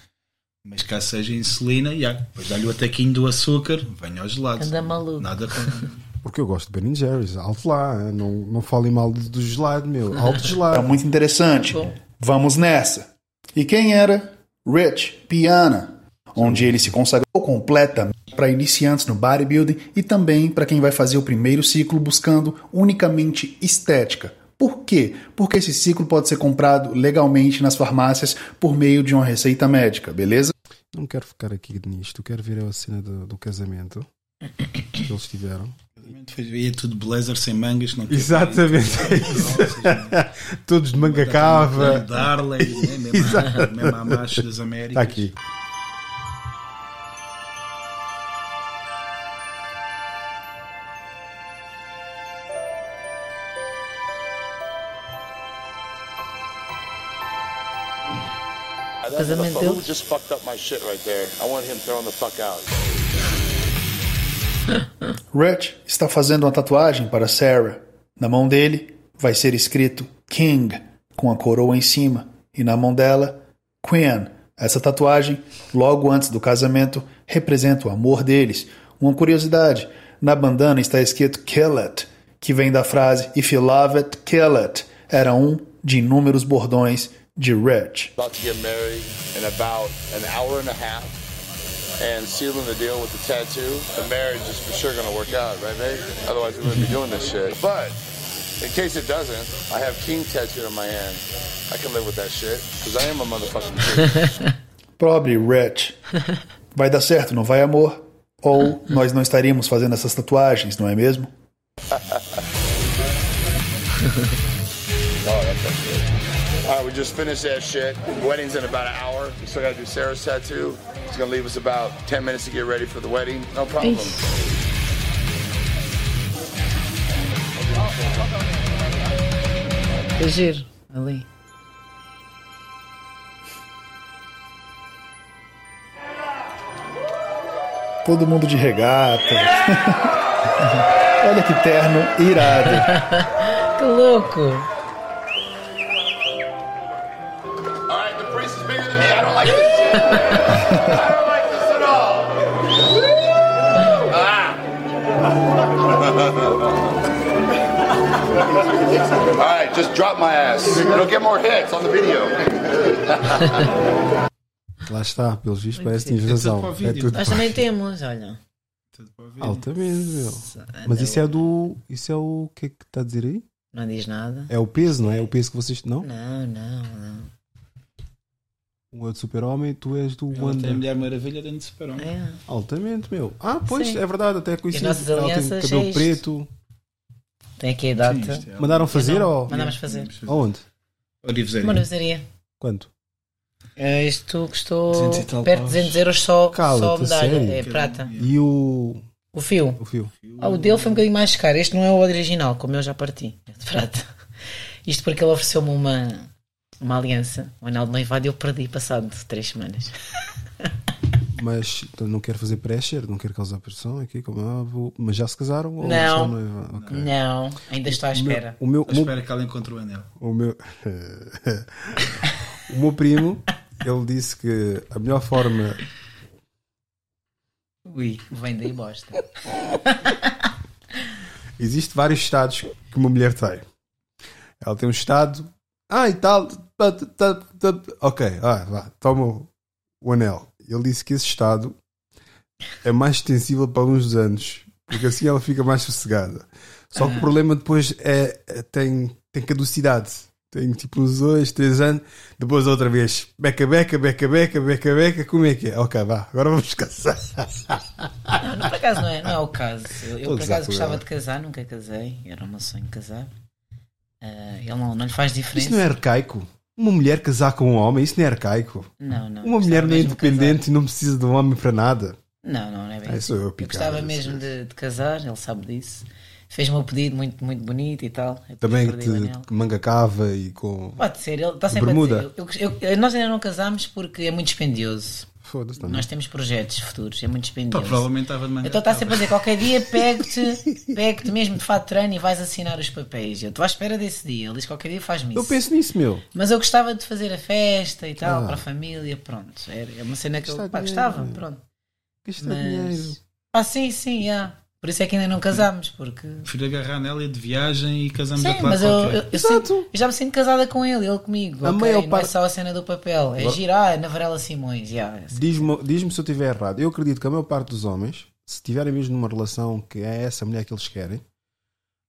Mas caso seja insulina, já. Depois dá-lhe o ataquinho do açúcar, venha ao gelado. Anda maluco. Nada com. Porque eu gosto de Ben Jerry's, alto lá, não, não falem mal do, do gelado, meu, alto gelado. muito interessante. Vamos nessa. E quem era? Rich Piana, onde ele se consagrou completamente para iniciantes no bodybuilding e também para quem vai fazer o primeiro ciclo buscando unicamente estética. Por quê? Porque esse ciclo pode ser comprado legalmente nas farmácias por meio de uma receita médica, beleza? Não quero ficar aqui nisto, quero ver a cena do, do casamento que eles tiveram. Foi- Ia tudo blazer sem mangas. Não Exatamente. é. Todos de manga cava. Darley, né? mesmo, a, mesmo a das Américas. Está aqui. Fuck out. Rich está fazendo uma tatuagem para Sarah. Na mão dele vai ser escrito King, com a coroa em cima, e na mão dela, Queen. Essa tatuagem, logo antes do casamento, representa o amor deles. Uma curiosidade: na bandana está escrito Kill It, que vem da frase If you love it, kill it. Era um de inúmeros bordões de Rich. About to get married in about an hour and a half and sealing the deal with the tattoo. The marriage is for sure gonna work out, right, babe? Otherwise, we wouldn't be doing this shit. But in case it doesn't, I have King tattooed on my hand. I can live with that shit because I am a motherfucking king. Pobre Rich. Vai dar certo, não vai, amor? Ou nós não estaríamos fazendo essas tatuagens, não é mesmo? oh, that's. All right, we just finished that shit. Wedding's in about an hour. We still gotta do Sarah's tattoo. It's gonna leave us about 10 minutes to get ready for the wedding. No problem. É giro, ali. Todo mundo de regata. Olha que terno irado. Que louco! Me. I don't like this shit. I don't like this at all. Ah. All right, just drop my ass. It'll get more hits on the video. Lá está, pelos vistos, parece que tens É tudo razão. para o É vídeo. tudo Nós para- também temos, olha. Altamente, meu. Mas isso é do. Isso é o que é que está a dizer aí? Não diz nada. É o peso, não é? É o peso que vocês. Não? Não, não, não. Um é do super-homem, tu és do Ela tem a Wonder. Mulher Maravilha dentro de Super-Homem. É. Altamente, meu. Ah, pois, Sim. é verdade, até conheci. nossas Ela tem alianças cabelo é preto. Tem aqui a data. isto é- Mandaram fazer Não, ou. Mandámos fazer. Aonde? Orivesaria. Uma novesaria. Quanto? É, Isto custou 200 tal perto de paus. 200 euros só, só Cala-te, medalha. sério? É prata. E o. O fio. O fio. Ah, o dele foi um bocadinho mais caro. Este não é o original, como eu já parti. É de prata. Isto porque ele ofereceu-me uma, uma aliança, um anel de noivado eu perdi passado três semanas. Mas então, não quero fazer pressure, não quero causar pressão aqui, como ah, vou... mas já se casaram? Ou Não. noiva? Ok. Não, ainda estou à espera. O meu, o Eu meu, espero que ela encontre o anel. o meu, o meu primo, ele disse que a melhor forma Ui, vem daí bosta. Existe vários estados que uma mulher tem. Ela tem um estado. Ah, e tal. Ok, ah, vá, toma o anel. Ele disse que esse estado é mais extensível para uns anos, porque assim ela fica mais sossegada. Só que o problema depois é, é- tem, tem caducidade. Tem tipo uns dois, três anos, depois outra vez. Beca, beca, beca, beca, beca, beca. Como é que é? Ok, vá, agora vamos casar. Não, não, por acaso não é, não é o caso. Eu, eu por acaso gostava de casar, nunca casei. Era o meu sonho casar. Ah, ele não, não lhe faz diferença. Isso não é arcaico? Uma mulher casar com um homem, isso não é arcaico. Não, não. Uma mulher não é independente e não precisa de um homem para nada. Não, não, não é bem Ah, assim. sou eu a Eu gostava mesmo de, de casar, ele sabe disso. Fez-me um pedido muito, muito bonito e tal. Eu Também de manga cava e com. Pode ser, ele está sempre Bermuda. a dizer. Eu, eu- nós ainda não casamos porque é muito dispendioso. Foda-se também. Nós temos projetos futuros, é muito Pá, dispendioso. provavelmente estava de manga. Então está sempre a dizer, qualquer dia pego-te, pego-te mesmo de fato treino e vais assinar os papéis. Eu estou à espera desse dia. Ele diz qualquer dia faz-me Eu isso. penso nisso, meu. Mas eu gostava de fazer a festa e tal, Ah. para a família, pronto. Era é uma cena que eu Gastar pá, dinheiro, gostava, pronto. Gastar dinheiro. Mas. Ah, sim, sim, já. Por isso é que ainda não casámos, porque. Prefiro agarrar nela e de viagem e casamos Sim, a mas eu, eu, eu sinto- eu já me sinto casada com ele, ele comigo. A ok? maior Não é parte- só a cena do papel, é girar na Varela Simões. já. Diz-me diz se eu estiver errado. Eu acredito que a maior parte dos homens, se estiverem mesmo numa relação que é essa mulher que eles querem,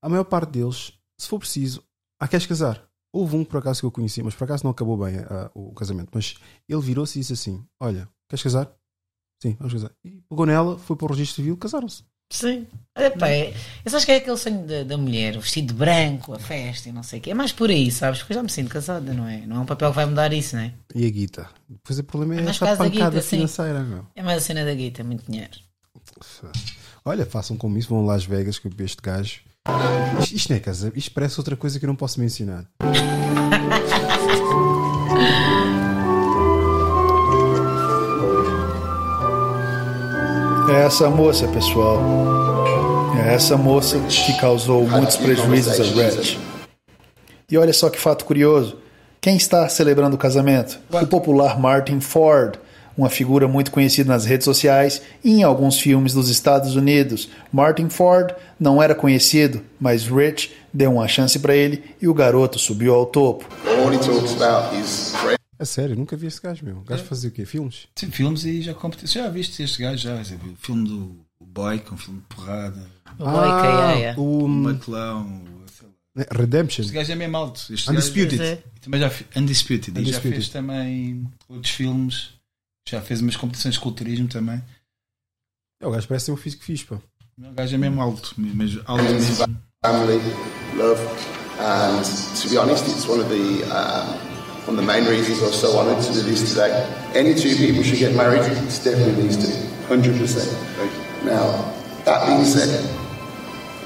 a maior parte deles, se for preciso, ah, queres casar? Houve um por acaso que eu conheci, mas por acaso não acabou bem ah, o casamento. Mas ele virou-se e disse assim: Olha, queres casar? Sim, vamos casar. E pegou nela, foi para o registro civil, casaram-se. Sim. Epá, é, eu só acho que é aquele sonho da, da mulher, o vestido de branco, a festa e não sei o quê. É mais por aí, sabes? Porque eu já me sinto casada, não é? Não é um papel que vai mudar isso, não é? E a guita? Depois o problema é, mais essa pancada guita, sim. financeira. Meu. É mais a cena da guita, muito dinheiro. Olha, façam como isso, vão a Las Vegas com este gajo. Isto, isto não é casa, isto parece outra coisa que eu não posso mencionar. É essa moça, pessoal. É essa moça que causou muitos prejuízos a Red. E olha só que fato curioso. Quem está celebrando o casamento? O popular Martin Ford, uma figura muito conhecida nas redes sociais e em alguns filmes dos Estados Unidos. Martin Ford não era conhecido, mas Rich deu uma chance para ele e o garoto subiu ao topo. É sério, nunca vi esse gajo, meu. O gajo fazia o quê? Filmes? Sim, filmes e já competições. Já viste este gajo? Já, já viu? O filme do Boy, com um filme de porrada. O Boy que é, é. O Maclão. Redemption. Este gajo é mesmo alto. Este Undisputed. Gajo, e também já Undisputed. E já Undisputed. fez também outros filmes. Já fez umas competições de culturismo também. É, o gajo parece ter um físico fixe, pá. O gajo é mesmo alto. Mas alto mesmo. family, love, and to be honest, it's one of the um, one of the main reasons I was so honoured to do this today. Any two people should get married. It's definitely these two, hundred percent. Now, that being said,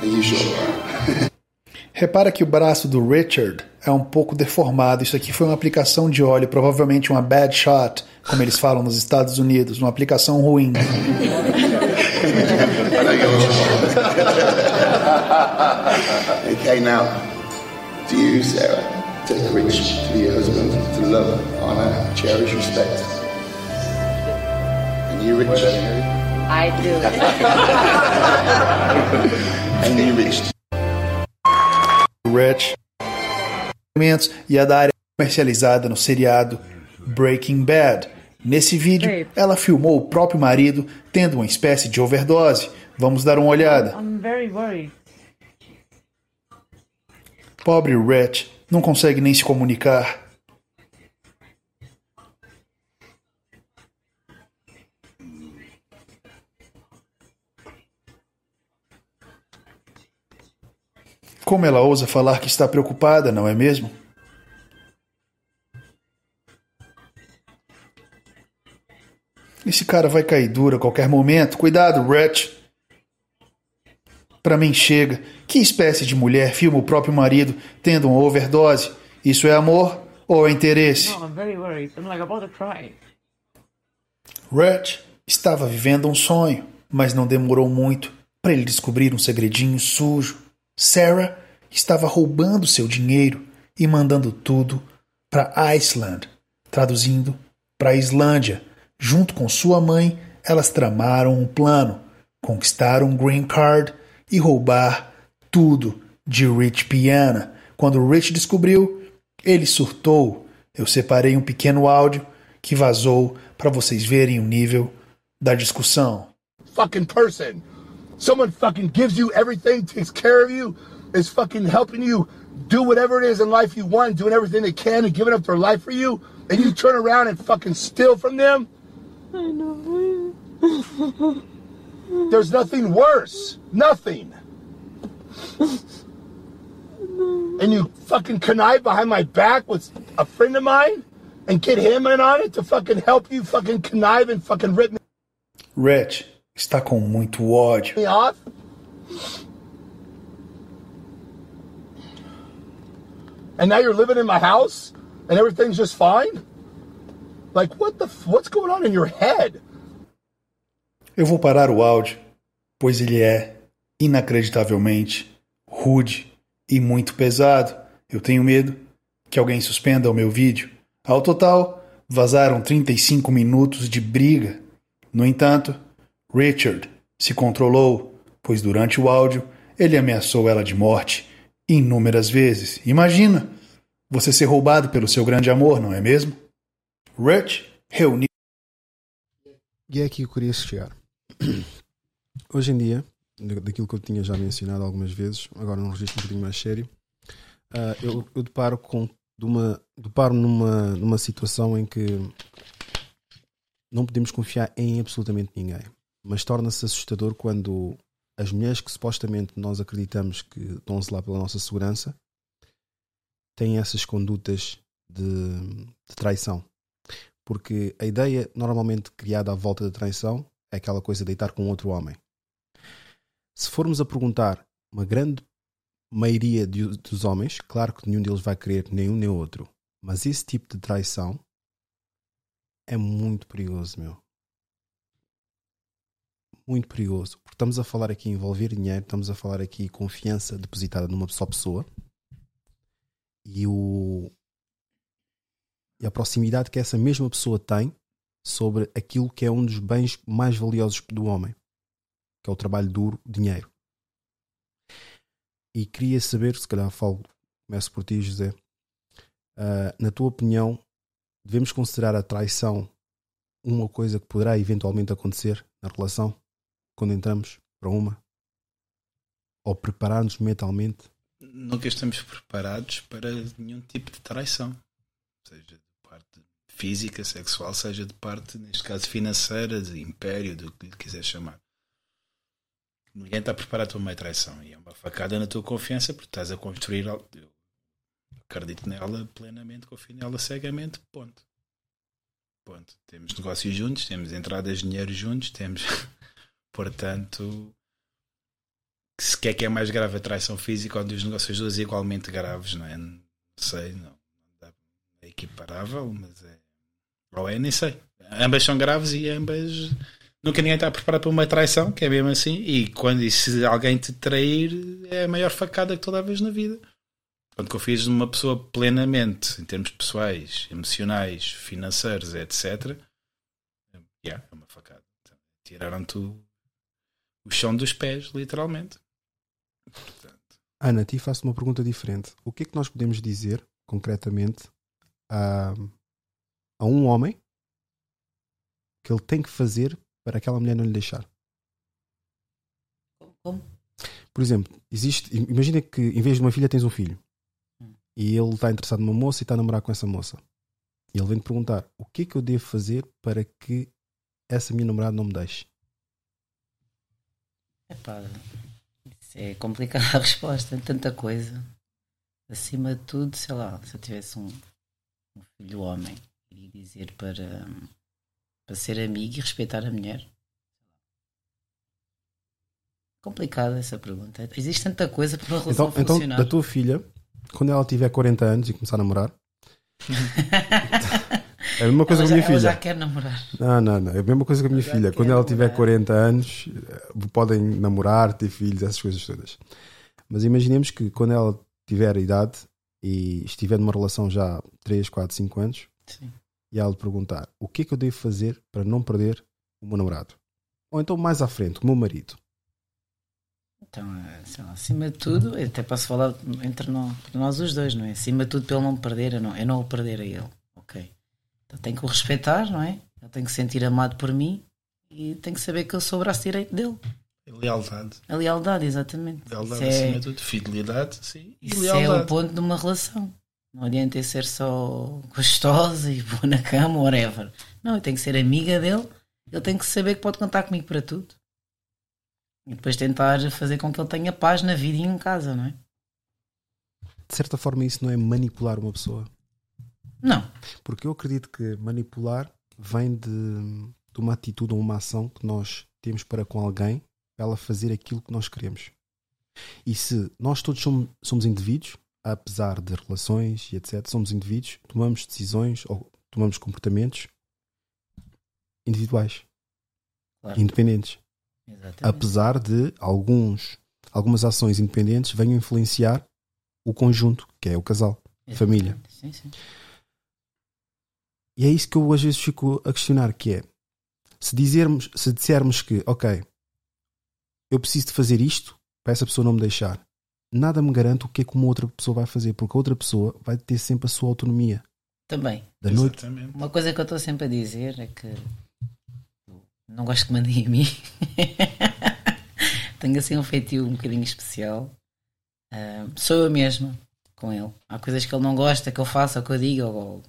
are you sure? Repara que o braço do Richard é um pouco deformado. Isso aqui foi uma aplicação de óleo, provavelmente uma bad shot, como eles falam nos Estados Unidos, uma aplicação ruim. okay, now, to you, Sarah, take Rich to be husband, to love, honour, cherish, respect. And you, Rich. I do. and you, Rich. Rich e a da área comercializada no seriado Breaking Bad. Nesse vídeo, ela filmou o próprio marido tendo uma espécie de overdose. Vamos dar uma olhada. I'm very worried. Pobre Rich não consegue nem se comunicar. Como ela ousa falar que está preocupada, não é mesmo? Esse cara vai cair duro a qualquer momento. Cuidado, Rich. Pra mim chega. Que espécie de mulher filma o próprio marido tendo uma overdose? Isso é amor ou é interesse? Rich estava vivendo um sonho, mas não demorou muito para ele descobrir um segredinho sujo. Sarah estava roubando seu dinheiro e mandando tudo para Iceland, traduzindo para Islândia. Junto com sua mãe, elas tramaram um plano: conquistar um green card e roubar tudo de Rich Piana. Quando Rich descobriu, ele surtou. Eu separei um pequeno áudio que vazou para vocês verem o nível da discussão. fucking person. Someone fucking gives you everything, takes care of you, is fucking helping you do whatever it is in life you want, doing everything they can and giving up their life for you, and you turn around and fucking steal from them? I know. There's nothing worse. Nothing. And you fucking connive behind my back with a friend of mine and get him in on it to fucking help you fucking connive and fucking rip me Rich está com muito ódio. off? And now you're living in my house and everything's just fine? Like what the f- what's going on in your head? Eu vou parar o áudio, pois ele é inacreditavelmente rude e muito pesado. Eu tenho medo que alguém suspenda o meu vídeo. Ao total, vazaram 35 minutos de briga. No entanto, Richard se controlou, pois durante o áudio ele ameaçou ela de morte inúmeras vezes. Imagina você ser roubado pelo seu grande amor, não é mesmo? Rich reuniu. E é aqui eu queria chegar. Hoje em dia, daquilo que eu tinha já mencionado algumas vezes, agora num registro um bocadinho mais sério, ah, eu, eu deparo com de uma, deparo numa, numa situação em que não podemos confiar em absolutamente ninguém. Mas torna-se assustador quando as mulheres que supostamente nós acreditamos que estão-se lá pela nossa segurança têm essas condutas de, de traição. Porque a ideia normalmente criada à volta da traição é aquela coisa de deitar com outro homem. Se formos a perguntar uma grande maioria de- dos homens, claro que nenhum deles vai querer nenhum nem outro, mas esse tipo de traição é muito perigoso, meu. Muito perigoso. Porque estamos a falar aqui em envolver dinheiro, estamos a falar aqui confiança depositada numa só pessoa e, o, e a proximidade que essa mesma pessoa tem sobre aquilo que é um dos bens mais valiosos do homem, que é o trabalho duro, dinheiro. E queria saber, se calhar falo, começo por ti, José, ah, na tua opinião, devemos considerar a traição uma coisa que poderá eventualmente acontecer na relação quando entramos para uma? Ou preparar-nos mentalmente? Nunca estamos preparados para nenhum tipo de traição, seja de parte física, sexual, seja de parte, neste caso, financeira, de império, do que lhe quiser chamar. Ninguém está preparado para uma traição e é uma facada na tua confiança porque estás a construir. Eu acredito nela plenamente, confio nela cegamente, ponto. Ponto. Temos negócios juntos, temos entradas de dinheiro juntos, temos. Portanto, se quer que é mais grave a traição física ou dos negócios dois igualmente graves, não é? Não sei, não é equiparável, mas é. Ou é, nem sei. Ambas são graves e ambas. Nunca ninguém está preparado para uma traição, que é mesmo assim. E quando e se alguém te trair, é a maior facada que tu levas na vida. Quando confias numa pessoa plenamente, em termos pessoais, emocionais, financeiros, etc., yeah, é uma facada. Tiraram-te o, chão dos pés, literalmente. Ana, a ti faço uma pergunta diferente. O que é que nós podemos dizer, concretamente, a, a um homem que ele tem que fazer para aquela mulher não lhe deixar? Como? Por exemplo, existe. Imagina que em vez de uma filha tens um filho e ele está interessado numa moça e está a namorar com essa moça. E ele vem te perguntar: o que é que eu devo fazer para que essa minha namorada não me deixe? Epá, isso é complicada a resposta, é tanta coisa. Acima de tudo, sei lá, se eu tivesse um, um filho homem, iria dizer para, para ser amigo e respeitar a mulher. Complicada essa pergunta. Existe tanta coisa para uma relação Então, então, funcionar. da tua filha, quando ela tiver 40 anos e começar a namorar, é a mesma coisa Ela com a minha já- ela filha. já quer namorar. Não, não, não. É a mesma coisa com a minha filha. Quando ela tiver 40 anos, eh, podem namorar, ter filhos, essas coisas todas. Mas imaginemos que quando ela tiver a idade e estiver numa relação já há 3, 4, 5 anos, Sim. E ela lhe perguntar o que é que eu devo fazer para não perder o meu namorado? Ou então mais à frente, o meu marido. Então, sei lá, acima de tudo, eu até posso falar entre nós, entre nós os dois, não é? Acima de tudo, para ele não me perder, eu não, eu não o perder a ele. Ok. Então tenho que o respeitar, não é? Ele tem que se sentir amado por mim e tem que saber que eu sou o braço direito dele. Lealdade. A lealdade, exatamente. Lealdade Isso é- acima de tudo. Fidelidade, sim. E Isso é o lealdade. ponto de uma relação. Não adianta eu ser só gostosa e boa na cama, whatever. Não, eu tenho que ser amiga dele. Ele tem que saber que pode contar comigo para tudo. E depois tentar fazer com que ele tenha paz na vida e em casa, não é? De certa forma, isso não é manipular uma pessoa. Não. Porque eu acredito que manipular vem de, de uma atitude ou uma ação que nós temos para com alguém para ela fazer aquilo que nós queremos. E se nós todos somos, somos indivíduos, apesar de relações e etc., somos indivíduos, tomamos decisões ou tomamos comportamentos individuais, Claro. independentes. Exatamente. Apesar de alguns, algumas ações independentes venham influenciar o conjunto, que é o casal, a família. Sim, sim. E é isso que eu às vezes fico a questionar, que é se dizermos, se dissermos que, ok, eu preciso de fazer isto para essa pessoa não me deixar, nada me garante o que é que uma outra pessoa vai fazer, porque a outra pessoa vai ter sempre a sua autonomia. Também. Da noite. Uma coisa que eu estou sempre a dizer é que não gosto que mandem em mim. Tenho assim um feitio um bocadinho especial. Ah, sou eu mesma com ele. Há coisas que ele não gosta que eu faça, ou que eu diga, ou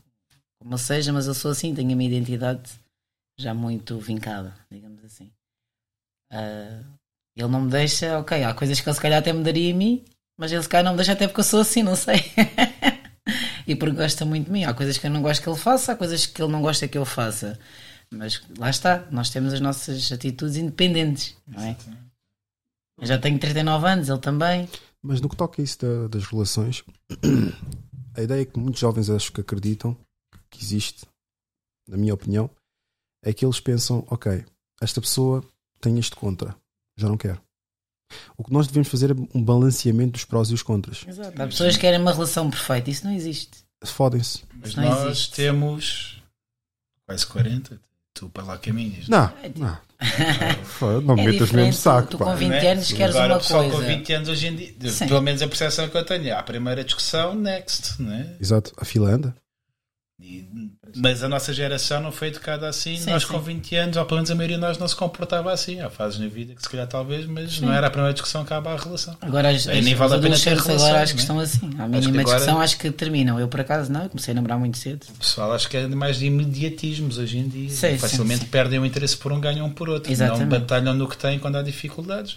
como seja, mas eu sou assim, tenho a minha identidade já muito vincada, digamos assim. Ah, Ele não me deixa, ok, há coisas que ele se calhar até me daria a mim, mas ele se calhar não me deixa até porque eu sou assim, não sei. e porque gosta muito de mim. Há coisas que eu não gosto que ele faça, há coisas que ele não gosta que eu faça. Mas lá está, nós temos as nossas atitudes independentes, não é? Eu já tenho 39 anos, ele também. Mas no que toca a isso da- das relações, a ideia que muitos jovens acho que acreditam que existe, na minha opinião, é que eles pensam: ok, esta pessoa tem este contra, já não quero. O que nós devemos fazer é um balanceamento dos prós e os contras. Exato. Há pessoas que querem uma relação perfeita, isso não existe. Fodem-se. Mas Não nós existe. temos quase 40. Tu para lá caminhas. Não, não. Foda, não É metas mesmo saco. tu pá. com 20 Não é? anos queres Agora, uma o pessoal com coisa. 20 anos hoje em dia, Sim. pelo menos a percepção que eu tenho, a primeira discussão, next, não é? Exato, a fila anda. Mas a nossa geração não foi educada assim. Sim, nós sim. com 20 anos, ou pelo menos a maioria de nós não se comportava assim. Há fases na vida que se calhar talvez, mas Sim. não era a primeira discussão que acaba a relação. Agora as, Aí as, nem vale a pena ter relação. agora acho que não é? estão assim. A Acho mínima que agora- discussão acho que terminam. Eu por acaso não, eu comecei a namorar muito cedo. O pessoal acho que é mais de imediatismos hoje em dia. Sim, Facilmente sim. perdem o interesse por um, ganham por outro. Exatamente. Não batalham no que têm quando há dificuldades.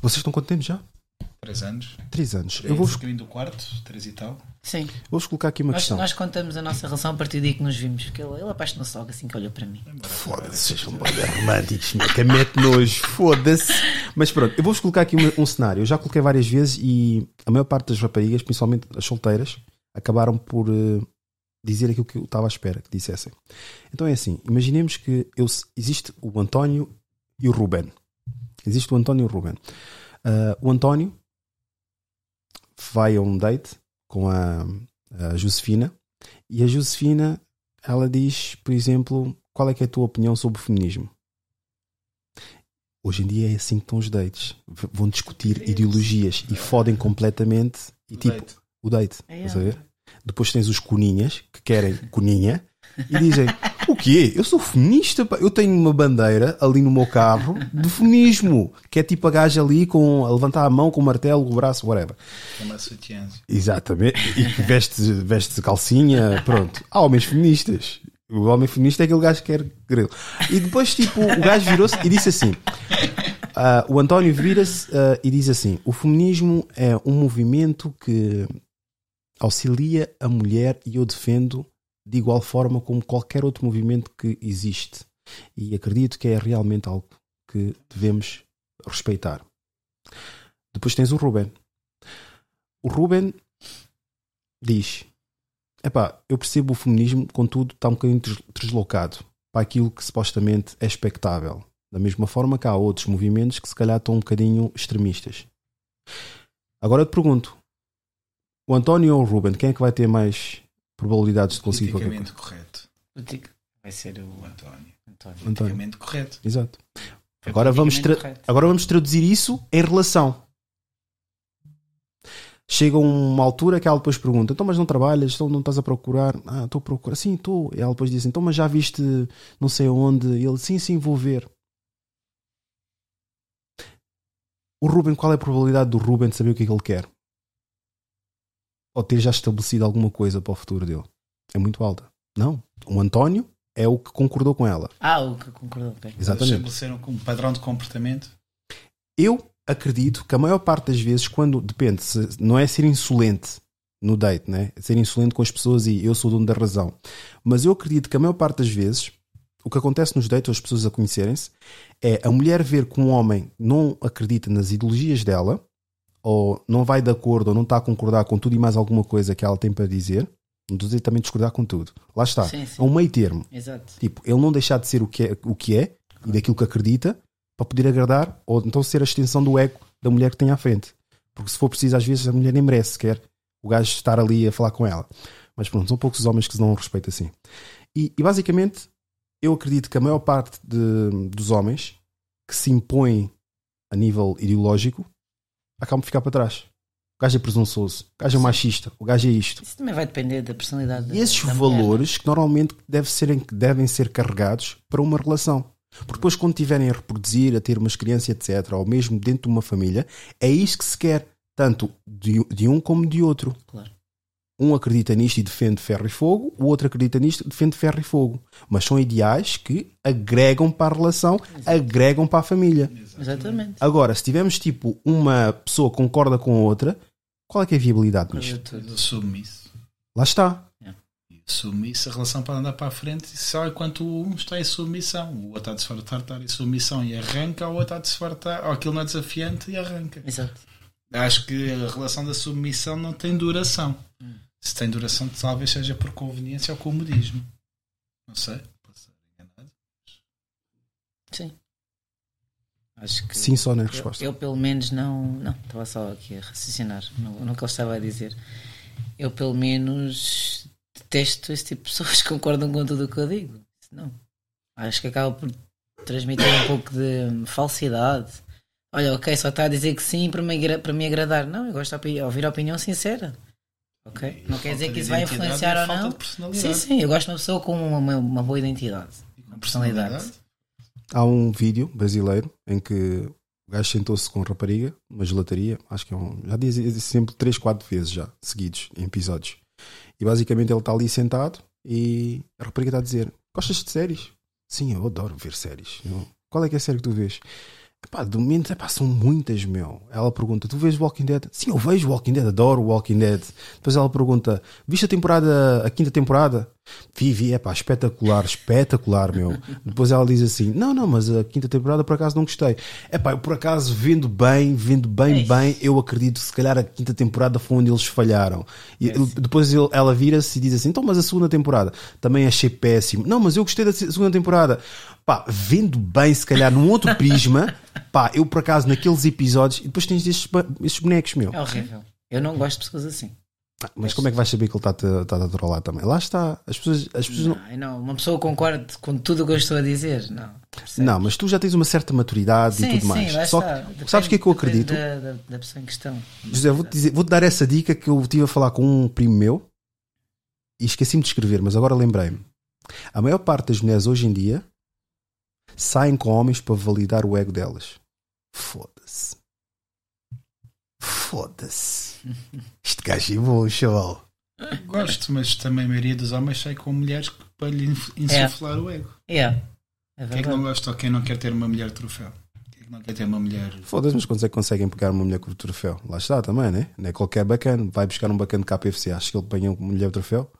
Vocês estão quanto tempo já? Três anos. Três anos. Três, Eu vou, do quarto, três e tal. Sim. vou-vos colocar aqui uma Nós, questão. nós contamos a nossa relação a partir do dia que nos vimos. Porque ele, ele apaixonou-se logo assim que olhou para mim. Foda-se, são bem românticos, que mete nojo, foda-se. Mas pronto, eu vou-vos colocar aqui um, um cenário. Eu já coloquei várias vezes e a maior parte das raparigas, principalmente as solteiras, acabaram por eh, dizer aquilo que eu estava à espera que dissessem. Então é assim: imaginemos que eu, existe o António e o Ruben. Existe o António e o Ruben. Ah, o António vai a um date com a, a Josefina e a Josefina ela diz, por exemplo, qual é que é a tua opinião sobre o feminismo? Hoje em dia é assim que estão os dates. Vão discutir ideologias e fodem completamente e tipo date. o date. É? Depois tens os coninhas que querem coninha e dizem: O quê? Eu sou feminista, eu tenho uma bandeira ali no meu carro de feminismo, que é tipo a gaja ali com, a levantar a mão com o martelo, o braço, whatever. Chama sutiãs. Exatamente. E veste, veste calcinha, pronto. Há homens feministas. O homem feminista é aquele gajo que quer grilo. E depois, tipo, o gajo virou-se e disse assim: ah, o António vira-se ah, e diz assim: o feminismo é um movimento que auxilia a mulher e eu defendo de igual forma como qualquer outro movimento que existe. E acredito que é realmente algo que devemos respeitar. Depois tens o Ruben. O Ruben diz: Epá, eu percebo o feminismo, contudo, está um bocadinho des- deslocado para aquilo que supostamente é expectável. Da mesma forma que há outros movimentos que se calhar estão um bocadinho extremistas. Agora eu te pergunto: o António ou o Ruben, quem é que vai ter mais probabilidades de conseguir qualquer coisa? Correto. Vai ser o António. António. António. Correto. Exato. Foi Agora vamos, correto. agora vamos traduzir isso em relação. Chega uma altura que ela depois pergunta: então, mas não trabalhas? Então, não estás a procurar? Ah, estou a procurar. Sim, estou. E ela depois diz: então, mas já viste não sei onde? E ele: sim, sim, vou ver. O Ruben, qual é a probabilidade do Ruben de saber o que é que ele quer? Ou ter já estabelecido alguma coisa para o futuro dele? É muito alta. Não. O António é o que concordou com ela. Ah, o que concordou. ok. Exatamente. Estabeleceram um padrão de comportamento. Eu acredito que a maior parte das vezes, quando depende, se, não é ser insolente no date, né? Ser insolente com as pessoas e eu sou o dono da razão. Mas eu acredito que a maior parte das vezes, o que acontece nos dates, ou as pessoas a conhecerem-se, é a mulher ver que um homem não acredita nas ideologias dela, ou não vai de acordo, ou não está a concordar com tudo e mais alguma coisa que ela tem para dizer. Não estou a dizer também discordar com tudo. Lá está. Sim, sim. É um meio termo. Exato. Tipo, ele não deixar de ser o que é, o que é e daquilo que acredita para poder agradar ou então ser a extensão do ego da mulher que tem à frente. Porque se for preciso, às vezes a mulher nem merece sequer o gajo estar ali a falar com ela. Mas pronto, são poucos os homens que se dão respeito assim. E, e basicamente, eu acredito que a maior parte de- dos homens que se impõem a nível ideológico acabam por ficar para trás. O gajo é presunçoso, o gajo é machista, o gajo é isto. Isso também vai depender da personalidade da- E esses da mulher. valores que normalmente deve serem, devem ser carregados para uma relação. Porque depois, quando tiverem a reproduzir, a ter umas crianças, etc., ou mesmo dentro de uma família, é isso que se quer, tanto de, de um como de outro. Claro. Um acredita nisto e defende ferro e fogo, o outro acredita nisto e defende ferro e fogo. Mas são ideais que agregam para a relação, agregam para a família. Exatamente. Agora, se tivermos tipo uma pessoa que concorda com a outra, qual é que é a viabilidade nisto? Do submisso. Lá está. Submisso, a relação pode andar para a frente só enquanto um está em submissão. O outro está a se fartar, está em submissão e arranca, ou o outro está a se fartar, ou aquilo não é desafiante e arranca. Exato. Acho que a relação da submissão não tem duração. Hum. Se tem duração, talvez seja por conveniência ou comodismo. Não sei. Posso ser enganado. Sim. Acho que Sim, só na eu- resposta. Eu, pelo menos não. Não, estava só aqui a raciocinar no, no que ele estava a dizer. Eu pelo menos detesto esse tipo de pessoas que concordam com tudo o que eu digo. Não. Acho que acaba por transmitir um pouco de falsidade. Olha, ok, só está a dizer que sim para me, para me agradar. Não, eu gosto de ouvir a opinião sincera. Ok? Não quer dizer que isso vai influenciar e ou não. Sim, sim, eu gosto de uma pessoa com uma, uma, boa identidade. Uma personalidade. Há um vídeo brasileiro em que o gajo sentou-se com rapariga, uma gelataria, acho que é um. Já diz esse exemplo 3, 4 vezes já, seguidos, em episódios. E basicamente ele está ali sentado e a rapariga está a dizer: Gostas de séries? Sim, eu adoro ver séries. Eu, Qual é que é a série que tu vês? Epá, de momento, epá, são muitas, meu. Ela pergunta: Tu vês Walking Dead? Sim, eu vejo Walking Dead, adoro Walking Dead. Depois ela pergunta: Viste a temporada, a quinta temporada? Vi, vi, epá, espetacular, espetacular, meu. Depois ela diz assim: Não, não, mas a quinta temporada por acaso não gostei. Epá, eu por acaso vendo bem, vendo bem, bem, eu acredito que se calhar a quinta temporada foi onde eles falharam. E ele- depois ele- ela vira-se e diz assim: Então, mas a segunda temporada também achei péssimo. Não, mas eu gostei da se- segunda temporada. Pá, vendo bem, se calhar num outro prisma, pá, eu por acaso naqueles episódios, e depois tens estes, estes bonecos, meu. É horrível. Eu não gosto de pessoas assim. Mas como é que vais saber que ele está-te está a trollar também? Lá está. As pessoas, as pessoas não... Ai, não, uma pessoa concorda com tudo o que eu estou a dizer. Não. Não, mas tu já tens uma certa maturidade Sim, e tudo sim, mais. Só que, Depende- sabes o que é que eu acredito? Da, da, da pessoa em questão. José, vou-te vou-te dar essa dica que eu estive a falar com um primo meu e esqueci-me de escrever, mas agora lembrei-me. A maior parte das mulheres hoje em dia saem com homens para validar o ego delas. Foda-se. Foda-se. Este gajo é bom, chaval. Gosto, mas também a maioria dos homens sai com mulheres para lhe inf- insuflar o ego. É. É Quem é que não gosta ou quem não quer ter uma mulher troféu? Quem é que não quer ter uma mulher. Foda-se, mas quando é que conseguem pegar uma mulher com o troféu? Lá está também, né? Não é qualquer bacana. Vai buscar um bacana de KPFC, acho que ele apanha uma mulher troféu.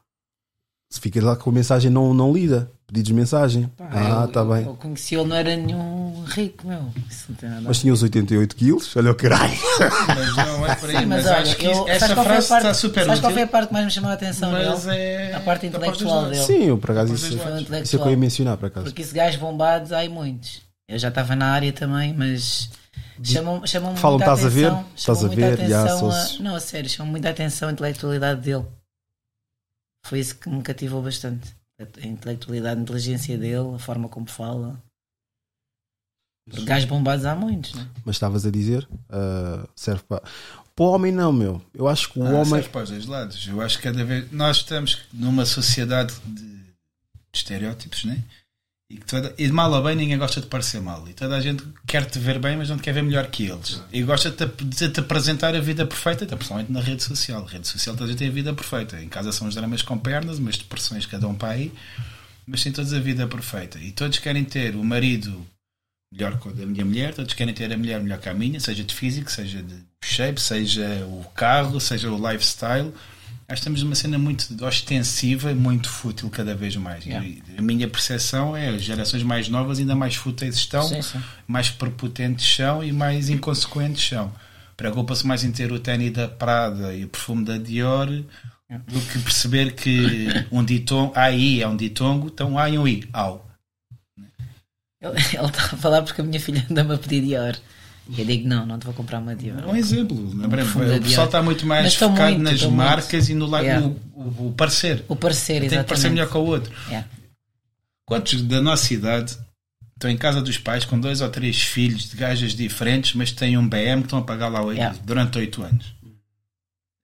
Se fica lá com a mensagem não, não lida, pedidos de mensagem. ah, eu, está bem. Eu conheci ele, não era nenhum rico, meu. Isso não tem nada a Mas tinha os 88 quilos, olha o caralho. Mas não é por aí. Sim, mas olha, acho que eu- essa a frase parte- está super sabes qual foi a parte que mais me chamou a atenção Mas nele? é A parte intelectual dele. Sim, eu por acaso isso, isso é que eu ia mencionar por acaso. Porque esses gajos bombados, há muitos. Eu já estava na área também, mas chamam, chamam Falam, estás a ver? atenção. Estás chamam a ver? Já, atenção a- sou-se. Não, a sério, chamam muita atenção a intelectualidade dele. Foi isso que me cativou bastante. A intelectualidade, a inteligência dele, a forma como fala. Porque gajos bombados há muitos, né? Mas estavas a dizer, ah, serve para. Para o homem, não, meu. Eu acho que o Ah, homem. serve para os dois lados. Eu acho que cada vez. Nós estamos numa sociedade de, de estereótipos, né? E, que toda, e de mal ou bem ninguém gosta de parecer mal. E toda a gente quer te ver bem, mas não te quer ver melhor que eles. E gosta de te, apresentar a vida perfeita, até principalmente na rede social. A rede social toda a gente tem a vida perfeita. Em casa são os dramas com pernas, umas depressões cada um para aí, mas têm todos a vida perfeita. E todos querem ter o marido melhor que o da minha mulher, todos querem ter a mulher melhor que a minha, seja de físico, seja de shape, seja o carro, seja o lifestyle. Acho que estamos numa cena muito ostensiva e muito fútil cada vez mais. Yeah. A minha percepção é as gerações mais novas ainda mais fúteis estão, Sim, sim. mais prepotentes são e mais inconsequentes são. Preocupa-se mais em ter o ténis da Prada e o perfume da Dior do que perceber que um ditongo, aí é um ditongo, então há e um i. Ele ele está a falar porque a minha filha anda-me a pedir Dior. E eu digo: não, não te vou comprar uma Dior. Um exemplo. da o pessoal está muito mais focado muito, nas estão muito. marcas e no, lado Yeah. o, o parecer. O parecer, Tem que parecer melhor que o outro. Yeah. Quantos da nossa idade estão em casa dos pais com dois ou três filhos de gajas diferentes, mas têm um BM que estão a pagar lá oito- Yeah. durante 8 anos?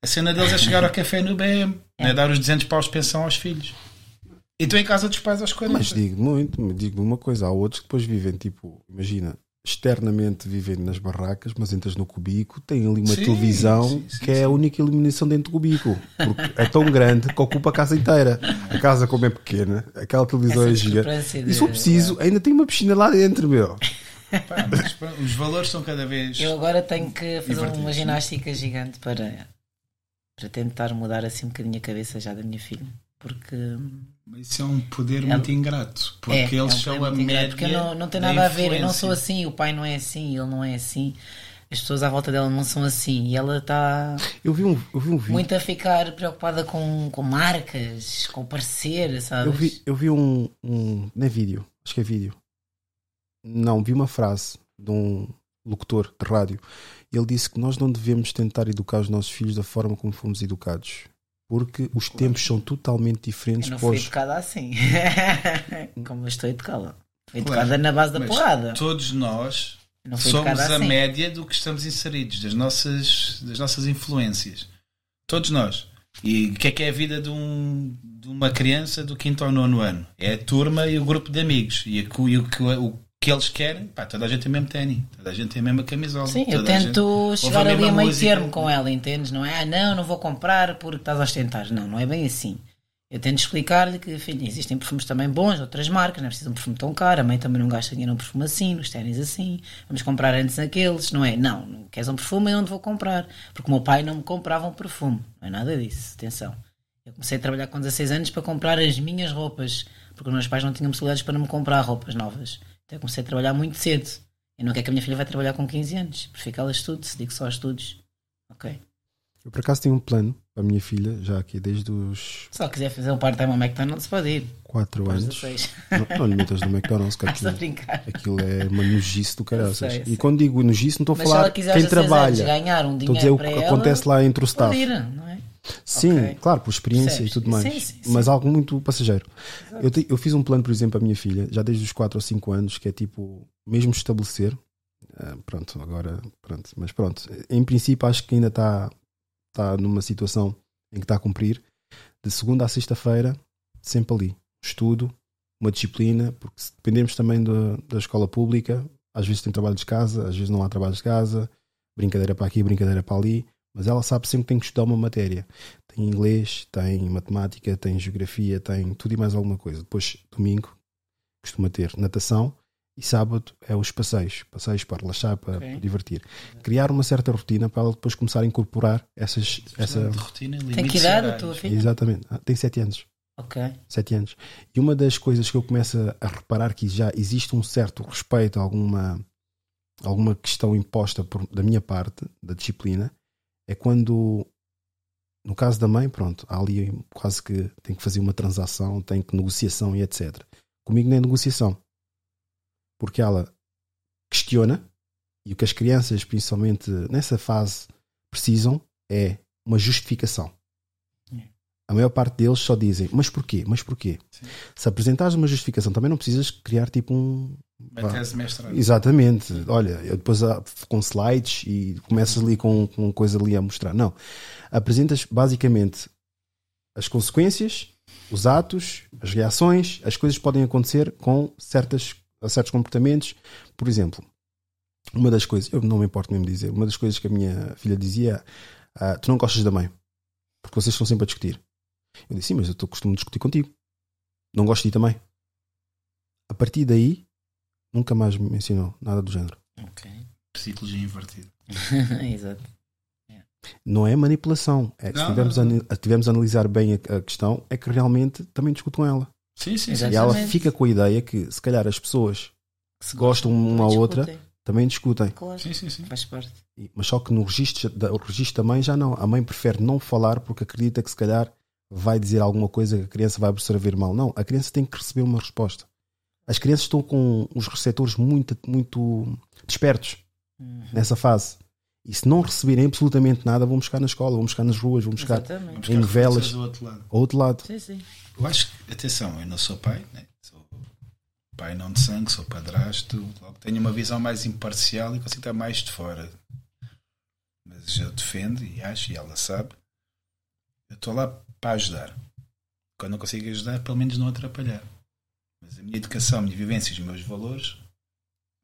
A cena deles é chegar ao café no BM, não é dar os 200 paus de pensão aos filhos. E estão em casa dos pais aos 40. Mas digo muito, digo uma coisa, há outros que depois vivem, tipo, imagina, externamente vivendo nas barracas, mas entras no cubículo, tem ali uma Sim, televisão sim, sim, que é a única iluminação dentro do cubículo. Porque é tão grande que ocupa a casa inteira. A casa, como é pequena, aquela televisão Essa é gigante. E se for preciso, ainda tem uma piscina lá dentro, meu. Pá, mas pronto, os valores são cada vez. Eu agora tenho que fazer uma né? ginástica gigante para, para tentar mudar assim um bocadinho a cabeça já da minha filha. Porque Isso é um poder Ela- muito ingrato. Porque é, eles é um são a média. Porque não, não tem da nada a ver, eu não sou assim, o pai não é assim, ele não é assim, as pessoas à volta dela não são assim e ela está Eu vi um, eu vi um vídeo. muito a ficar preocupada com, com marcas, com parecer, sabes? Eu vi, eu vi um, um. Não é vídeo, acho que é vídeo. Não, vi uma frase de um locutor de rádio. Ele disse que nós não devemos tentar educar os nossos filhos da forma como fomos educados. Porque os tempos são totalmente diferentes Eu não fui educada assim, como eu estou educada. Fui Claro, educada na base da mas porrada. Todos nós somos educada a assim. média do que estamos inseridos, das nossas, das nossas influências. Todos nós. E o que é que é a vida de, um, de uma criança do quinto ao nono ano? É a turma e o grupo de amigos. E, a e o, que, o que eles querem, pá, toda a gente tem o mesmo ténis, toda a gente tem a mesma camisola. Sim, eu a gente tento ouve chegar ali mesma a meio música. termo com ela, entendes? Não é? Ah, não, não vou comprar porque estás a ostentar. Não, não é bem assim. Eu tento explicar-lhe que, filho, existem perfumes também bons, outras marcas, não é preciso um perfume tão caro, a mãe também não gasta dinheiro num perfume assim, nos ténis assim, vamos comprar antes aqueles, não é? Não, não queres um perfume, eu não te vou comprar, porque o meu pai não me comprava um perfume, não é nada disso, atenção. Eu comecei a trabalhar com 16 anos para comprar as minhas roupas, porque os meus pais não tinham possibilidades para me comprar roupas novas. Eu comecei a trabalhar muito cedo. Eu não quero que a minha filha vai trabalhar com 15 anos, prefiro que ela estude, se digo só estudos. Ok. Eu por acaso tenho um plano para a minha filha, já aqui desde os Se ela quiser fazer um part-time ao McDonald's, pode ir. 4 Aos anos. 16. Não, não lhe metas no McDonald's, que a aquilo, aquilo é uma nojice do eu E quando digo nojice, não estou a falar quem aos 16 trabalha. anos ganhar um estou a dizer o que acontece lá entre o staff. Ir, não é? Sim, Ok. claro, por experiência Percebes? e tudo mais. Sim, sim, sim. Mas algo muito passageiro. Eu, te- eu fiz um plano, por exemplo, à minha filha, já desde os 4 ou 5 anos, que é tipo, mesmo estabelecer. ah, pronto, agora, pronto, mas pronto. Em princípio, acho que ainda está está numa situação em que está a cumprir. De segunda a sexta-feira, sempre ali. Estudo, uma disciplina, porque se dependermos também da, da escola pública, às vezes tem trabalho de casa, às vezes não há trabalho de casa, brincadeira para aqui, brincadeira para ali, mas ela sabe sempre que tem que estudar uma matéria. Tem inglês, tem matemática, tem geografia, tem tudo e mais alguma coisa. Depois, domingo, costuma ter natação e sábado é os passeios. Passeios para relaxar, para, Ok. para divertir. Criar uma certa rotina para ela depois começar a incorporar essas. Essa... de rotina e Tem que idade a tua filha? Exatamente. Ah, Tem 7 anos. Ok. Sete anos. E uma das coisas que eu começo a- reparar que já existe um certo respeito a alguma, alguma questão imposta por- da minha parte, da disciplina, é quando, no caso da mãe, pronto, há ali quase que tem que fazer uma transação, tem que negociação e etc. Comigo nem negociação. Porque ela questiona e o que as crianças, principalmente nessa fase, precisam é uma justificação. A maior parte deles só dizem, mas porquê? Mas porquê? Se apresentares uma justificação, também não precisas criar tipo um. Uma vá. tese. Exatamente. Olha, eu depois ah, com slides e começas ali com, com coisa ali a mostrar. Não. Apresentas basicamente as consequências, os atos, as reações, as coisas que podem acontecer com certas, certos comportamentos. Por exemplo, uma das coisas, eu não me importo mesmo dizer, uma das coisas que a minha filha dizia, ah, tu não gostas da mãe, porque vocês estão sempre a discutir. Eu disse, sim, mas eu estou costumo discutir contigo. Não gosto de ti também. A partir daí, nunca mais me ensinou nada do género. Ok. Psicologia invertida. Exato. Não é manipulação. É, se Não, tivermos, não, a, tivermos a analisar bem a, a questão, é que realmente também discuto com ela. Sim, sim, E sim. ela Exatamente. fica com a ideia que, se calhar, as pessoas que gostam uma à outra também discutem. Claro. Sim, sim, sim. Faz parte. E- Mas só que no registro da, o registro da mãe já não. A mãe prefere não falar porque acredita que se calhar vai dizer alguma coisa que a criança vai absorver mal. Não, a criança tem que receber uma resposta. As crianças estão com os receptores muito, muito despertos Uhum. nessa fase. E se não receberem absolutamente nada, vão buscar na escola, vão buscar nas ruas, vão buscar Exatamente. Em buscar novelas. do outro lado. Ao outro lado. Sim, sim. Eu acho que, atenção, eu não sou pai, né? sou pai não de sangue, sou padrasto, logo tenho uma visão mais imparcial e consigo estar mais de fora. Mas eu defendo e acho, e ela sabe, eu estou lá para ajudar. Quando não consigo ajudar, pelo menos não atrapalhar. Mas a minha educação, a minha vivência e os meus valores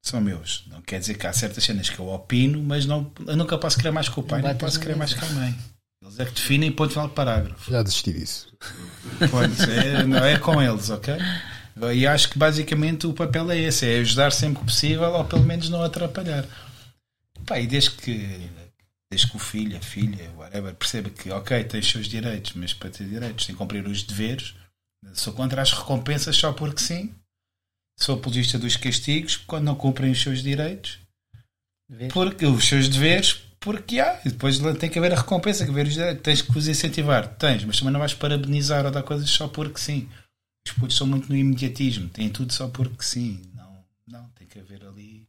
são meus. Não quer dizer que há certas cenas que eu opino, mas não, eu nunca posso querer mais que o pai, Não posso querer mais que a mãe. Eles é que definem ponto final de parágrafo. Já desisti disso. Pode ser, não é com eles, ok? E acho que basicamente o papel é esse: é ajudar sempre que possível ou pelo menos não atrapalhar. Pá, e desde que, desde que o filho, a filha, whatever, perceba que, ok, tem os seus direitos, mas para ter direitos tem que cumprir os deveres. Sou contra as recompensas só porque sim. Sou apologista dos castigos quando não cumprem os seus direitos. Porque os seus deveres, porque há. E depois tem que haver a recompensa, que haver os direitos. Tens que os incentivar. Tens, mas também não vais parabenizar ou dar coisas só porque sim. Os putos são muito no imediatismo. Têm tudo só porque sim. Não, não. Tem que haver ali.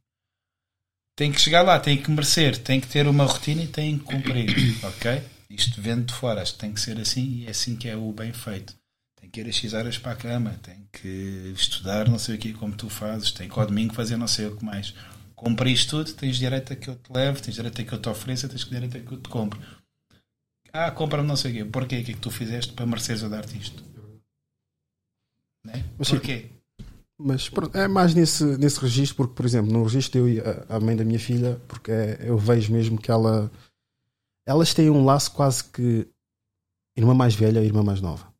Tem que chegar lá, tem que merecer, tem que ter uma rotina e tem que cumprir. ok? Isto vendo de fora, acho que tem que ser assim e é assim que é o bem feito. Que ir às 6 horas para a cama, tem que estudar não sei o que como tu fazes, tem que ao domingo fazer não sei o que mais. Cumprires tudo, tens direito a que eu te leve, tens direito a que eu te ofereça, tens direito a que eu te compre. Ah, compra-me não sei o quê. Porquê? O que é que tu fizeste para mereceres eu dar-te isto? Né? Mas. Porquê? Mas pronto, é mais nesse, nesse registro, porque, por exemplo, no registro eu e a, a mãe da minha filha, porque é- eu vejo mesmo que ela. Elas têm um laço quase que. Irmã mais velha e irmã mais nova.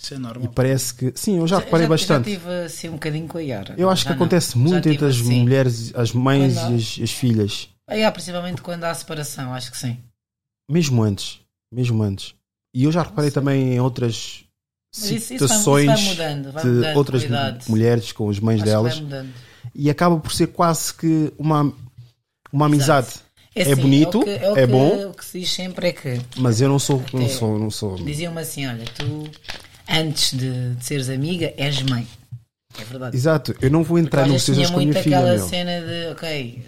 Isso é E normal. parece que. Sim, eu já reparei bastante. Já tive assim um bocadinho com a Yara. Eu acho que não. acontece muito entre as assim. mulheres, as mães e as, as filhas. Aí há principalmente quando há separação, acho que sim. Mesmo antes. Mesmo antes. E eu já reparei também em outras Mas isso- isso vai- situações isso vai mudando, vai de mudando outras mulheres com as mães Acho delas. E acaba por ser quase que uma, uma amizade. É, assim, bonito, o que- é, o que- bom, O que se diz sempre é que. mas eu não sou. Não sou, não sou. Diziam-me assim: olha, tu antes de, de seres amiga és mãe. É verdade. Exato, eu não vou entrar vezes negociações tinha com a minha muito filha. aquela meu. cena de, ok,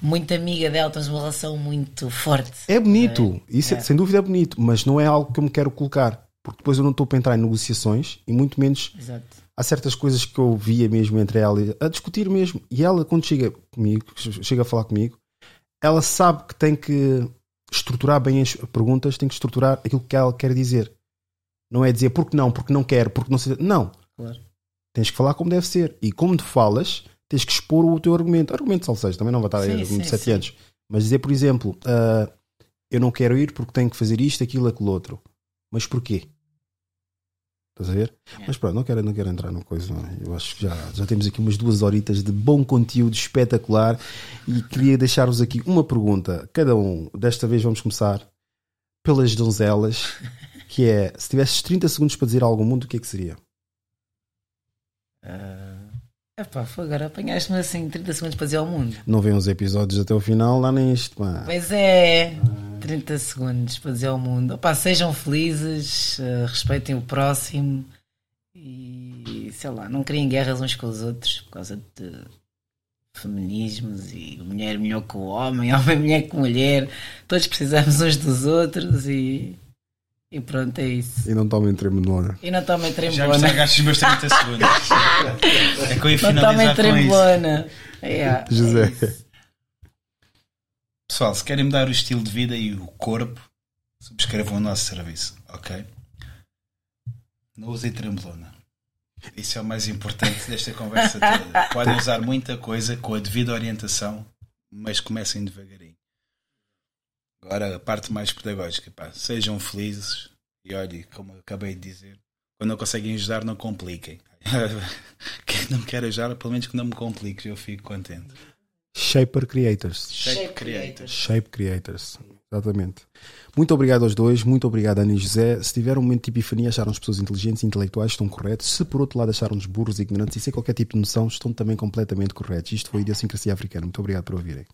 muito amiga dela, tens uma relação muito forte. É bonito, isso é- É. sem dúvida é bonito, mas não é algo que eu me quero colocar, porque depois eu não estou para entrar em negociações e muito menos Exato. há certas coisas que eu via mesmo entre ela e- a discutir mesmo. E ela, quando chega comigo, chega a falar comigo, ela sabe que tem que estruturar bem as perguntas, tem que estruturar aquilo que ela quer dizer. Não é dizer porque não, porque não quero, porque não sei. Não. Claro. Tens que falar como deve ser. E como tu falas, tens que expor o teu argumento. Argumento salsejo, também não vai estar Sim, aí sim, de 7 sim. anos. Mas dizer, por exemplo, ah, eu não quero ir porque tenho que fazer isto, aquilo, aquilo outro. Mas porquê? Estás a ver? Mas pronto, não quero, não quero entrar numa coisa. é? Eu acho que já, já temos aqui umas duas horitas de bom conteúdo espetacular e queria deixar-vos aqui uma pergunta. Cada um, desta vez vamos começar pelas donzelas, que é se tivesses 30 segundos para dizer algo ao mundo, o que é que seria? É pá, foi agora apanhaste-me assim 30 segundos para dizer ao mundo. Não vêem os episódios até o final, lá nem isto. Pá. Pois é, 30 segundos para dizer ao mundo. Opá, sejam felizes, eh, respeitem o próximo e sei lá, não criem guerras uns com os outros por causa de feminismos e mulher melhor que o homem, homem melhor que mulher. Todos precisamos uns dos outros e, e pronto, é isso. E não tomem tremolona. E não tomem Já me trembolona. estragaste os meus 30 segundos. É que eu ia Não tomem finalizar com isso. trembolona. É, José. é. Pessoal, se querem mudar o estilo de vida e o corpo, subscrevam o nosso serviço, ok? Não usem trembolona. Isso é o mais importante desta conversa toda. Podem usar muita coisa com a devida orientação, mas comecem devagarinho. Agora, a parte mais pedagógica, pá, sejam felizes e olhem, como acabei de dizer, quando não conseguem ajudar, não compliquem. Quem não quer ajudar, pelo menos que não me compliques, eu fico contente. Shaper Creators. Shape Creators. Shape Creators. Exatamente. Muito obrigado aos dois, muito obrigado Ana e José. Se tiveram um momento de epifania, acharam-nos pessoas inteligentes e intelectuais, estão corretos. Se por outro lado acharam-nos burros e ignorantes e sem qualquer tipo de noção, estão também completamente corretos. Isto foi a Idiosincrasia Africana. Muito obrigado por ouvirem.